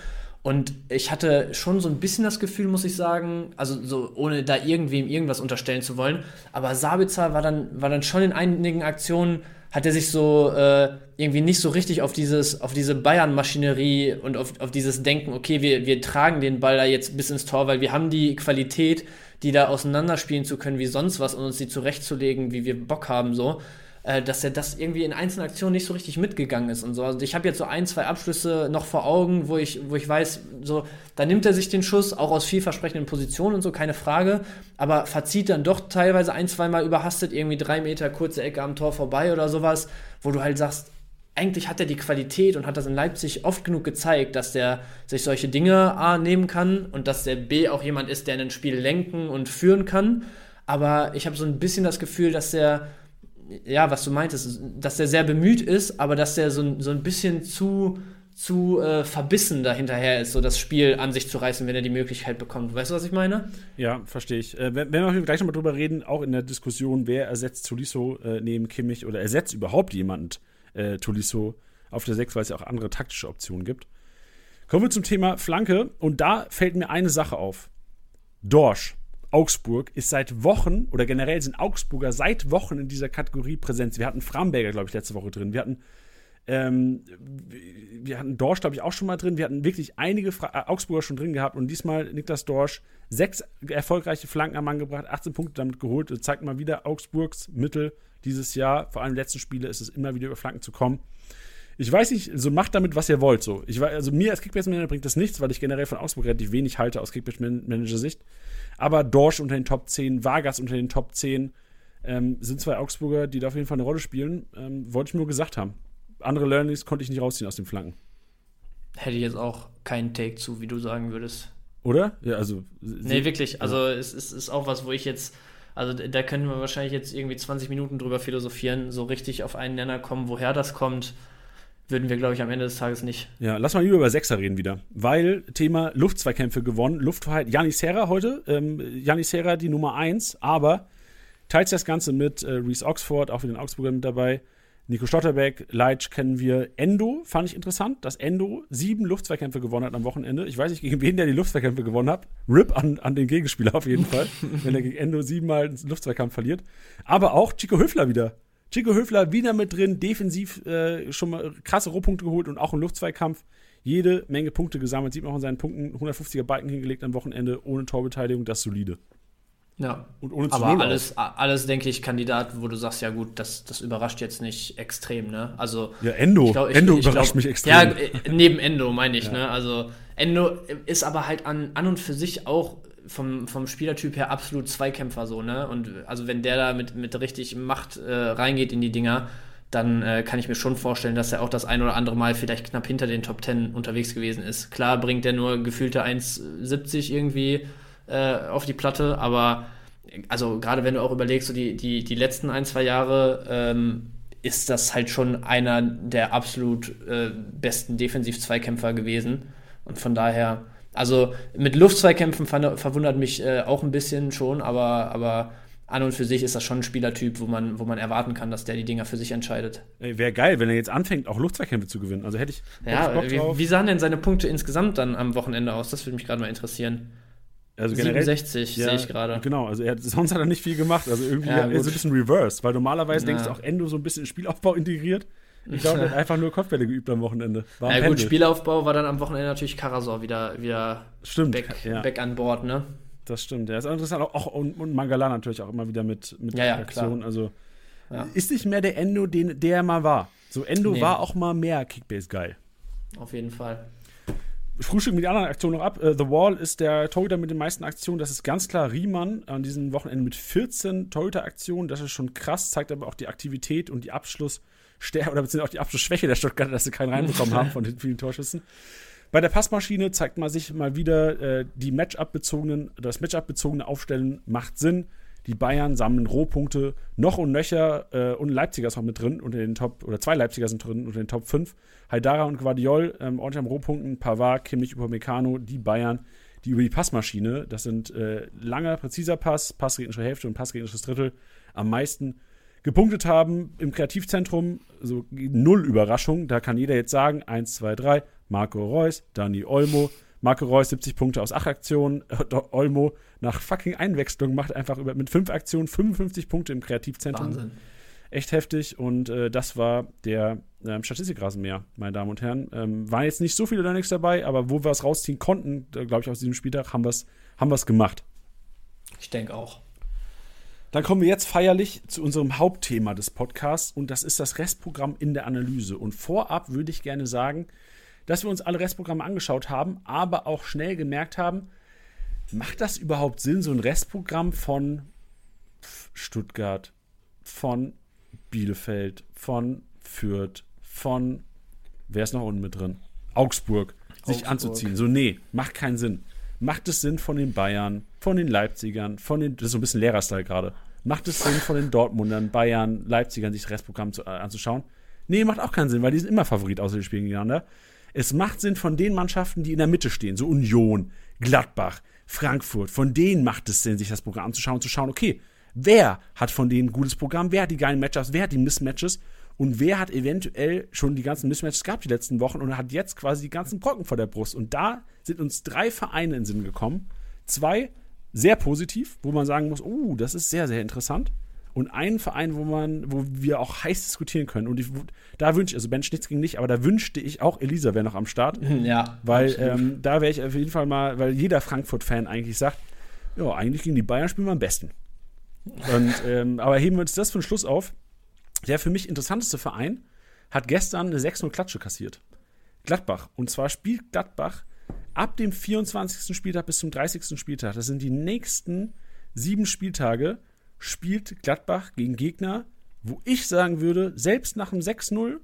Und ich hatte schon so ein bisschen das Gefühl, muss ich sagen, also so ohne da irgendwem irgendwas unterstellen zu wollen, aber Sabitzer war dann, war dann schon in einigen Aktionen hat er sich so äh, irgendwie nicht so richtig auf dieses, auf diese Bayern-Maschinerie und auf, auf dieses Denken, okay, wir, wir tragen den Ball da jetzt bis ins Tor, weil wir haben die Qualität, die da auseinanderspielen zu können wie sonst was und uns die zurechtzulegen, wie wir Bock haben, so. Äh, dass er das irgendwie in einzelnen Aktionen nicht so richtig mitgegangen ist und so. Also ich habe jetzt so ein, zwei Abschlüsse noch vor Augen, wo ich, wo ich weiß, so, da nimmt er sich den Schuss, auch aus vielversprechenden Positionen und so, keine Frage, aber verzieht dann doch teilweise ein, zweimal überhastet, irgendwie drei Meter kurze Ecke am Tor vorbei oder sowas, wo du halt sagst, eigentlich hat er die Qualität und hat das in Leipzig oft genug gezeigt, dass der sich solche Dinge A nehmen kann und dass der B auch jemand ist, der ein Spiel lenken und führen kann. Aber ich habe so ein bisschen das Gefühl, dass der ja, was du meintest, dass der sehr bemüht ist, aber dass der so, so ein bisschen zu, zu äh, verbissen dahinterher ist, so das Spiel an sich zu reißen, wenn er die Möglichkeit bekommt. Weißt du, was ich meine? Ja, verstehe ich. Äh, wenn, wenn wir gleich nochmal drüber reden, auch in der Diskussion, wer ersetzt Tolisso äh, neben Kimmich oder ersetzt überhaupt jemand äh, Tolisso auf der 6, weil es ja auch andere taktische Optionen gibt. Kommen wir zum Thema Flanke und da fällt mir eine Sache auf. Dorsch Augsburg ist seit Wochen oder generell sind Augsburger seit Wochen in dieser Kategorie präsent. Wir hatten Framberger, glaube ich, letzte Woche drin. Wir hatten, ähm, wir hatten Dorsch, glaube ich, auch schon mal drin. Wir hatten wirklich einige Fra äh, Augsburger schon drin gehabt und diesmal Niklas Dorsch sechs erfolgreiche Flanken am Mann gebracht, 18 Punkte damit geholt. Das zeigt mal wieder Augsburgs Mittel dieses Jahr. Vor allem in den letzten Spiele ist es immer wieder über Flanken zu kommen. Ich weiß nicht, so macht damit, was ihr wollt. So. Ich also mir als Kickbase-Manager bringt das nichts, weil ich generell von Augsburg relativ wenig halte aus Kickbase-Manager-Sicht. Aber Dorsch unter den Top 10, Vargas unter den Top 10 ähm, sind zwei Augsburger, die da auf jeden Fall eine Rolle spielen. Ähm, wollte ich nur gesagt haben. Andere Learnings konnte ich nicht rausziehen aus den Flanken. Hätte ich jetzt auch keinen Take zu, wie du sagen würdest. Oder? Ja, also. Nee, wirklich. Also, es, es ist auch was, wo ich jetzt. Also, da können wir wahrscheinlich jetzt irgendwie 20 Minuten drüber philosophieren, so richtig auf einen Nenner kommen, woher das kommt würden wir, glaube ich, am Ende des Tages nicht. Ja, lass mal lieber über Sechser reden wieder. Weil Thema Luftzweikämpfe gewonnen. Luftfreiheit. Janis Serra heute. Ähm, Janis Serra die Nummer 1, aber teilt das Ganze mit äh, Reese Oxford, auch wieder den Augsburger mit dabei. Nico Stotterbeck, Leitsch kennen wir. Endo fand ich interessant, dass Endo sieben Luftzweikämpfe gewonnen hat am Wochenende. Ich weiß nicht, gegen wen der die Luftzweikämpfe gewonnen hat. RIP an, an den Gegenspieler auf jeden Fall, wenn er gegen Endo siebenmal einen Luftzweikampf verliert. Aber auch Chico Höfler wieder Chico Höfler wieder mit drin, defensiv äh, schon mal krasse Rohpunkte geholt und auch im Luftzweikampf jede Menge Punkte gesammelt. Sieht man auch in seinen Punkten 150er Balken hingelegt am Wochenende, ohne Torbeteiligung, das solide. Ja, und ohne aber alles, alles, denke ich, Kandidat, wo du sagst, ja gut, das, das überrascht jetzt nicht extrem, ne? Also ja, Endo, ich glaub, ich, Endo ich, überrascht glaub, mich extrem. Ja, äh, neben Endo meine ich, ja. ne? Also Endo ist aber halt an, an und für sich auch vom, vom Spielertyp her absolut Zweikämpfer so, ne? Und also wenn der da mit, mit richtig Macht äh, reingeht in die Dinger, dann äh, kann ich mir schon vorstellen, dass er auch das ein oder andere Mal vielleicht knapp hinter den Top Ten unterwegs gewesen ist. Klar bringt er nur gefühlte 1,70 irgendwie äh, auf die Platte, aber also gerade wenn du auch überlegst, so die, die, die letzten ein, zwei Jahre, ähm, ist das halt schon einer der absolut äh, besten Defensiv-Zweikämpfer gewesen. Und von daher, also mit Luftzweikämpfen ver verwundert mich äh, auch ein bisschen schon, aber, aber an und für sich ist das schon ein Spielertyp, wo man, wo man erwarten kann, dass der die Dinger für sich entscheidet. Wäre geil, wenn er jetzt anfängt, auch Luftzweikämpfe zu gewinnen. Also hätte ich. Ja, wie, wie, sahen denn seine Punkte insgesamt dann am Wochenende aus? Das würde mich gerade mal interessieren. Also generell, 67 ja, sehe ich gerade. Genau, also er, sonst hat er nicht viel gemacht. Also irgendwie ja, ist ein bisschen reverse, weil normalerweise ja. denkst du auch Endo so ein bisschen in Spielaufbau integriert. Ich glaube, er hat einfach nur Kopfbälle geübt am Wochenende. War ja, gut, Spielaufbau war dann am Wochenende natürlich Karasor wieder, wieder stimmt, back, ja. back an Bord, ne? Das stimmt. Der ist interessant. Auch, und, und Mangala natürlich auch immer wieder mit, mit ja, ja, Aktion. Also ist nicht mehr der Endo, den der mal war. So, Endo nee. war auch mal mehr Kickbase geil. Auf jeden Fall. Frühstück mit den anderen Aktionen noch ab. Uh, The Wall ist der Torhüter mit den meisten Aktionen. Das ist ganz klar Riemann an diesem Wochenende mit 14 Torhüter-Aktionen. Das ist schon krass, zeigt aber auch die Aktivität und die Abschluss- oder beziehungsweise auch die Abschlussschwäche der Stuttgarter, dass sie keinen reinbekommen haben von den vielen Torschüssen. Bei der Passmaschine zeigt man sich mal wieder, äh, die Matchup-bezogenen, das Matchup-bezogene Aufstellen macht Sinn. Die Bayern sammeln Rohpunkte noch und nöcher äh, und Leipziger ist noch mit drin unter den Top, oder zwei Leipziger sind drin unter den Top 5. Haidara und Guardiol ähm, ordentlich am Rohpunkten, Pavard, Kimmich, Upamecano, die Bayern, die über die Passmaschine, das sind äh, langer, präziser Pass, passgegnerische Hälfte und passgegnerisches Drittel, am meisten gepunktet haben im Kreativzentrum. So null Überraschung. Da kann jeder jetzt sagen: 1, 2, 3, Marco Reus, Dani Olmo. Marco Reus 70 Punkte aus 8 Aktionen. Olmo nach fucking Einwechslung macht einfach über, mit 5 Aktionen 55 Punkte im Kreativzentrum. Wahnsinn. Echt heftig und äh, das war der ähm, Statistikrasenmäher, meine Damen und Herren. Ähm, waren jetzt nicht so viele Learnings dabei, aber wo wir es rausziehen konnten, glaube ich, aus diesem Spieltag, haben wir es haben gemacht. Ich denke auch. Dann kommen wir jetzt feierlich zu unserem Hauptthema des Podcasts und das ist das Restprogramm in der Analyse. Und vorab würde ich gerne sagen, dass wir uns alle Restprogramme angeschaut haben, aber auch schnell gemerkt haben, macht das überhaupt Sinn, so ein Restprogramm von Stuttgart, von Bielefeld, von Fürth, von, wer ist noch unten mit drin? Augsburg, sich Augsburg. anzuziehen. So, nee, macht keinen Sinn. Macht es Sinn von den Bayern, von den Leipzigern, von den, das ist so ein bisschen Lehrerstyle gerade. Macht es Sinn von den Dortmundern, Bayern, Leipzigern, sich das Restprogramm zu, äh, anzuschauen? Nee, macht auch keinen Sinn, weil die sind immer Favorit, außer die spielen gegeneinander. Es macht Sinn von den Mannschaften, die in der Mitte stehen, so Union, Gladbach, Frankfurt. Von denen macht es Sinn, sich das Programm anzuschauen und zu schauen, okay, wer hat von denen ein gutes Programm, wer hat die geilen Matchups, wer hat die Mismatches und wer hat eventuell schon die ganzen Mismatches gehabt die letzten Wochen und hat jetzt quasi die ganzen Brocken vor der Brust. Und da sind uns drei Vereine in den Sinn gekommen. Zwei sehr positiv, wo man sagen muss, oh, das ist sehr, sehr interessant. Und einen Verein, wo man, wo wir auch heiß diskutieren können. Und ich, da wünsche ich, also Ben Schnitzking nicht, aber da wünschte ich auch, Elisa wäre noch am Start. Ja. Weil ähm, da wäre ich auf jeden Fall mal, weil jeder Frankfurt-Fan eigentlich sagt, ja, eigentlich gegen die Bayern spielen wir am besten. Und, ähm, aber heben wir uns das für den Schluss auf. Der für mich interessanteste Verein hat gestern eine 6-0-Klatsche kassiert. Gladbach. Und zwar spielt Gladbach ab dem 24. Spieltag bis zum 30. Spieltag. Das sind die nächsten sieben Spieltage. Spielt Gladbach gegen Gegner, wo ich sagen würde, selbst nach einem 6-0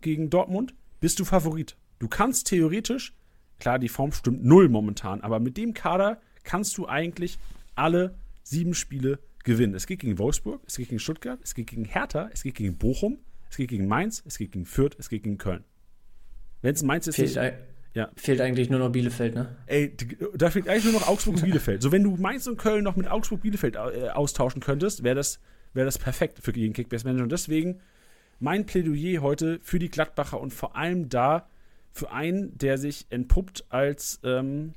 gegen Dortmund bist du Favorit. Du kannst theoretisch, klar, die Form stimmt null momentan, aber mit dem Kader kannst du eigentlich alle sieben Spiele gewinnen. Es geht gegen Wolfsburg, es geht gegen Stuttgart, es geht gegen Hertha, es geht gegen Bochum, es geht gegen Mainz, es geht gegen Fürth, es geht gegen Köln. Wenn es Mainz ist, ja. fehlt eigentlich nur noch Bielefeld, ne? Ey, da fehlt eigentlich nur noch Augsburg und Bielefeld. So, wenn du Mainz und Köln noch mit Augsburg-Bielefeld äh, austauschen könntest, wäre das, wär das perfekt für gegen Kickbase Manager. Und deswegen mein Plädoyer heute für die Gladbacher und vor allem da für einen, der sich entpuppt als, ähm,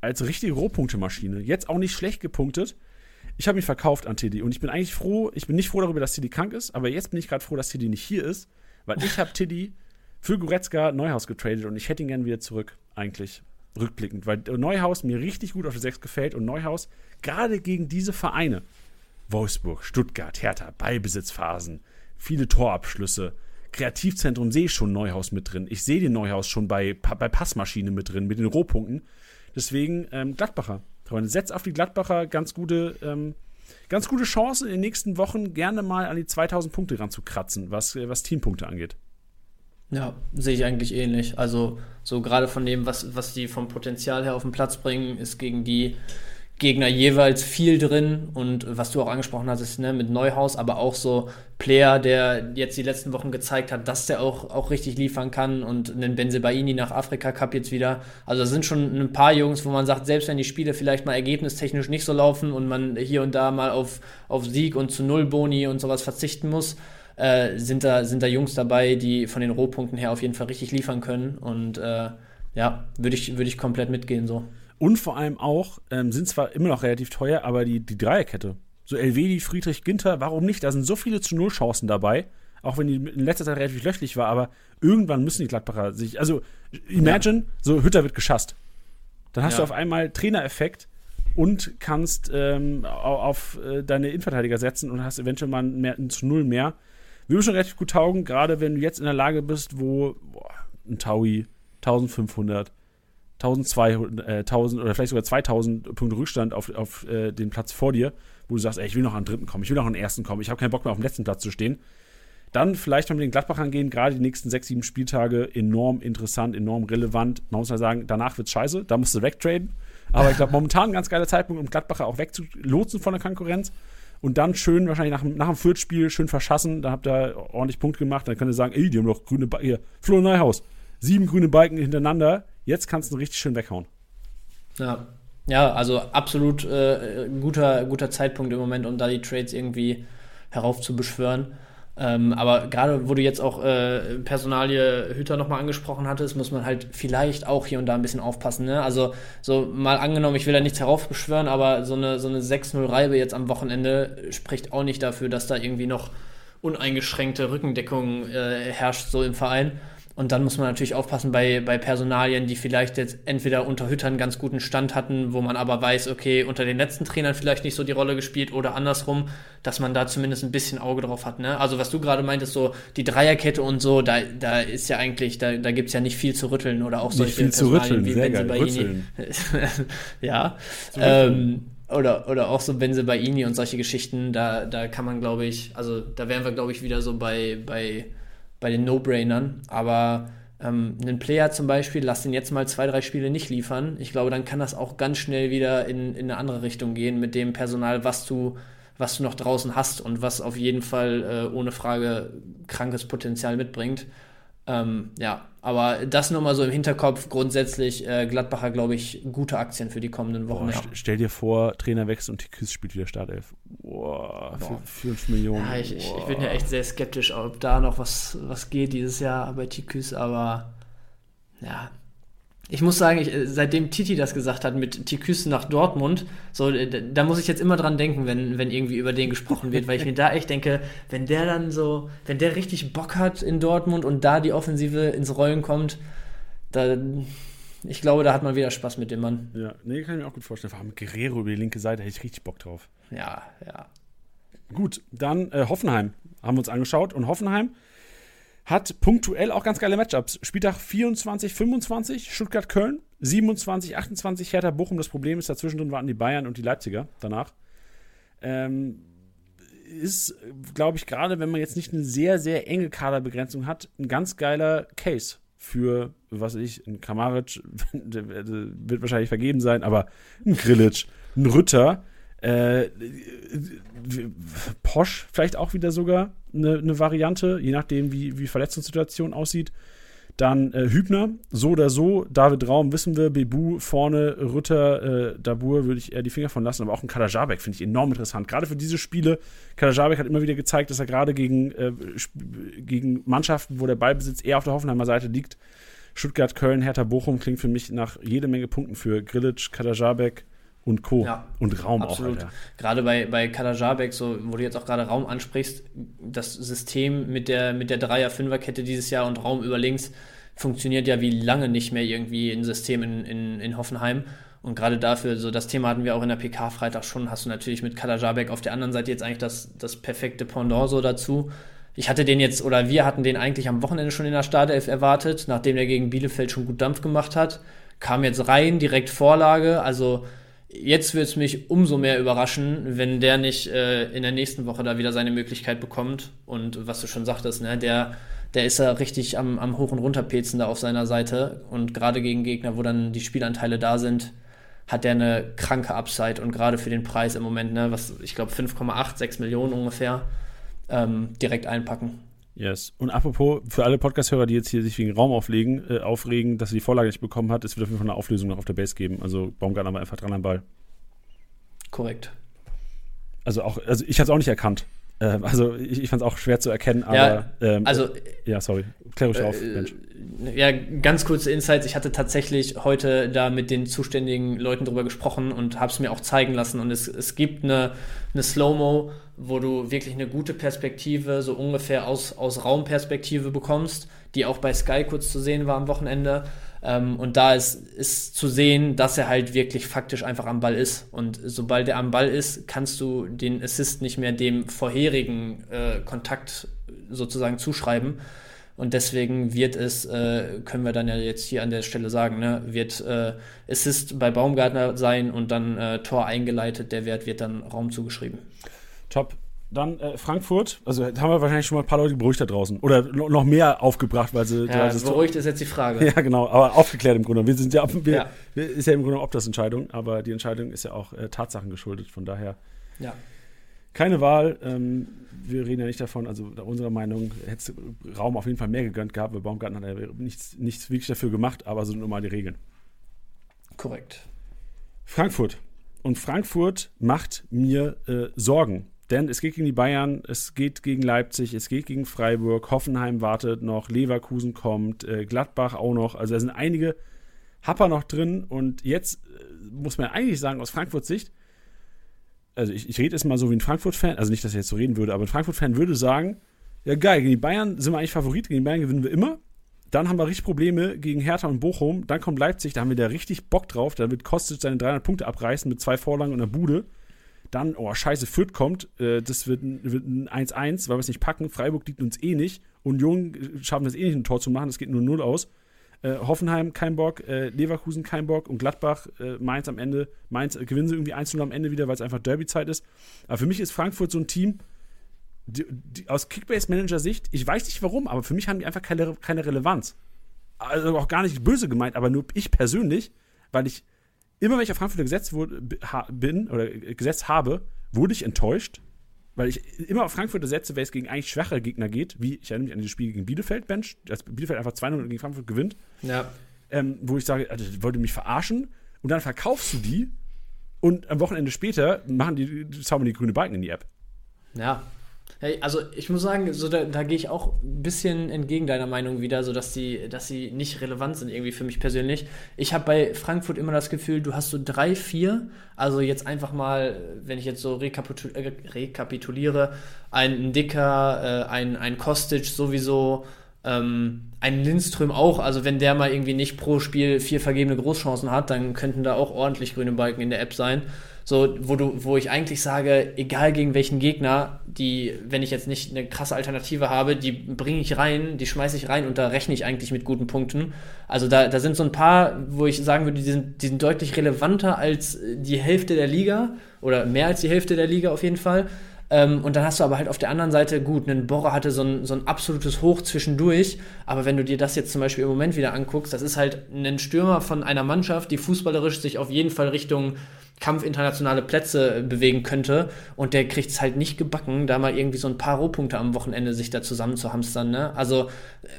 als richtige Rohpunktemaschine. Jetzt auch nicht schlecht gepunktet, ich habe mich verkauft an Tiddy und ich bin eigentlich froh, ich bin nicht froh darüber, dass Tiddy krank ist, aber jetzt bin ich gerade froh, dass Tiddy nicht hier ist, weil ich habe Tiddy für Goretzka Neuhaus getradet und ich hätte ihn gerne wieder zurück, eigentlich rückblickend, weil Neuhaus mir richtig gut auf der 6 gefällt und Neuhaus gerade gegen diese Vereine, Wolfsburg, Stuttgart, Hertha, Ballbesitzphasen, viele Torabschlüsse, Kreativzentrum sehe ich schon Neuhaus mit drin. Ich sehe den Neuhaus schon bei, bei Passmaschine mit drin, mit den Rohpunkten. Deswegen ähm, Gladbacher. Freunde, setzt auf die Gladbacher ganz gute, ähm, ganz gute Chance in den nächsten Wochen gerne mal an die 2000 Punkte ranzukratzen, was, äh, was Teampunkte angeht. Ja, sehe ich eigentlich ähnlich. Also so gerade von dem, was, was die vom Potenzial her auf den Platz bringen, ist gegen die Gegner jeweils viel drin und was du auch angesprochen hattest, ne, mit Neuhaus, aber auch so Player, der jetzt die letzten Wochen gezeigt hat, dass der auch, auch richtig liefern kann und einen Benzebaini nach Afrika Cup jetzt wieder. Also da sind schon ein paar Jungs, wo man sagt, selbst wenn die Spiele vielleicht mal ergebnistechnisch nicht so laufen und man hier und da mal auf, auf Sieg und zu Null Boni und sowas verzichten muss, äh, sind, da, sind da Jungs dabei, die von den Rohpunkten her auf jeden Fall richtig liefern können und äh, ja, würde ich, würd ich komplett mitgehen so. Und vor allem auch, ähm, sind zwar immer noch relativ teuer, aber die, die Dreierkette. So Elvedi, Friedrich, Ginter, warum nicht? Da sind so viele zu Null Chancen dabei. Auch wenn die in letzter Zeit relativ löchlich war, aber irgendwann müssen die Gladbacher sich. Also, imagine, ja. so Hütter wird geschasst. Dann hast ja. du auf einmal Trainereffekt und kannst ähm, auf äh, deine Innenverteidiger setzen und hast eventuell mal mehr, ein zu Null mehr. Würde schon relativ gut taugen, gerade wenn du jetzt in der Lage bist, wo boah, ein Taui 1500 1200, äh, 1000 oder vielleicht sogar 2000 Punkte Rückstand auf, auf äh, den Platz vor dir, wo du sagst, ey, ich will noch an den dritten kommen, ich will noch an den ersten kommen, ich habe keinen Bock mehr auf dem letzten Platz zu stehen. Dann vielleicht mal mit den Gladbachern gehen, gerade die nächsten sechs, sieben Spieltage enorm interessant, enorm relevant. Man muss ja sagen, danach wird's scheiße, da musst du wegtraden. Aber ich glaube, momentan ein ganz geiler Zeitpunkt, um Gladbacher auch wegzulotsen von der Konkurrenz. Und dann schön, wahrscheinlich nach, nach dem Fürth-Spiel, schön verschassen. Da habt ihr ordentlich Punkte gemacht. Dann könnt ihr sagen, ey, die haben doch grüne Balken. Hier, Flo Neuhaus. Sieben grüne Balken hintereinander. Jetzt kannst du richtig schön weghauen. Ja, ja also absolut äh, guter, guter Zeitpunkt im Moment, um da die Trades irgendwie heraufzubeschwören. Ähm, aber gerade wo du jetzt auch äh, Personalie Hüter nochmal angesprochen hattest, muss man halt vielleicht auch hier und da ein bisschen aufpassen. Ne? Also so mal angenommen, ich will da nichts heraufbeschwören, aber so eine, so eine 6-0-Reibe jetzt am Wochenende spricht auch nicht dafür, dass da irgendwie noch uneingeschränkte Rückendeckung äh, herrscht so im Verein. Und dann muss man natürlich aufpassen bei, bei Personalien, die vielleicht jetzt entweder unter Hüttern ganz guten Stand hatten, wo man aber weiß, okay, unter den letzten Trainern vielleicht nicht so die Rolle gespielt oder andersrum, dass man da zumindest ein bisschen Auge drauf hat. Ne? Also was du gerade meintest, so die Dreierkette und so, da, da ist ja eigentlich, da, da gibt es ja nicht viel zu rütteln oder auch solche nicht viel Personalien zu rütteln, wie sehr geil, ja. Ähm, oder, oder auch so Benze Baini und solche Geschichten, da, da kann man, glaube ich, also da wären wir, glaube ich, wieder so bei, bei bei den No-Brainern. Aber ähm, einen Player zum Beispiel, lass den jetzt mal zwei, drei Spiele nicht liefern. Ich glaube, dann kann das auch ganz schnell wieder in, in eine andere Richtung gehen mit dem Personal, was du, was du noch draußen hast und was auf jeden Fall äh, ohne Frage krankes Potenzial mitbringt. Ähm, ja, aber das nur mal so im Hinterkopf. Grundsätzlich äh, Gladbacher, glaube ich, gute Aktien für die kommenden Wochen. Boah, ja. Stell dir vor, Trainer wächst und Tiküs spielt wieder Startelf. Boah, Boah. 5 Millionen. Ja, ich, ich, ich, bin ja echt sehr skeptisch, ob da noch was, was geht dieses Jahr bei Tiküs, aber ja, ich muss sagen, ich, seitdem Titi das gesagt hat mit Tiküs nach Dortmund, so, da muss ich jetzt immer dran denken, wenn, wenn irgendwie über den gesprochen wird, weil ich mir da echt denke, wenn der dann so, wenn der richtig Bock hat in Dortmund und da die Offensive ins Rollen kommt, dann, ich glaube, da hat man wieder Spaß mit dem Mann. Ja, nee, kann ich mir auch gut vorstellen. Vor allem Guerrero über die linke Seite, hätte ich richtig Bock drauf. Ja, ja. Gut, dann äh, Hoffenheim haben wir uns angeschaut und Hoffenheim hat punktuell auch ganz geile Matchups. Spieltag 24, 25, Stuttgart-Köln, 27, 28, Hertha-Bochum. Das Problem ist, dazwischen drin waren die Bayern und die Leipziger danach. Ähm, ist, glaube ich, gerade wenn man jetzt nicht eine sehr, sehr enge Kaderbegrenzung hat, ein ganz geiler Case für, was ich, ein Kramaric, wird wahrscheinlich vergeben sein, aber ein Grillitsch, ein Rütter, äh, Posch vielleicht auch wieder sogar eine, eine Variante, je nachdem, wie, wie Verletzungssituation aussieht. Dann äh, Hübner, so oder so. David Raum wissen wir, Bebu vorne, Rütter, äh, Dabur würde ich eher die Finger von lassen. Aber auch ein Kadajabek finde ich enorm interessant. Gerade für diese Spiele. Kadajabek hat immer wieder gezeigt, dass er gerade gegen, äh, gegen Mannschaften, wo der Ballbesitz eher auf der Hoffenheimer Seite liegt. Stuttgart, Köln, Hertha, Bochum klingt für mich nach jede Menge Punkten für Grilic, Kadajabek und Co. Ja, und Raum absolut. auch. Alter. Gerade bei, bei Kadajabek, so, wo du jetzt auch gerade Raum ansprichst, das System mit der, mit der Dreier-Fünfer-Kette dieses Jahr und Raum über links funktioniert ja wie lange nicht mehr irgendwie ein System in, in, in Hoffenheim. Und gerade dafür, so das Thema hatten wir auch in der PK Freitag schon, hast du natürlich mit Kadajabek auf der anderen Seite jetzt eigentlich das, das perfekte Pendant so dazu. Ich hatte den jetzt, oder wir hatten den eigentlich am Wochenende schon in der Startelf erwartet, nachdem er gegen Bielefeld schon gut Dampf gemacht hat. Kam jetzt rein, direkt Vorlage, also jetzt wird es mich umso mehr überraschen, wenn der nicht äh, in der nächsten Woche da wieder seine Möglichkeit bekommt. Und was du schon sagtest, ne, der, der ist ja richtig am, am Hoch- und Runterpezen da auf seiner Seite. Und gerade gegen Gegner, wo dann die Spielanteile da sind, hat der eine kranke Upside. Und gerade für den Preis im Moment, ne, was ich glaube 5,8, 6 Millionen ungefähr, ähm, direkt einpacken. Yes. Und apropos, für alle Podcast-Hörer, die jetzt hier sich wegen Raum auflegen, äh, aufregen, dass sie die Vorlage nicht bekommen hat, es wird auf jeden Fall eine Auflösung noch auf der Base geben. Also Baumgartner war einfach dran am Ball. Korrekt. Also auch, also ich hatte es auch nicht erkannt. Ähm, also ich, ich fand es auch schwer zu erkennen, aber ja, ähm, also ja, sorry, klär ruhig äh, auf, Mensch. Ja, ganz kurze Insights. Ich hatte tatsächlich heute da mit den zuständigen Leuten drüber gesprochen und habe es mir auch zeigen lassen. Und es, es gibt eine, eine Slow-Mo, wo du wirklich eine gute Perspektive, so ungefähr aus, aus Raumperspektive bekommst, die auch bei Sky kurz zu sehen war am Wochenende. Ähm, und da ist, ist zu sehen, dass er halt wirklich faktisch einfach am Ball ist. Und sobald er am Ball ist, kannst du den Assist nicht mehr dem vorherigen äh, Kontakt sozusagen zuschreiben. Und deswegen wird es, äh, können wir dann ja jetzt hier an der Stelle sagen, ne, wird äh, Assist bei Baumgartner sein und dann äh, Tor eingeleitet, der Wert wird dann Raum zugeschrieben. Top. Dann äh, Frankfurt, also haben wir wahrscheinlich schon mal ein paar Leute beruhigt da draußen. Oder noch mehr aufgebracht, weil sie. Ja, beruhigt ist jetzt die Frage. Ja, genau, aber aufgeklärt im Grunde. Wir sind ja, wir, ja. ist ja im Grunde das Entscheidung, aber die Entscheidung ist ja auch äh, Tatsachen geschuldet, von daher. Ja. Keine Wahl. Ähm, wir reden ja nicht davon, also unserer Meinung hätte es Raum auf jeden Fall mehr gegönnt gehabt, weil Baumgarten hat ja nichts, nichts wirklich dafür gemacht, aber so sind nun mal die Regeln. Korrekt. Frankfurt. Und Frankfurt macht mir äh, Sorgen. Denn es geht gegen die Bayern, es geht gegen Leipzig, es geht gegen Freiburg, Hoffenheim wartet noch, Leverkusen kommt, äh, Gladbach auch noch. Also da sind einige Happer noch drin. Und jetzt äh, muss man eigentlich sagen, aus Frankfurts Sicht, also ich, ich rede jetzt mal so wie ein Frankfurt-Fan, also nicht, dass ich jetzt so reden würde, aber ein Frankfurt-Fan würde sagen, ja geil, gegen die Bayern sind wir eigentlich Favorit, gegen die Bayern gewinnen wir immer. Dann haben wir richtig Probleme gegen Hertha und Bochum. Dann kommt Leipzig, da haben wir da richtig Bock drauf. Da wird Kostic seine 300 Punkte abreißen mit zwei Vorlagen und einer Bude. Dann, oh, scheiße, Fürth kommt. Äh, das wird ein 1-1, weil wir es nicht packen. Freiburg liegt uns eh nicht. Union äh, schaffen es eh nicht, ein Tor zu machen. Das geht nur 0 aus. Äh, Hoffenheim kein Bock, äh, Leverkusen kein Bock und Gladbach, äh, Mainz am Ende. Mainz äh, gewinnen sie irgendwie 1-0 am Ende wieder, weil es einfach Derby-Zeit ist. Aber für mich ist Frankfurt so ein Team, die, die, aus Kickbase-Manager-Sicht, ich weiß nicht warum, aber für mich haben die einfach keine, keine Relevanz. Also auch gar nicht böse gemeint, aber nur ich persönlich, weil ich immer, wenn ich auf Frankfurt gesetzt wurde, bin oder gesetzt habe, wurde ich enttäuscht, weil ich immer auf Frankfurt setze, wenn es gegen eigentlich schwachere Gegner geht, wie ich erinnere mich an dieses Spiel gegen Bielefeld, Bench, als Bielefeld einfach 2-0 gegen Frankfurt gewinnt. Ja. Ähm, wo ich sage, also, wollte mich verarschen und dann verkaufst du die und am Wochenende später machen die, zaubern die grüne Balken in die App. Ja, Hey, also ich muss sagen, so da, da gehe ich auch ein bisschen entgegen deiner Meinung wieder, so dass die, dass sie nicht relevant sind irgendwie für mich persönlich. Ich habe bei Frankfurt immer das Gefühl, du hast so drei, vier, also jetzt einfach mal, wenn ich jetzt so rekapitul äh, rekapituliere, ein Dicker, äh, ein, ein Kostic sowieso, ähm, ein Lindström auch, also wenn der mal irgendwie nicht pro Spiel vier vergebene Großchancen hat, dann könnten da auch ordentlich grüne Balken in der App sein. So, wo du, wo ich eigentlich sage, egal gegen welchen Gegner, die, wenn ich jetzt nicht eine krasse Alternative habe, die bringe ich rein, die schmeiße ich rein und da rechne ich eigentlich mit guten Punkten. Also da, da sind so ein paar, wo ich sagen würde, die sind, die sind deutlich relevanter als die Hälfte der Liga oder mehr als die Hälfte der Liga auf jeden Fall. Ähm, und dann hast du aber halt auf der anderen Seite, gut, ein Borre hatte so ein, so ein absolutes Hoch zwischendurch, aber wenn du dir das jetzt zum Beispiel im Moment wieder anguckst, das ist halt ein Stürmer von einer Mannschaft, die fußballerisch sich auf jeden Fall Richtung Kampf internationale Plätze bewegen könnte und der kriegt es halt nicht gebacken, da mal irgendwie so ein paar Rohpunkte am Wochenende sich da zusammen zu hamstern, ne? Also,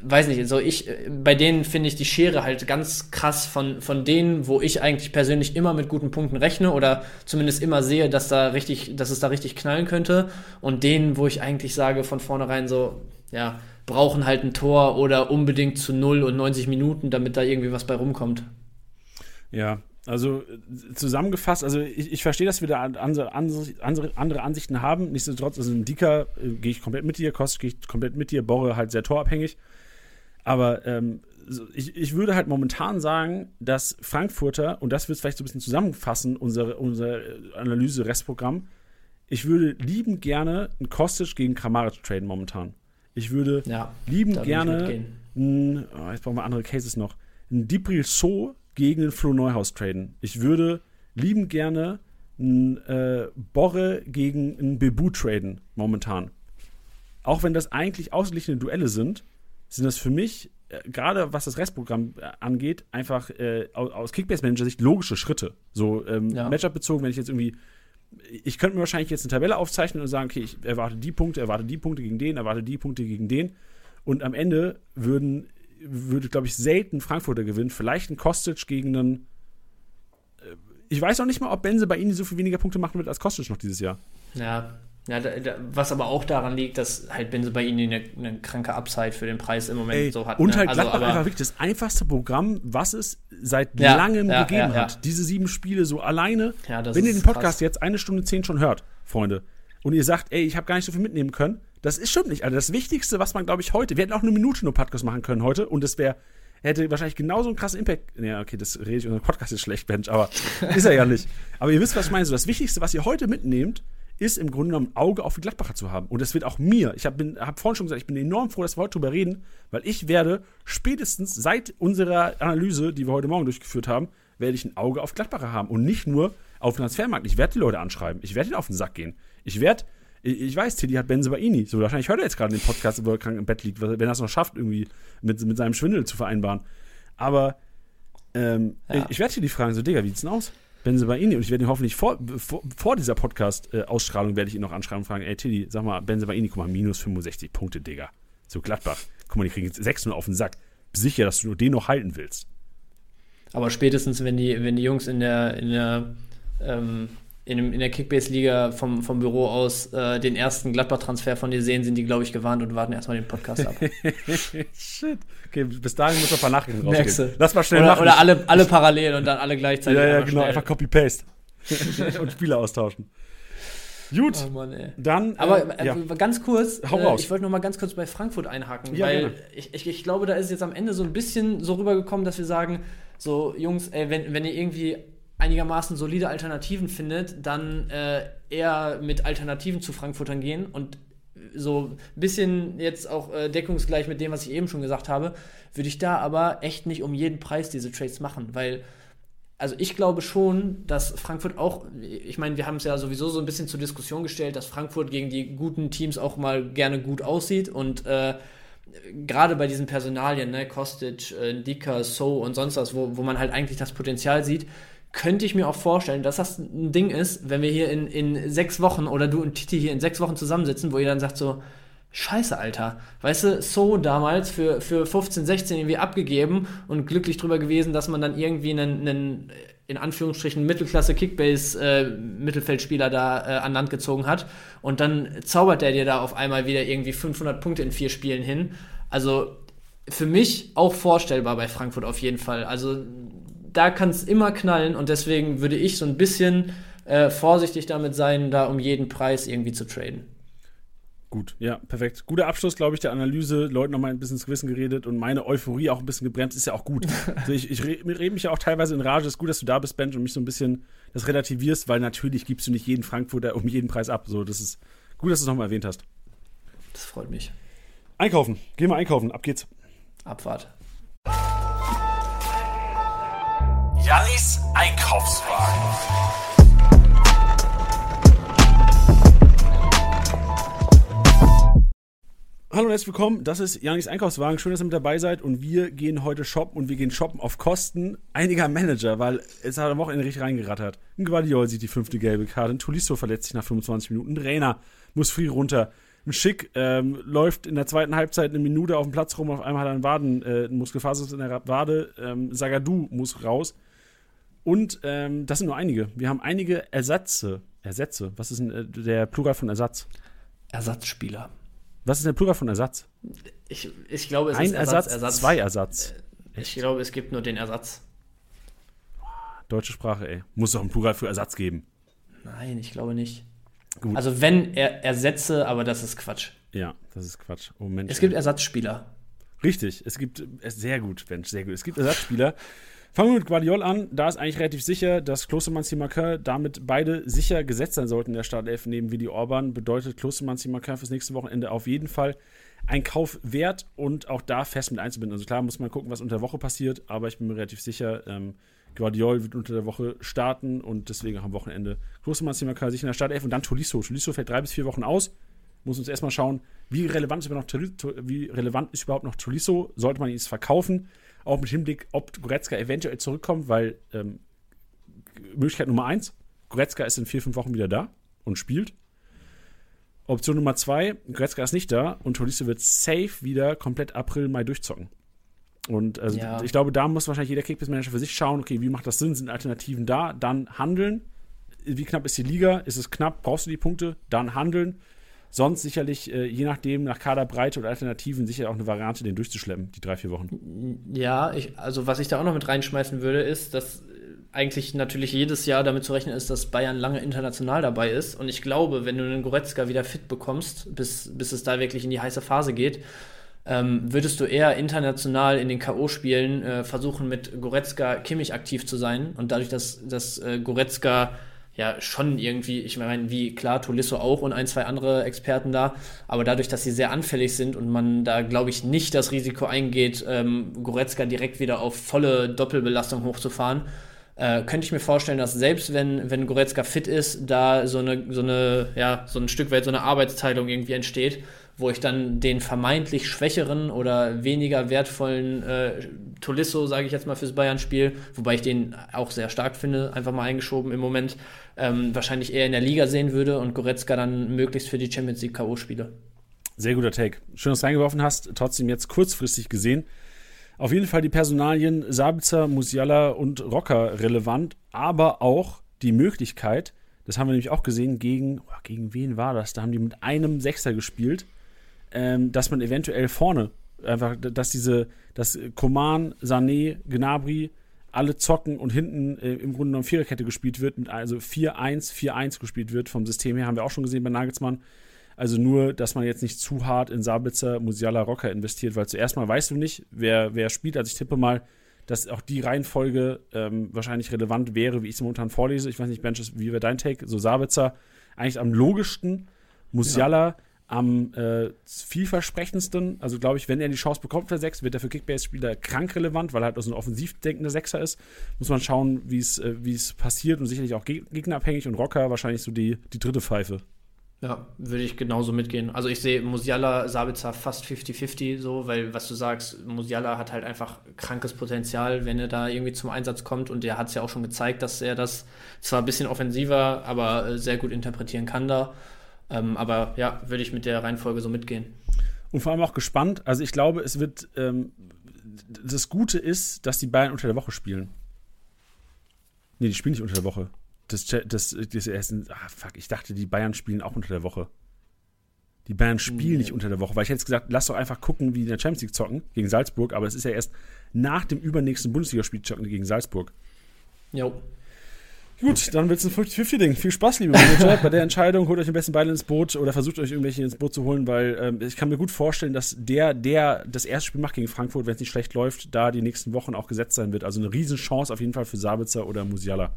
weiß nicht, so ich, bei denen finde ich die Schere halt ganz krass von, von denen, wo ich eigentlich persönlich immer mit guten Punkten rechne oder zumindest immer sehe, dass da richtig, dass es da richtig knallen könnte und denen, wo ich eigentlich sage von vornherein so, ja, brauchen halt ein Tor oder unbedingt zu 0 und 90 Minuten, damit da irgendwie was bei rumkommt. Ja, also zusammengefasst, also ich, ich verstehe, dass wir da andere, andere, andere Ansichten haben. Nichtsdestotrotz, also im Dicker äh, gehe ich komplett mit dir, Kost gehe ich komplett mit dir, Borre halt sehr torabhängig. Aber ähm, ich, ich würde halt momentan sagen, dass Frankfurter, und das wird vielleicht so ein bisschen zusammenfassen, unser, unser Analyse-Restprogramm, ich würde liebend gerne einen Kostic gegen Kramaric traden momentan. Ich würde ja, liebend gerne, ein, oh, jetzt brauchen wir andere Cases noch, ein Dibril So gegen den Flo Neuhaus traden. Ich würde liebend gerne einen äh, Borre gegen einen Bebu traden, momentan. Auch wenn das eigentlich ausgeglichene Duelle sind, sind das für mich, äh, gerade was das Restprogramm äh, angeht, einfach äh, aus, aus Kickbase-Manager-Sicht logische Schritte. So ähm, ja. Matchup-bezogen, wenn ich jetzt irgendwie ich könnte mir wahrscheinlich jetzt eine Tabelle aufzeichnen und sagen, okay, ich erwarte die Punkte, erwarte die Punkte gegen den, erwarte die Punkte gegen den. Und am Ende würden würde, glaube ich, selten Frankfurter gewinnen. Vielleicht ein Kostic gegen einen. Äh, ich weiß auch nicht mal, ob Benze bei ihnen so viel weniger Punkte machen wird als Kostic noch dieses Jahr. Ja, ja, da, da, was aber auch daran liegt, dass halt Benze bei ihnen eine, eine kranke Upside für den Preis im Moment Ey, so hat. Und ne? halt also, Gladbach einfach wirklich das einfachste Programm, was es seit ja, langem ja, gegeben ja, hat. Diese sieben Spiele so alleine. wenn ihr den Podcast krass. jetzt eine Stunde zehn schon hört, Freunde, und ihr sagt, ey, ich habe gar nicht so viel mitnehmen können, das ist schon nicht. Also das Wichtigste, was man, glaube ich, heute, wir hätten auch eine Minute nur Podcast machen können heute und das wäre, hätte wahrscheinlich genauso einen krassen Impact. Ja, okay, das rede ich, unser Podcast ist schlecht, Mensch, aber ist er ja nicht. Aber ihr wisst, was ich meine. So, das Wichtigste, was ihr heute mitnehmt, ist im Grunde genommen ein Auge auf die Gladbacher zu haben. Und das wird auch mir. Ich habe hab vorhin schon gesagt, ich bin enorm froh, dass wir heute darüber reden, weil ich werde spätestens seit unserer Analyse, die wir heute Morgen durchgeführt haben, werde ich ein Auge auf Gladbacher haben und nicht nur auf den Transfermarkt. Ich werde die Leute anschreiben. Ich werde ihnen auf den Sack gehen. Ich werde ich, weiß, Tilly hat Benzebaini. So, wahrscheinlich hört er jetzt gerade den Podcast, wo er krank im Bett liegt, wenn er es noch schafft, irgendwie mit, mit seinem Schwindel zu vereinbaren. Aber ähm, ja. ich, ich werde die fragen, so, Digga, wie sieht's denn aus? Benzebaini. Und ich werde ihn hoffentlich vor, vor, vor dieser Podcast-Ausstrahlung werde ich ihn noch anschreiben und fragen, ey, Tilly, sag mal, Benzebaini, guck mal, minus 65 Punkte, Digga. So, Gladbach. Guck mal, die kriegen jetzt 6 nur auf den Sack. Sicher, dass du den noch halten willst. Aber spätestens, wenn die, wenn die Jungs in der, in der ähm, in, in der Kickbase-Liga vom, vom Büro aus äh, den ersten Gladbach-Transfer von dir sehen, sind die, glaube ich, gewarnt und warten erstmal den Podcast ab. Shit. Okay, bis dahin muss noch ein paar Nachrichten rausgehen. Lass mal schnell oder, machen. Oder alle, alle parallel und dann alle gleichzeitig. Ja, ja, genau, schnell. einfach Copy-Paste. und Spieler austauschen. Gut, Oh Mann, dann. Aber äh, ja. ganz kurz, Hau äh, ich wollte noch mal ganz kurz bei Frankfurt einhaken, Ja, weil ich, ich, ich glaube, da ist jetzt am Ende so ein bisschen so rübergekommen, dass wir sagen, so Jungs, ey, wenn, wenn ihr irgendwie einigermaßen solide Alternativen findet, dann äh, eher mit Alternativen zu Frankfurtern gehen und so ein bisschen jetzt auch äh, deckungsgleich mit dem, was ich eben schon gesagt habe, würde ich da aber echt nicht um jeden Preis diese Trades machen, weil also ich glaube schon, dass Frankfurt auch, ich meine, wir haben es ja sowieso so ein bisschen zur Diskussion gestellt, dass Frankfurt gegen die guten Teams auch mal gerne gut aussieht und äh, gerade bei diesen Personalien, ne, Kostic, äh, Ndika, So und sonst was, wo, wo man halt eigentlich das Potenzial sieht, könnte ich mir auch vorstellen, dass das ein Ding ist, wenn wir hier in, in sechs Wochen oder du und Titi hier in sechs Wochen zusammensitzen, wo ihr dann sagt so, Scheiße, Alter. Weißt du, so damals für, für 15, 16 irgendwie abgegeben und glücklich drüber gewesen, dass man dann irgendwie einen, einen in Anführungsstrichen Mittelklasse-Kickbase-Mittelfeldspieler da äh, an Land gezogen hat. Und dann zaubert der dir da auf einmal wieder irgendwie 500 Punkte in vier Spielen hin. Also für mich auch vorstellbar bei Frankfurt auf jeden Fall. Also da kann es immer knallen und deswegen würde ich so ein bisschen äh, vorsichtig damit sein, da um jeden Preis irgendwie zu traden. Gut, ja, perfekt. Guter Abschluss, glaube ich, der Analyse. Leuten nochmal ein bisschen ins Gewissen geredet und meine Euphorie auch ein bisschen gebremst, ist ja auch gut. Also ich ich re- rede mich ja auch teilweise in Rage. Ist gut, dass du da bist, Benj, und mich so ein bisschen das relativierst, weil natürlich gibst du nicht jeden Frankfurter um jeden Preis ab. So, das ist gut, dass du es nochmal erwähnt hast. Das freut mich. Einkaufen. Gehen wir einkaufen. Ab geht's. Abfahrt. Jannis Einkaufswagen. Hallo und herzlich willkommen. Das ist Janis Einkaufswagen. Schön, dass ihr mit dabei seid. Und wir gehen heute shoppen und wir gehen shoppen auf Kosten einiger Manager, weil es hat am Wochenende richtig reingerattert. Ein Guardiol sieht die fünfte gelbe Karte. Ein Tulisso verletzt sich nach 25 Minuten. Ein Rainer muss früh runter. Ein Schick ähm, läuft in der zweiten Halbzeit eine Minute auf dem Platz rum. Auf einmal hat er einen Waden, äh, einen Muskelfaser in der Wade. Ähm, Sagadu muss raus. Und ähm, das sind nur einige. Wir haben einige Ersätze. Ersätze. Was ist denn äh, der Plural von Ersatz? Ersatzspieler. Was ist der Plural von Ersatz? Ich, ich glaube, es Ein ist Ersatz, Ersatz, zwei Ersatz. Ich glaube, es gibt nur den Ersatz. Deutsche Sprache, ey. Muss doch ein Plural für Ersatz geben. Nein, ich glaube nicht. Gut. Also wenn er Ersätze, aber das ist Quatsch. Ja, das ist Quatsch. Oh Mensch. Es gibt. Ersatzspieler. Richtig, es gibt, äh, sehr gut, Mensch, sehr gut. Es gibt Ersatzspieler. Fangen wir mit Guardiol an. Da ist eigentlich relativ sicher, dass Klostermann Simaker damit beide sicher gesetzt sein sollten in der Startelf neben Willi Orban. Bedeutet Klostermann Simaker fürs nächste Wochenende auf jeden Fall ein Kauf wert und auch da fest mit einzubinden. Also klar muss man gucken, was unter der Woche passiert, aber ich bin mir relativ sicher, ähm, Guardiol wird unter der Woche starten und deswegen auch am Wochenende Klostermann Simaker sich in der Startelf und dann Tolisso. Tolisso fällt drei bis vier Wochen aus. Muss uns erstmal schauen, wie relevant ist überhaupt noch, wie Tolisso? Sollte man ihn verkaufen? Auch mit Hinblick, ob Goretzka eventuell zurückkommt, weil ähm, Möglichkeit Nummer eins, Goretzka ist in vier, fünf Wochen wieder da und spielt. Option Nummer zwei, Goretzka ist nicht da und Tolisso wird safe wieder komplett April, Mai durchzocken. Und also Ja. ich glaube, da muss wahrscheinlich jeder Kickbase-Manager für sich schauen, okay, wie macht das Sinn? Sind Alternativen da? Dann handeln. Wie knapp ist die Liga? Ist es knapp? Brauchst du die Punkte? Dann handeln. Sonst sicherlich, äh, je nachdem, nach Kaderbreite oder Alternativen, sicher auch eine Variante, den durchzuschleppen, die drei, vier Wochen. Ja, ich, also was ich da auch noch mit reinschmeißen würde, ist, dass äh, eigentlich natürlich jedes Jahr damit zu rechnen ist, dass Bayern lange international dabei ist. Und ich glaube, wenn du einen Goretzka wieder fit bekommst, bis, bis es da wirklich in die heiße Phase geht, ähm, würdest du eher international in den K.O.-Spielen äh, versuchen, mit Goretzka Kimmich aktiv zu sein. Und dadurch, dass, dass äh, Goretzka ja schon irgendwie, ich meine, wie klar, Tolisso auch und ein, zwei andere Experten da, aber dadurch, dass sie sehr anfällig sind und man da, glaube ich, nicht das Risiko eingeht, ähm, Goretzka direkt wieder auf volle Doppelbelastung hochzufahren, äh, könnte ich mir vorstellen, dass selbst wenn, wenn Goretzka fit ist, da so eine, so eine, ja, so ein Stück weit so eine Arbeitsteilung irgendwie entsteht, wo ich dann den vermeintlich schwächeren oder weniger wertvollen äh, Tolisso, sage ich jetzt mal, fürs Bayern-Spiel, wobei ich den auch sehr stark finde, einfach mal eingeschoben im Moment, ähm, wahrscheinlich eher in der Liga sehen würde und Goretzka dann möglichst für die Champions League K.O.-Spiele. Sehr guter Take. Schön, dass du reingeworfen hast. Trotzdem jetzt kurzfristig gesehen. Auf jeden Fall die Personalien Sabitzer, Musiala und Rocker relevant, aber auch die Möglichkeit, das haben wir nämlich auch gesehen, gegen, oh, gegen wen war das? Da haben die mit einem Sechser gespielt, ähm, dass man eventuell vorne einfach, dass diese, dass Koman, Sané, Gnabry alle zocken und hinten äh, im Grunde genommen Viererkette gespielt wird, mit also 4-1, 4-1 gespielt wird. Vom System her haben wir auch schon gesehen bei Nagelsmann. Also nur, dass man jetzt nicht zu hart in Sabitzer, Musiala, Rocker investiert, weil zuerst mal weißt du nicht, wer, wer spielt. Also ich tippe mal, dass auch die Reihenfolge ähm, wahrscheinlich relevant wäre, wie ich es momentan vorlese. Ich weiß nicht, Benches, wie wäre dein Take? So Sabitzer eigentlich am logischsten, Musiala ja. Am äh, vielversprechendsten. Also glaube ich, wenn er die Chance bekommt für sechs, wird er für Kickbase-Spieler krank relevant, weil er halt so ein offensiv denkender Sechser ist. Muss man schauen, wie äh, es passiert und sicherlich auch gegnerabhängig und Rocker wahrscheinlich so die, die dritte Pfeife. Ja, würde ich genauso mitgehen. Also ich sehe Musiala, Sabitzer fast 50-50 so, weil was du sagst, Musiala hat halt einfach krankes Potenzial, wenn er da irgendwie zum Einsatz kommt und der hat es ja auch schon gezeigt, dass er das zwar ein bisschen offensiver, aber äh, sehr gut interpretieren kann da. Ähm, aber ja, würde ich mit der Reihenfolge so mitgehen. Und vor allem auch gespannt. Also ich glaube, es wird ähm, das Gute ist, dass die Bayern unter der Woche spielen. Nee, die spielen nicht unter der Woche. Das, das, das erste, ah, fuck, ich dachte, die Bayern spielen auch unter der Woche. Die Bayern spielen nee. nicht unter der Woche, weil ich hätte gesagt, lass doch einfach gucken, wie die in der Champions League zocken gegen Salzburg, aber es ist ja erst nach dem übernächsten Bundesligaspiel zocken gegen Salzburg. Jo. Gut, dann wird es ein 50-50-Ding. Viel Spaß, liebe Manager. Bei der Entscheidung holt euch am besten beide ins Boot oder versucht euch irgendwelche ins Boot zu holen, weil ähm, ich kann mir gut vorstellen, dass der, der das erste Spiel macht gegen Frankfurt, wenn es nicht schlecht läuft, da die nächsten Wochen auch gesetzt sein wird. Also eine Riesenchance auf jeden Fall für Sabitzer oder Musiala.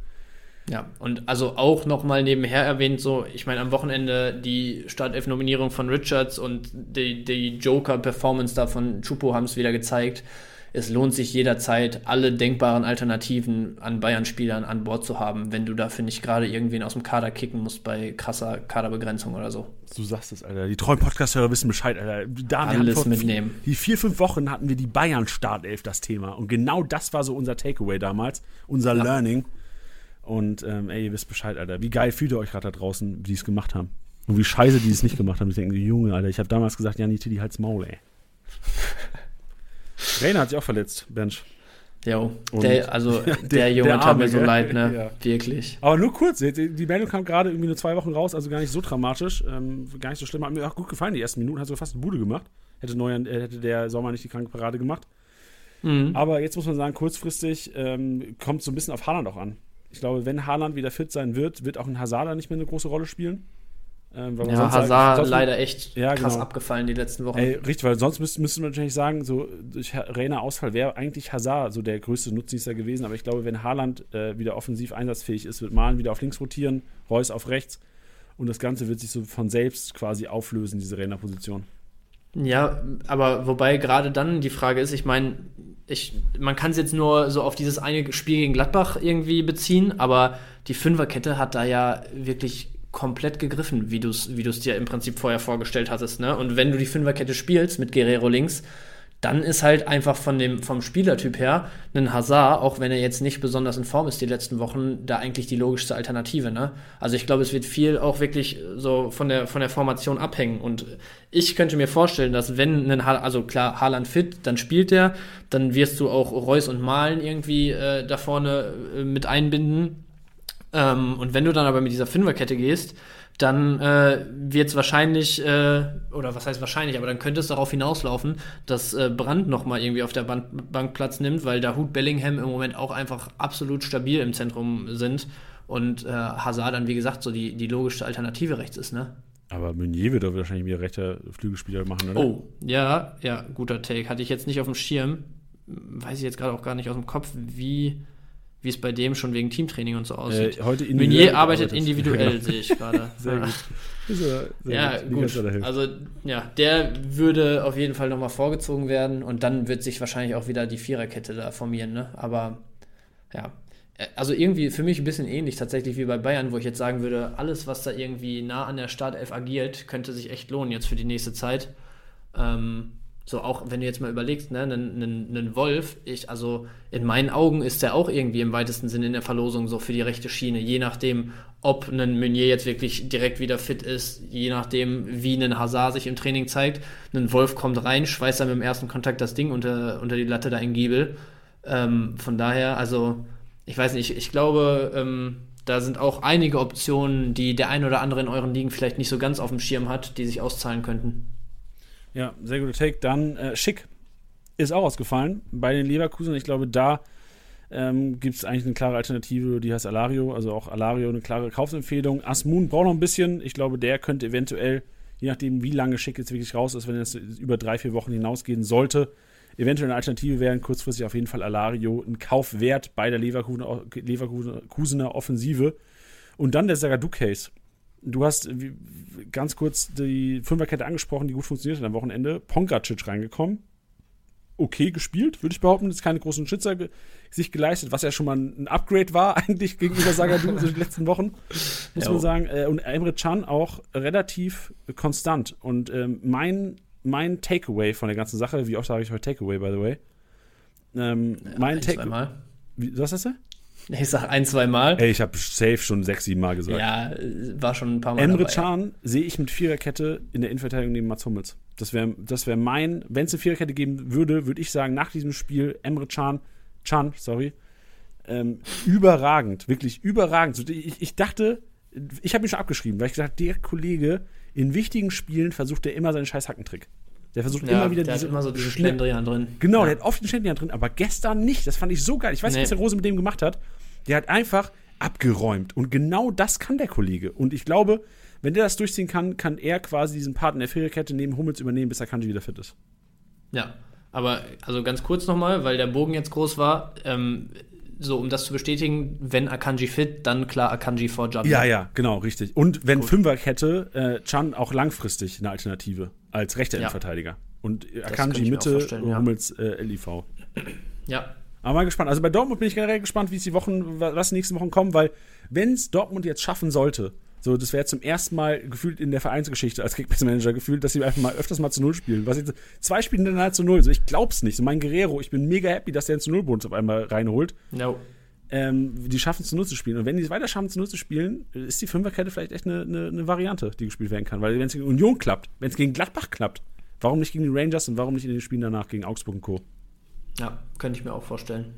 Ja, und also auch nochmal nebenher erwähnt, so, ich meine, am Wochenende die Startelf-Nominierung von Richards und die, die Joker-Performance da von Chupo haben es wieder gezeigt. Es lohnt sich jederzeit, alle denkbaren Alternativen an Bayern-Spielern an Bord zu haben, wenn du dafür nicht gerade irgendwen aus dem Kader kicken musst bei krasser Kaderbegrenzung oder so. Du sagst es, Alter. Die treuen Podcast-Hörer wissen Bescheid, Alter. Da Alles vor, mitnehmen. Die vier, fünf Wochen hatten wir die Bayern-Startelf das Thema. Und genau das war so unser Takeaway damals, unser ja. Learning. Und ähm, ey, ihr wisst Bescheid, Alter. Wie geil fühlt ihr euch gerade da draußen, die es gemacht haben? Und wie scheiße die es nicht gemacht haben. Ich denke, Junge, Alter, ich habe damals gesagt, ja, Niti, die halt's Maul, ey. Rainer hat sich auch verletzt, Bench. Jo, der, also der, der Junge der tat mir so leid, ne? Ja. Wirklich. Aber nur kurz, die Meldung kam gerade irgendwie nur zwei Wochen raus, also gar nicht so dramatisch, ähm, gar nicht so schlimm. Hat mir auch gut gefallen, die ersten Minuten, hat so fast eine Bude gemacht. Hätte, Neuer, äh, hätte der Sommer nicht die kranke Parade gemacht. Mhm. Aber jetzt muss man sagen, kurzfristig ähm, kommt so ein bisschen auf Haaland auch an. Ich glaube, wenn Haaland wieder fit sein wird, wird auch ein Hazard nicht mehr eine große Rolle spielen. Ähm, ja, Hazard sagt, leider echt ja, krass genau. abgefallen die letzten Wochen. Ey, richtig, weil sonst müsste, müsste man wahrscheinlich sagen, so durch Rainer Ausfall wäre eigentlich Hazard so der größte Nutznießer gewesen. Aber ich glaube, wenn Haaland äh, wieder offensiv einsatzfähig ist, wird Malen wieder auf links rotieren, Reus auf rechts. Und das Ganze wird sich so von selbst quasi auflösen, diese Rainer-Position. Ja, aber wobei gerade dann die Frage ist, ich meine, ich, man kann es jetzt nur so auf dieses eine Spiel gegen Gladbach irgendwie beziehen, aber die Fünferkette hat da ja wirklich komplett gegriffen, wie du es wie dir im Prinzip vorher vorgestellt hattest. Ne? Und wenn du die Fünferkette spielst mit Guerrero links, dann ist halt einfach von dem, vom Spielertyp her ein Hazard, auch wenn er jetzt nicht besonders in Form ist die letzten Wochen, da eigentlich die logischste Alternative. Ne? Also ich glaube, es wird viel auch wirklich so von der, von der Formation abhängen. Und ich könnte mir vorstellen, dass wenn ein, ha also klar, Haaland fit, dann spielt er, dann wirst du auch Reus und Malen irgendwie äh, da vorne äh, mit einbinden. Ähm, und wenn du dann aber mit dieser Fünferkette gehst, dann äh, wird es wahrscheinlich, äh, oder was heißt wahrscheinlich, aber dann könnte es darauf hinauslaufen, dass äh, Brandt nochmal irgendwie auf der Bank, Bank Platz nimmt, weil da Hut Bellingham im Moment auch einfach absolut stabil im Zentrum sind und äh, Hazard dann, wie gesagt, so die, die logische Alternative rechts ist, ne? Aber Meunier wird doch wahrscheinlich wieder rechter Flügelspieler machen, oder? Oh, ja, ja, guter Take. Hatte ich jetzt nicht auf dem Schirm. Weiß ich jetzt gerade auch gar nicht aus dem Kopf, wie wie es bei dem schon wegen Teamtraining und so aussieht. Äh, heute Meunier arbeitet individuell, genau. sehe ich gerade. Sehr gut. Sehr ja, gut. Also, ja, der würde auf jeden Fall nochmal vorgezogen werden und dann wird sich wahrscheinlich auch wieder die Viererkette da formieren, ne? Aber, ja. Äh, also irgendwie für mich ein bisschen ähnlich tatsächlich wie bei Bayern, wo ich jetzt sagen würde, alles, was da irgendwie nah an der Startelf agiert, könnte sich echt lohnen jetzt für die nächste Zeit. Ähm, so auch wenn du jetzt mal überlegst, ne, einen, Wolf, ich, also in meinen Augen ist der auch irgendwie im weitesten Sinne in der Verlosung so für die rechte Schiene, je nachdem, ob ein Meunier jetzt wirklich direkt wieder fit ist, je nachdem, wie ein Hazard sich im Training zeigt. Ein Wolf kommt rein, schweißt dann mit dem ersten Kontakt das Ding unter, unter die Latte da in Giebel. Ähm, von daher, also, ich weiß nicht, ich, ich glaube, ähm, da sind auch einige Optionen, die der ein oder andere in euren Ligen vielleicht nicht so ganz auf dem Schirm hat, die sich auszahlen könnten. Ja, sehr guter Take. Dann äh, Schick ist auch ausgefallen bei den Leverkusen. Ich glaube, da ähm, gibt es eigentlich eine klare Alternative, die heißt Alario. Also auch Alario eine klare Kaufempfehlung. Asmoon braucht noch ein bisschen. Ich glaube, der könnte eventuell, je nachdem, wie lange Schick jetzt wirklich raus ist, wenn es über drei, vier Wochen hinausgehen sollte, eventuell eine Alternative wären kurzfristig auf jeden Fall Alario ein Kaufwert bei der Leverkusener, Leverkusener Offensive. Und dann der Sagadu-Case. Du hast ganz kurz die Fünferkette angesprochen, die gut funktioniert hat am Wochenende. Pongacic reingekommen. Okay gespielt, würde ich behaupten. Ist keine großen Schützer sich geleistet, was ja schon mal ein Upgrade war eigentlich gegenüber Sagadu so die letzten Wochen, muss ja. man sagen. Äh, und Emre Can auch relativ konstant. Und ähm, mein, mein Takeaway von der ganzen Sache, wie oft sage ich heute Takeaway, by the way? Ähm, ja, mein Takeaway. Was hast du? Ich sag ein, zwei Mal. Ey, ich habe safe schon sechs, sieben Mal gesagt. Ja, war schon ein paar Mal. Emre Can ja. sehe ich mit Viererkette in der Innenverteidigung neben Mats Hummels. Das wäre das wär mein, wenn es eine Viererkette geben würde, würde ich sagen, nach diesem Spiel Emre Can, Can, sorry, ähm, überragend, wirklich überragend. Ich, ich dachte, ich habe mich schon abgeschrieben, weil ich gesagt der Kollege in wichtigen Spielen versucht er immer seinen scheiß Hackentrick. Der versucht ja, immer wieder der diese. Hat immer so diese Schlendrian drin. Genau, ja. der hat oft den Schlendrian drin, aber gestern nicht. Das fand ich so geil. Ich weiß nicht, nee. was der Rose mit dem gemacht hat. Der hat einfach abgeräumt. Und genau das kann der Kollege. Und ich glaube, wenn der das durchziehen kann, kann er quasi diesen Part in der Viererkette neben Hummels übernehmen, bis Akanji wieder fit ist. Ja, aber also ganz kurz nochmal, weil der Bogen jetzt groß war. Ähm, so, um das zu bestätigen, wenn Akanji fit, dann klar Akanji vor Jan. Ja, ja, genau, richtig. Und wenn Gut. Fünferkette, äh, Chan auch langfristig eine Alternative als rechter ja. Innenverteidiger. Und Akanji Mitte, Hummels äh, LIV. Ja. Aber mal gespannt. Also bei Dortmund bin ich generell gespannt, wie es die Wochen, was die nächsten Wochen kommen, weil wenn es Dortmund jetzt schaffen sollte, so, das wäre zum ersten Mal gefühlt in der Vereinsgeschichte als Kickbase-Manager gefühlt, dass sie einfach mal öfters mal zu Null spielen. Was jetzt, zwei Spiele halt zu Null. So, ich glaub's nicht. So, mein Guerrero, ich bin mega happy, dass der einen zu Null-Bonus auf einmal reinholt. No. Ähm, die schaffen es zu zu spielen. Und wenn die es weiter schaffen, zu zu spielen, ist die Fünferkette vielleicht echt eine, eine, eine Variante, die gespielt werden kann. Weil wenn es gegen Union klappt, wenn es gegen Gladbach klappt, warum nicht gegen die Rangers und warum nicht in den Spielen danach gegen Augsburg und Co.? Ja, könnte ich mir auch vorstellen.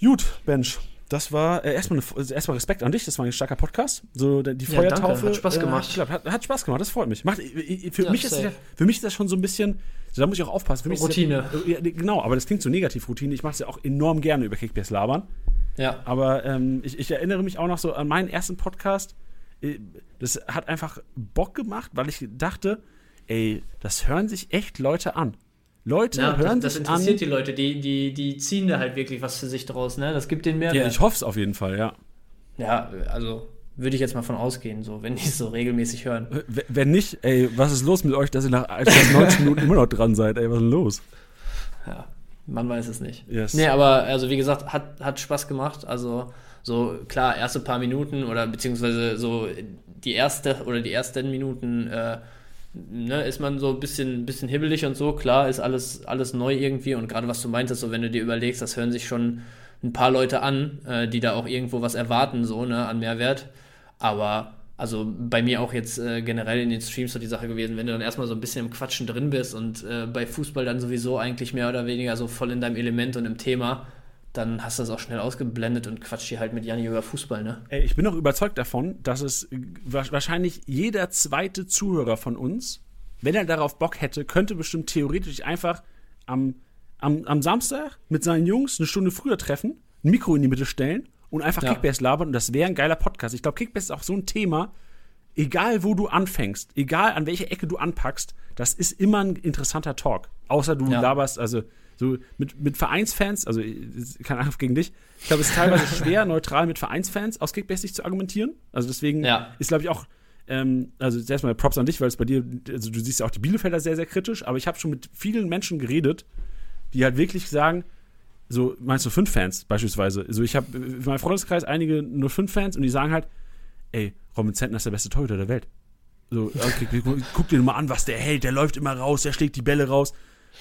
Gut, Bench das war äh, erstmal, eine, also erstmal Respekt an dich, das war ein starker Podcast. So die ja, Feuertaufe. Hat Spaß gemacht. Äh, hat, hat, Spaß gemacht, das freut mich. Macht, für, ja, mich ist das, für mich ist das schon so ein bisschen, da muss ich auch aufpassen. Routine. Ja, genau, aber das klingt so negativ Routine. Ich mache es ja auch enorm gerne über Kickbase labern. Ja. Aber ähm, ich, ich, erinnere mich auch noch so an meinen ersten Podcast. Äh, das hat einfach Bock gemacht, weil ich dachte, ey, das hören sich echt Leute an. Leute ja, hören das, das interessiert an. die Leute, die, die, die ziehen da halt wirklich was für sich draus, ne? Das gibt denen mehr. Ja, ich hoffe es auf jeden Fall, ja. Ja, also würde ich jetzt mal von ausgehen, so, wenn die es so regelmäßig hören. Wenn nicht, ey, was ist los mit euch, dass ihr nach 90 Minuten immer noch dran seid, ey, was ist denn los? Ja, man weiß es nicht. Yes. Nee, aber also wie gesagt, hat, hat Spaß gemacht. Also so klar, erste paar Minuten oder beziehungsweise so die erste oder die ersten Minuten äh, ne, ist man so ein bisschen, bisschen hibbelig und so. Klar, ist alles, alles neu irgendwie. Und gerade was du meintest, so wenn du dir überlegst, das hören sich schon ein paar Leute an, äh, die da auch irgendwo was erwarten, so, ne, an Mehrwert. Aber also bei mir auch jetzt äh, generell in den Streams so die Sache gewesen, wenn du dann erstmal so ein bisschen im Quatschen drin bist und äh, bei Fußball dann sowieso eigentlich mehr oder weniger so voll in deinem Element und im Thema, dann hast du das auch schnell ausgeblendet und quatscht hier halt mit Janni über Fußball, ne? Ey, ich bin auch überzeugt davon, dass es wahrscheinlich jeder zweite Zuhörer von uns, wenn er darauf Bock hätte, könnte bestimmt theoretisch einfach am, am, am Samstag mit seinen Jungs eine Stunde früher treffen, ein Mikro in die Mitte stellen und einfach ja. Kickbass labern und das wäre ein geiler Podcast. Ich glaube, Kickbass ist auch so ein Thema, egal wo du anfängst, egal an welche Ecke du anpackst, das ist immer ein interessanter Talk. Außer du ja. laberst, also so mit, mit Vereinsfans, also kein Angriff gegen dich, ich glaube, es ist teilweise schwer, neutral mit Vereinsfans aus Kickbase zu argumentieren. Also deswegen ja. ist, glaube ich, auch, ähm, also erstmal Props an dich, weil es bei dir, also du siehst ja auch die Bielefelder sehr, sehr kritisch, aber ich habe schon mit vielen Menschen geredet, die halt wirklich sagen, so, meinst du fünf Fans beispielsweise? Also ich habe in meinem Freundeskreis einige nur fünf Fans und die sagen halt, ey, Robin Zentner ist der beste Torhüter der Welt. So, okay, guck dir mal an, was der hält, der läuft immer raus, der schlägt die Bälle raus.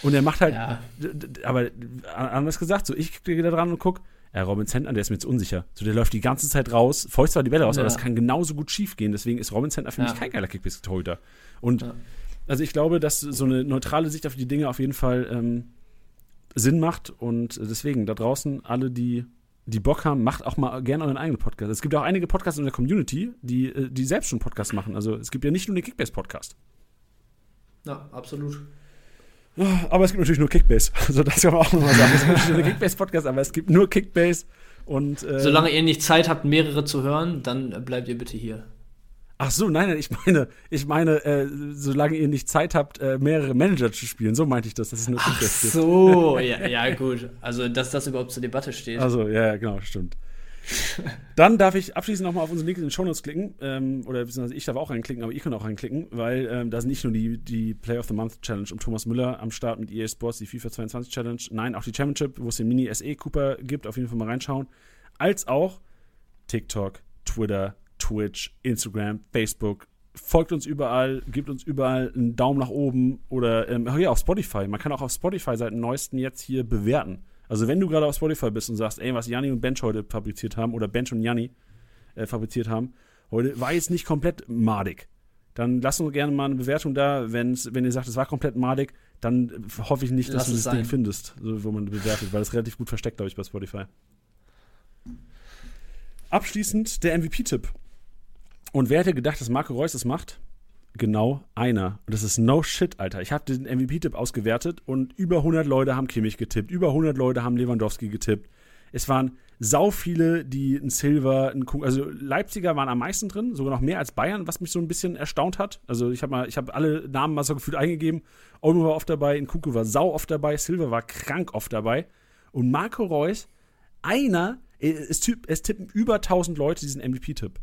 Und er macht halt, ja. aber anders gesagt, so ich gehe da dran und guck, ja, Robin Zentner, der ist mir jetzt unsicher. So, der läuft die ganze Zeit raus, feucht zwar die Bälle raus, ja. aber das kann genauso gut schief gehen. Deswegen ist Robin Zentner für mich kein geiler Kickbase-Torhüter. Und also ich glaube, dass so eine neutrale Sicht auf die Dinge auf jeden Fall ähm, Sinn macht. Und deswegen, da draußen, alle, die, die Bock haben, macht auch mal gerne euren eigenen Podcast. Es gibt auch einige Podcasts in der Community, die, äh, die selbst schon Podcasts machen. Also es gibt ja nicht nur den Kickbase-Podcast. Ja, absolut. Aber es gibt natürlich nur Kickbase. Also das kann man auch nochmal sagen. Es gibt natürlich nur Kickbase-Podcast, aber es gibt nur Kickbase. Und, äh, Solange ihr nicht Zeit habt, mehrere zu hören, dann bleibt ihr bitte hier. Ach so, nein, nein, ich meine, ich meine, äh, solange ihr nicht Zeit habt, äh, mehrere Manager zu spielen, so meinte ich das, das ist nur Ach so, ja, ja, gut. Also, dass das überhaupt zur Debatte steht. Also, ja, genau, stimmt. Dann darf ich abschließend nochmal auf unseren Link in den Shownotes klicken. Ähm, oder beziehungsweise ich darf auch reinklicken, aber ihr könnt auch reinklicken, weil ähm, da sind nicht nur die, die Play of the Month Challenge um Thomas Müller am Start mit EA Sports, die FIFA 22 Challenge. Nein, auch die Championship, wo es den Mini SE Cooper gibt. Auf jeden Fall mal reinschauen. Als auch TikTok, Twitter, Twitch, Instagram, Facebook. Folgt uns überall, gebt uns überall einen Daumen nach oben oder ähm, ja, auf Spotify. Man kann auch auf Spotify seit dem neuesten jetzt hier bewerten. Also wenn du gerade auf Spotify bist und sagst, ey, was Janni und Bench heute fabriziert haben oder Bench und Janni äh, fabriziert haben, heute war jetzt nicht komplett madig. Dann lasst uns gerne mal eine Bewertung da. Wenn's, wenn ihr sagt, es war komplett madig, dann hoffe ich nicht, dass Lass du das sein. Ding findest, wo man bewertet, weil es relativ gut versteckt, glaube ich, bei Spotify. Abschließend der MVP-Tipp. Und wer hätte gedacht, dass Marco Reus das macht? Genau einer. Und das ist no shit, Alter. Ich habe den MVP-Tipp ausgewertet und über 100 Leute haben Kimmich getippt. Über 100 Leute haben Lewandowski getippt. Es waren sau viele, die ein Silver, ein Kuh, also Leipziger waren am meisten drin, sogar noch mehr als Bayern, was mich so ein bisschen erstaunt hat. Also ich habe mal, ich habe alle Namen mal so gefühlt eingegeben. Olmo war oft dabei, Nkuku war sau oft dabei, Silver war krank oft dabei. Und Marco Reus, einer, es, es tippen über 1000 Leute diesen MVP-Tipp.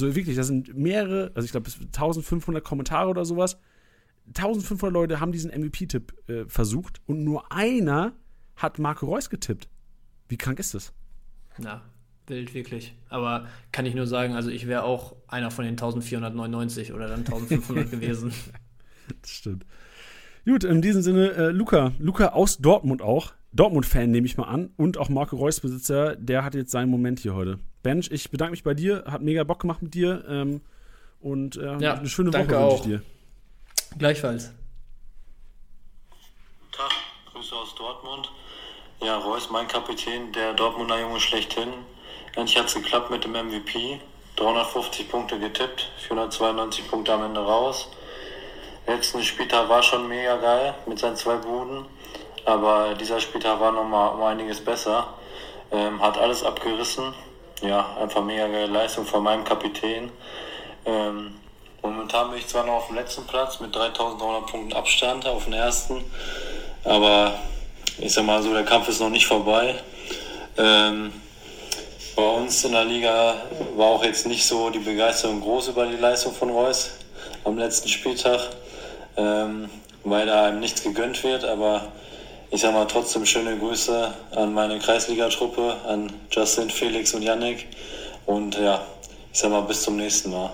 So wirklich, das sind mehrere, also ich glaube, 1500 Kommentare oder sowas. 1500 Leute haben diesen MVP-Tipp äh, versucht und nur einer hat Marco Reus getippt. Wie krank ist das? Ja, wild, wirklich. Aber kann ich nur sagen, also ich wäre auch einer von den 1499 oder dann 1500 gewesen. Das stimmt. Gut, in diesem Sinne, äh, Luca, Luca aus Dortmund auch. Dortmund-Fan nehme ich mal an und auch Marco Reus-Besitzer, der hat jetzt seinen Moment hier heute. Bench, ich bedanke mich bei dir, hat mega Bock gemacht mit dir ähm, und äh, ja, eine schöne Woche wünsche ich dir. Gleichfalls. Tag, Grüße aus Dortmund. Ja, Reus, mein Kapitän, der Dortmunder Junge schlechthin. Endlich hat es geklappt mit dem MVP. 350 Punkte getippt, 492 Punkte am Ende raus. Letzten Spieltag war schon mega geil mit seinen zwei Buden. Aber dieser Spieltag war nochmal um einiges besser. Ähm, hat alles abgerissen. Ja, einfach mega geile Leistung von meinem Kapitän. Ähm, momentan bin ich zwar noch auf dem letzten Platz mit 3300 Punkten Abstand auf den ersten. Aber ich sag mal so, der Kampf ist noch nicht vorbei. Ähm, bei uns in der Liga war auch jetzt nicht so die Begeisterung groß über die Leistung von Reus am letzten Spieltag, ähm, weil da einem nichts gegönnt wird. Aber ich sage mal trotzdem schöne Grüße an meine Kreisligatruppe, an Justin, Felix und Yannick. Und ja, ich sag mal bis zum nächsten Mal.